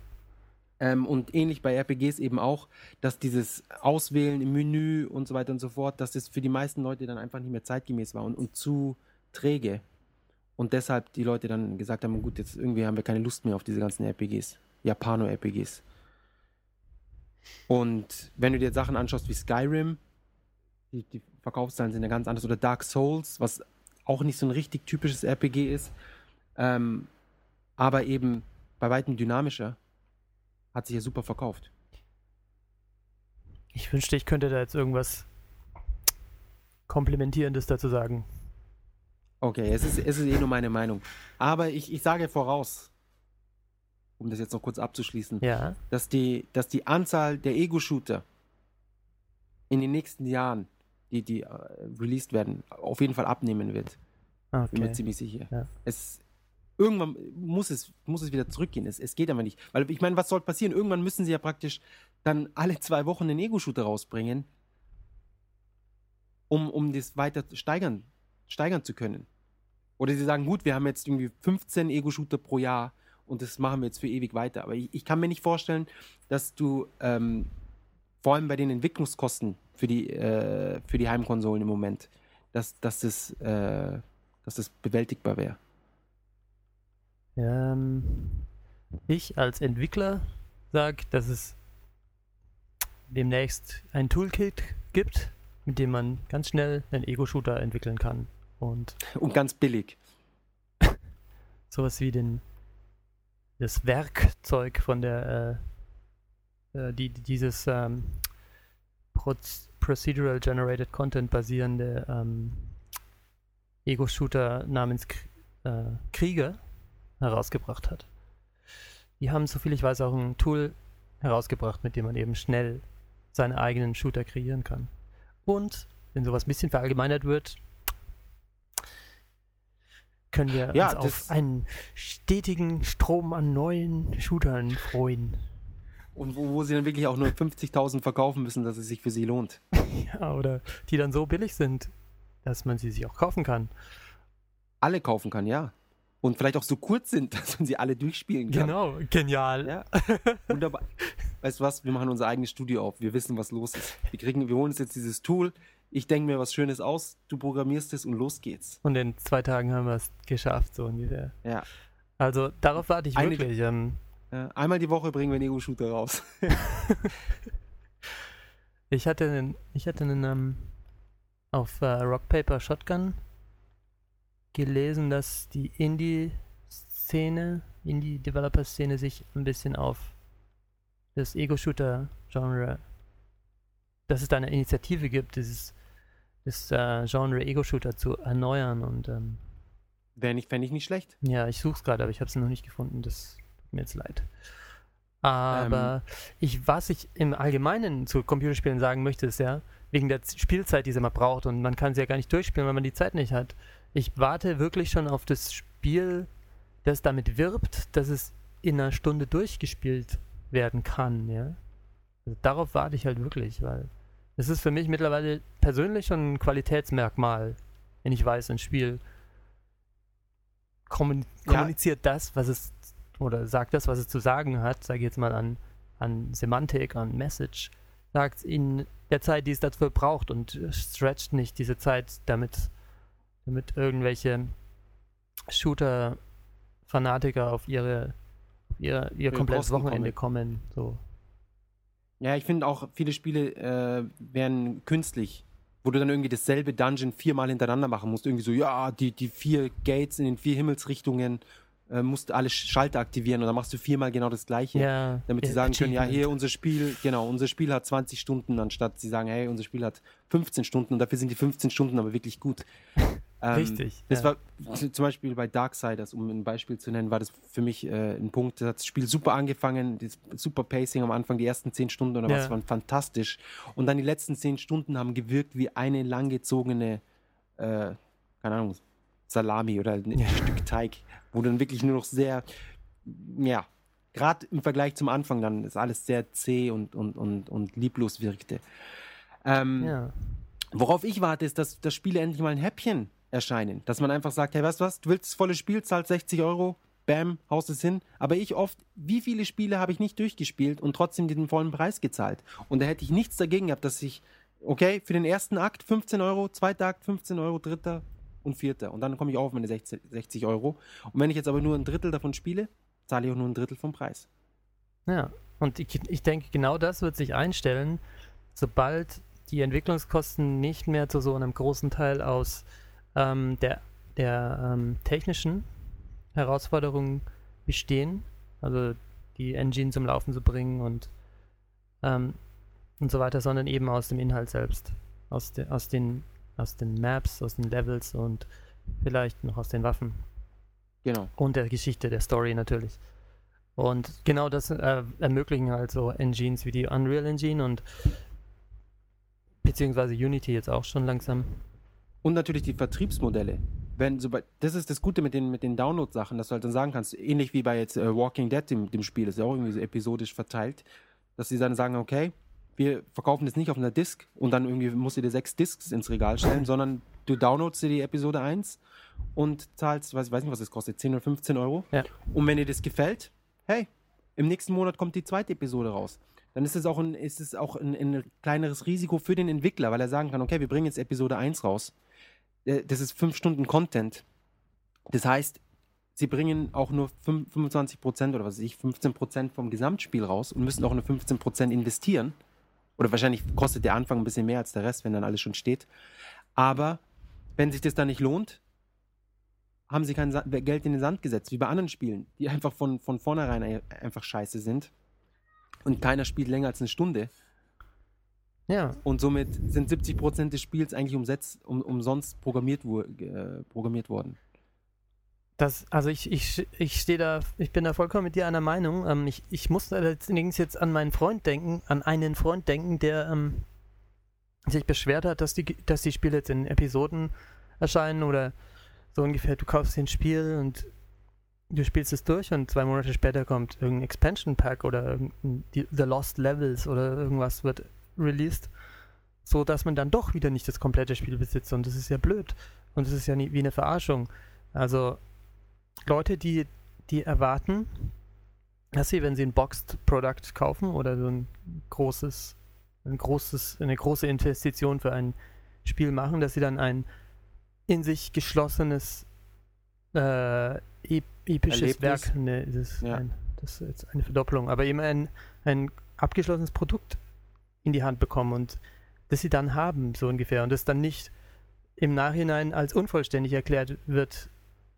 Ähm, und ähnlich bei RPGs eben auch, dass dieses Auswählen im Menü und so weiter und so fort, dass das für die meisten Leute dann einfach nicht mehr zeitgemäß war und, und zu träge. Und deshalb die Leute dann gesagt haben, gut, jetzt irgendwie haben wir keine Lust mehr auf diese ganzen RPGs. Japano-RPGs. Und wenn du dir Sachen anschaust wie Skyrim, die, die Verkaufszahlen sind ja ganz anders, oder Dark Souls, was auch nicht so ein richtig typisches RPG ist, ähm, aber eben bei weitem dynamischer, hat sich ja super verkauft. Ich wünschte, ich könnte da jetzt irgendwas Komplementierendes dazu sagen. Okay, es ist, es ist eh nur meine Meinung. Aber ich, ich sage voraus, um das jetzt noch kurz abzuschließen, Ja. dass die, dass die Anzahl der Ego-Shooter in den nächsten Jahren, die, die äh, released werden, auf jeden Fall abnehmen wird. Bin mir Okay. ziemlich sicher. Ja. Es, irgendwann muss es, muss es wieder zurückgehen. Es, es geht aber nicht. Weil ich meine, was soll passieren? Irgendwann müssen sie ja praktisch dann alle zwei Wochen einen Ego-Shooter rausbringen, um, um das weiter steigern, steigern zu können. Oder sie sagen, gut, wir haben jetzt irgendwie 15 Ego-Shooter pro Jahr und das machen wir jetzt für ewig weiter. Aber ich, ich kann mir nicht vorstellen, dass du ähm, vor allem bei den Entwicklungskosten für die, äh, für die Heimkonsolen im Moment, dass, dass, das, äh, dass das bewältigbar wäre. Ähm, ich als Entwickler sage, dass es demnächst ein Toolkit gibt, mit dem man ganz schnell einen Ego-Shooter entwickeln kann. Und Und ganz billig. sowas wie den das Werkzeug von der äh, äh, die, die- dieses ähm, Procedural Generated Content basierende ähm, Ego-Shooter namens K äh, Krieger herausgebracht hat. Die haben, soviel ich weiß, auch ein Tool herausgebracht, mit dem man eben schnell seine eigenen Shooter kreieren kann. Und wenn sowas ein bisschen verallgemeinert wird, können wir Ja, uns auf einen stetigen Strom an neuen Shootern freuen. Und wo, wo sie dann wirklich auch nur 50.000 verkaufen müssen, dass es sich für sie lohnt. Ja, oder die dann so billig sind, dass man sie sich auch kaufen kann. Alle kaufen kann, ja. Und vielleicht auch so kurz sind, dass man sie alle durchspielen kann. Genau, genial. Ja. Wunderbar. Weißt du was? Wir machen unser eigenes Studio auf. Wir wissen, was los ist. Wir, kriegen, wir holen uns jetzt dieses Tool. Ich denke mir was Schönes aus. Du programmierst es und los geht's. Und in zwei Tagen haben wir es geschafft, so ungefähr. Ja. Also darauf warte ich Eine- wirklich. Ähm, Ja, Einmal die Woche bringen wir einen Ego-Shooter raus. ich hatte einen, ich hatte einen ähm, auf äh, Rock Paper Shotgun gelesen, dass die Indie-Szene, Indie-Developer-Szene sich ein bisschen auf das Ego-Shooter-Genre, dass es da eine Initiative gibt, dieses das äh, Genre Ego-Shooter zu erneuern und ähm, Wäre nicht, fände ich nicht schlecht. Ja, ich suche es gerade, aber ich habe es noch nicht gefunden. Das tut mir jetzt leid. Aber ich, was ich im Allgemeinen zu Computerspielen sagen möchte, ist ja, wegen der Spielzeit, die es immer braucht und man kann sie ja gar nicht durchspielen, weil man die Zeit nicht hat. Ich warte wirklich schon auf das Spiel, das damit wirbt, dass es in einer Stunde durchgespielt werden kann, ja. Also darauf warte ich halt wirklich, weil es ist für mich mittlerweile persönlich schon ein Qualitätsmerkmal, wenn ich weiß, ein Spiel kommun Ja. kommuniziert das, was es oder sagt das, was es zu sagen hat, sage ich jetzt mal an, an Semantik, an Message, sagt in der Zeit, die es dafür braucht und stretcht nicht diese Zeit, damit, damit irgendwelche Shooter-Fanatiker auf ihre auf ihr, ihr komplettes Wochenende kommen. So. Ja, ich finde auch, viele Spiele äh, werden künstlich, wo du dann irgendwie dasselbe Dungeon viermal hintereinander machen musst. Irgendwie so, ja, die, die vier Gates in den vier Himmelsrichtungen äh, musst alle Schalter aktivieren und dann machst du viermal genau das gleiche. Ja, Damit sie sagen können, ja, hier unser Spiel, genau, unser Spiel hat 20 Stunden, anstatt sie sagen, hey, unser Spiel hat 15 Stunden und dafür sind die 15 Stunden aber wirklich gut. Ähm, Richtig, Das ja. war zum Beispiel bei Darksiders, um ein Beispiel zu nennen, war das für mich äh, ein Punkt. Da hat das Spiel super angefangen, das super Pacing am Anfang, die ersten 10 Stunden oder was Ja. waren fantastisch. Und dann die letzten 10 Stunden haben gewirkt wie eine langgezogene, äh, keine Ahnung, Salami oder ein Ja. Stück Teig, wo dann wirklich nur noch sehr, ja, gerade im Vergleich zum Anfang dann ist alles sehr zäh und, und, und, und lieblos wirkte. Ähm, ja. Worauf ich warte, ist, dass das Spiele endlich mal ein Häppchen erscheinen. Dass man einfach sagt, hey, weißt du was, du willst das volle Spiel, zahlst 60 Euro, bam, haust es hin. Aber ich oft, wie viele Spiele habe ich nicht durchgespielt und trotzdem den vollen Preis gezahlt? Und da hätte ich nichts dagegen gehabt, dass ich, okay, für den ersten Akt 15 Euro, zweiter Akt 15 Euro, dritter und vierter. Und dann komme ich auch auf meine 60, 60 Euro. Und wenn ich jetzt aber nur ein Drittel davon spiele, zahle ich auch nur ein Drittel vom Preis. Ja, und ich, ich denke, genau das wird sich einstellen, sobald die Entwicklungskosten nicht mehr zu so einem großen Teil aus ähm, der, der ähm, technischen Herausforderungen bestehen, also die Engine zum Laufen zu bringen und, ähm, und so weiter, sondern eben aus dem Inhalt selbst, aus, de, aus, den, aus den Maps, aus den Levels und vielleicht noch aus den Waffen Genau. und der Geschichte, der Story natürlich. Und genau das äh, ermöglichen halt so Engines wie die Unreal Engine und beziehungsweise Unity jetzt auch schon langsam. Und natürlich die Vertriebsmodelle. Wenn, das ist das Gute mit den, mit den Download-Sachen, dass du halt dann sagen kannst, ähnlich wie bei jetzt äh, Walking Dead, dem, dem Spiel, das ist ja auch irgendwie so episodisch verteilt, dass sie dann sagen, okay, wir verkaufen das nicht auf einer Disk und dann irgendwie musst du dir sechs Discs ins Regal stellen, sondern du downloadst dir die Episode 1 und zahlst, weiß, weiß nicht, was das kostet, 10 oder 15 Euro. Ja. Und wenn dir das gefällt, hey, im nächsten Monat kommt die zweite Episode raus. Dann ist es auch, ein, ist es auch ein, ein kleineres Risiko für den Entwickler, weil er sagen kann, okay, wir bringen jetzt Episode 1 raus. Äh, Das ist fünf Stunden Content. Das heißt, sie bringen auch nur fünf- 25% oder was weiß ich, 15% vom Gesamtspiel raus und müssen auch nur 15% investieren. Oder wahrscheinlich kostet der Anfang ein bisschen mehr als der Rest, wenn dann alles schon steht. Aber wenn sich das dann nicht lohnt, haben sie kein Sa Geld in den Sand gesetzt, wie bei anderen Spielen, die einfach von, von vornherein ein- einfach scheiße sind. Und keiner spielt länger als eine Stunde. Ja, Und somit sind 70% des Spiels eigentlich umsetzt, um, umsonst programmiert, wo, äh, programmiert worden. das, also ich, ich, ich stehe da, ich bin da vollkommen mit dir einer Meinung. Ähm, ich, ich muss allerdings jetzt an meinen Freund denken, an einen Freund denken, der ähm, sich beschwert hat, dass die, dass die Spiele jetzt in Episoden erscheinen oder so ungefähr, du kaufst ein Spiel und du spielst es durch und zwei Monate später kommt irgendein Expansion Pack oder die, The Lost Levels oder irgendwas wird released, so dass man dann doch wieder nicht das komplette Spiel besitzt und das ist ja blöd und das ist ja nie, wie eine Verarschung. Also Leute, die, die erwarten, dass sie, wenn sie ein Boxed Product kaufen oder so ein großes, ein großes, eine große Investition für ein Spiel machen, dass sie dann ein in sich geschlossenes äh, ep episches Erlebnis. Werk, ne, das ist, Ja. ein, das ist jetzt eine Verdoppelung, aber eben ein, ein abgeschlossenes Produkt in die Hand bekommen und das sie dann haben, so ungefähr, und das dann nicht im Nachhinein als unvollständig erklärt wird,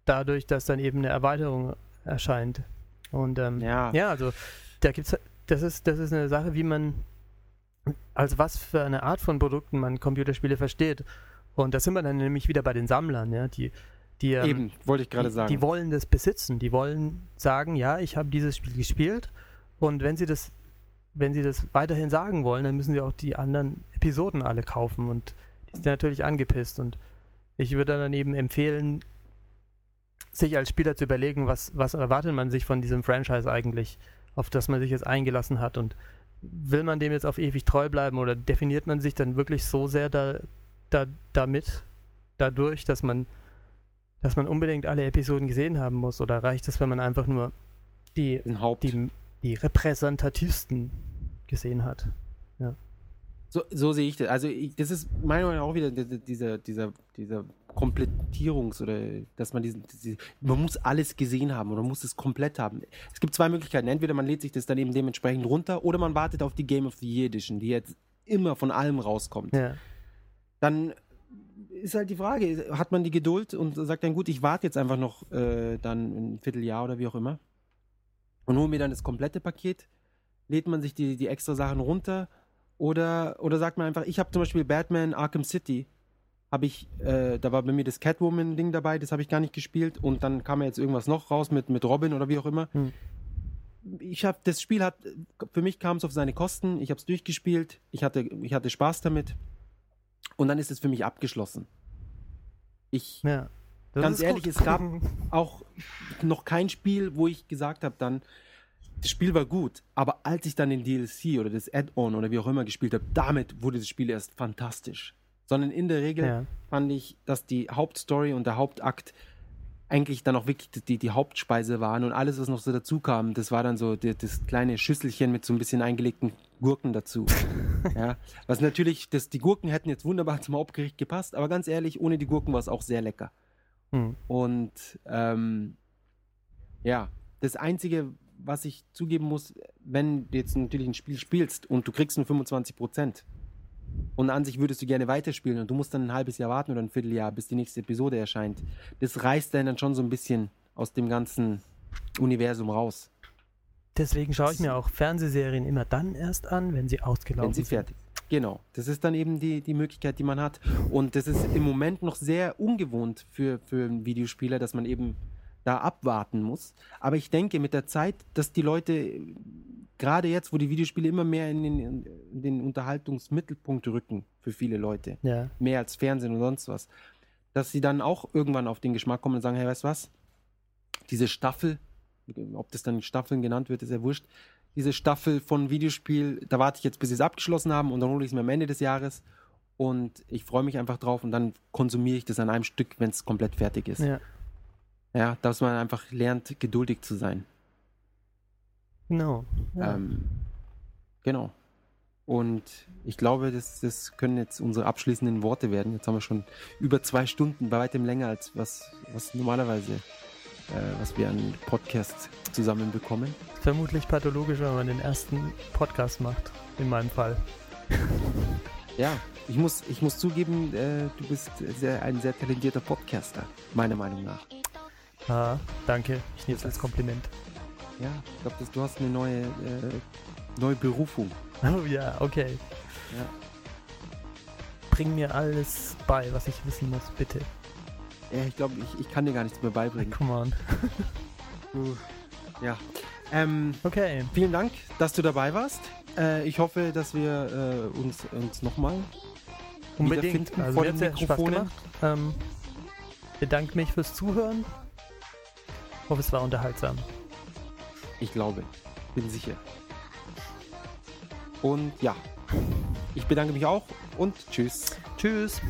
dadurch, dass dann eben eine Erweiterung erscheint. Und ähm, Ja. ja, also da gibt's das ist, das ist eine Sache, wie man als was für eine Art von Produkten man Computerspiele versteht. Und da sind wir dann nämlich wieder bei den Sammlern, ja, die, die, ähm, Eben, wollte ich gerade sagen. die wollen das besitzen, die wollen sagen, ja, ich habe dieses Spiel gespielt und wenn sie das, wenn sie das weiterhin sagen wollen, dann müssen sie auch die anderen Episoden alle kaufen und die sind natürlich angepisst. Und ich würde dann eben empfehlen, sich als Spieler zu überlegen, was, was erwartet man sich von diesem Franchise eigentlich, auf das man sich jetzt eingelassen hat. Und will man dem jetzt auf ewig treu bleiben oder definiert man sich dann wirklich so sehr da, da, damit, dadurch, dass man, dass man unbedingt alle Episoden gesehen haben muss? Oder reicht es, wenn man einfach nur die, die, die repräsentativsten gesehen hat? So, so sehe ich das. Also ich, das ist meiner Meinung nach auch wieder di- di- dieser, dieser, dieser Komplettierungs- oder dass man diesen, diese, man muss alles gesehen haben oder muss es komplett haben. Es gibt zwei Möglichkeiten. Entweder man lädt sich das dann eben dementsprechend runter oder man wartet auf die Game of the Year Edition, die jetzt immer von allem rauskommt. Ja. Dann ist halt die Frage, hat man die Geduld und sagt dann, gut, ich warte jetzt einfach noch äh, dann ein Vierteljahr oder wie auch immer und hole mir dann das komplette Paket, lädt man sich die, die extra Sachen runter oder, oder sagt man einfach, ich habe zum Beispiel Batman Arkham City, habe ich, äh, da war bei mir das Catwoman-Ding dabei, das habe ich gar nicht gespielt und dann kam ja jetzt irgendwas noch raus mit, mit Robin oder wie auch immer. Hm. Ich habe, das Spiel hat, für mich kam es auf seine Kosten, ich habe es durchgespielt, ich hatte, ich hatte Spaß damit und dann ist es für mich abgeschlossen. Ich, ja. Ganz ehrlich, gut. es gab auch noch kein Spiel, wo ich gesagt habe, dann, das Spiel war gut, aber als ich dann den DLC oder das Add-on oder wie auch immer gespielt habe, damit wurde das Spiel erst fantastisch. Sondern in der Regel Ja. fand ich, dass die Hauptstory und der Hauptakt eigentlich dann auch wirklich die, die Hauptspeise waren und alles, was noch so dazu kam, das war dann so die, das kleine Schüsselchen mit so ein bisschen eingelegten Gurken dazu. ja, was natürlich, das, die Gurken hätten jetzt wunderbar zum Hauptgericht gepasst, aber ganz ehrlich, ohne die Gurken war es auch sehr lecker. Hm. Und ähm, ja, das Einzige, was ich zugeben muss, wenn du jetzt natürlich ein Spiel spielst und du kriegst nur 25 Prozent und an sich würdest du gerne weiterspielen und du musst dann ein halbes Jahr warten oder ein Vierteljahr, bis die nächste Episode erscheint, das reißt dann, dann schon so ein bisschen aus dem ganzen Universum raus, Deswegen schaue ich mir auch Fernsehserien immer dann erst an, wenn sie ausgelaufen wenn sie sind. fertig sind. Genau, das ist dann eben die, die Möglichkeit, die man hat. Und das ist im Moment noch sehr ungewohnt für, für einen Videospieler, dass man eben da abwarten muss. Aber ich denke mit der Zeit, dass die Leute, gerade jetzt, wo die Videospiele immer mehr in den, in den Unterhaltungsmittelpunkt rücken für viele Leute, Ja. mehr als Fernsehen und sonst was, dass sie dann auch irgendwann auf den Geschmack kommen und sagen, hey, weißt du was? Diese Staffel, ob das dann Staffeln genannt wird, ist ja wurscht. Diese Staffel von Videospiel, da warte ich jetzt, bis sie es abgeschlossen haben und dann hole ich es mir am Ende des Jahres und ich freue mich einfach drauf und dann konsumiere ich das an einem Stück, wenn es komplett fertig ist. Ja. Ja, dass man einfach lernt, geduldig zu sein. genau. Ja. Ähm, genau. Und ich glaube, das, das können jetzt unsere abschließenden Worte werden. Jetzt haben wir schon über zwei Stunden, bei weitem länger als was, was normalerweise, äh, was wir an Podcasts zusammen bekommen. Vermutlich pathologisch, wenn man den ersten Podcast macht, in meinem Fall. Ja, ich muss, ich muss zugeben, äh, du bist sehr, ein sehr talentierter Podcaster, meiner Meinung nach. Ah, danke. Ich nehme es als Kompliment. Ja, ich glaube, du hast eine neue, äh, neue Berufung. Oh ja, okay. bring mir alles bei, was ich wissen muss, bitte. Ja, ich glaube, ich, ich kann dir gar nichts mehr beibringen. Come on. Du, ja. Ähm, Okay. vielen Dank, dass du dabei warst. Äh, ich hoffe, dass wir äh, uns, uns nochmal Unbedingt. wiederfinden Also vor Mikrofonen. gemacht. Ähm, bedanke mich fürs Zuhören. Hoffe, es war unterhaltsam. Ich glaube, bin sicher. Und ja, ich bedanke mich auch und tschüss. Tschüss.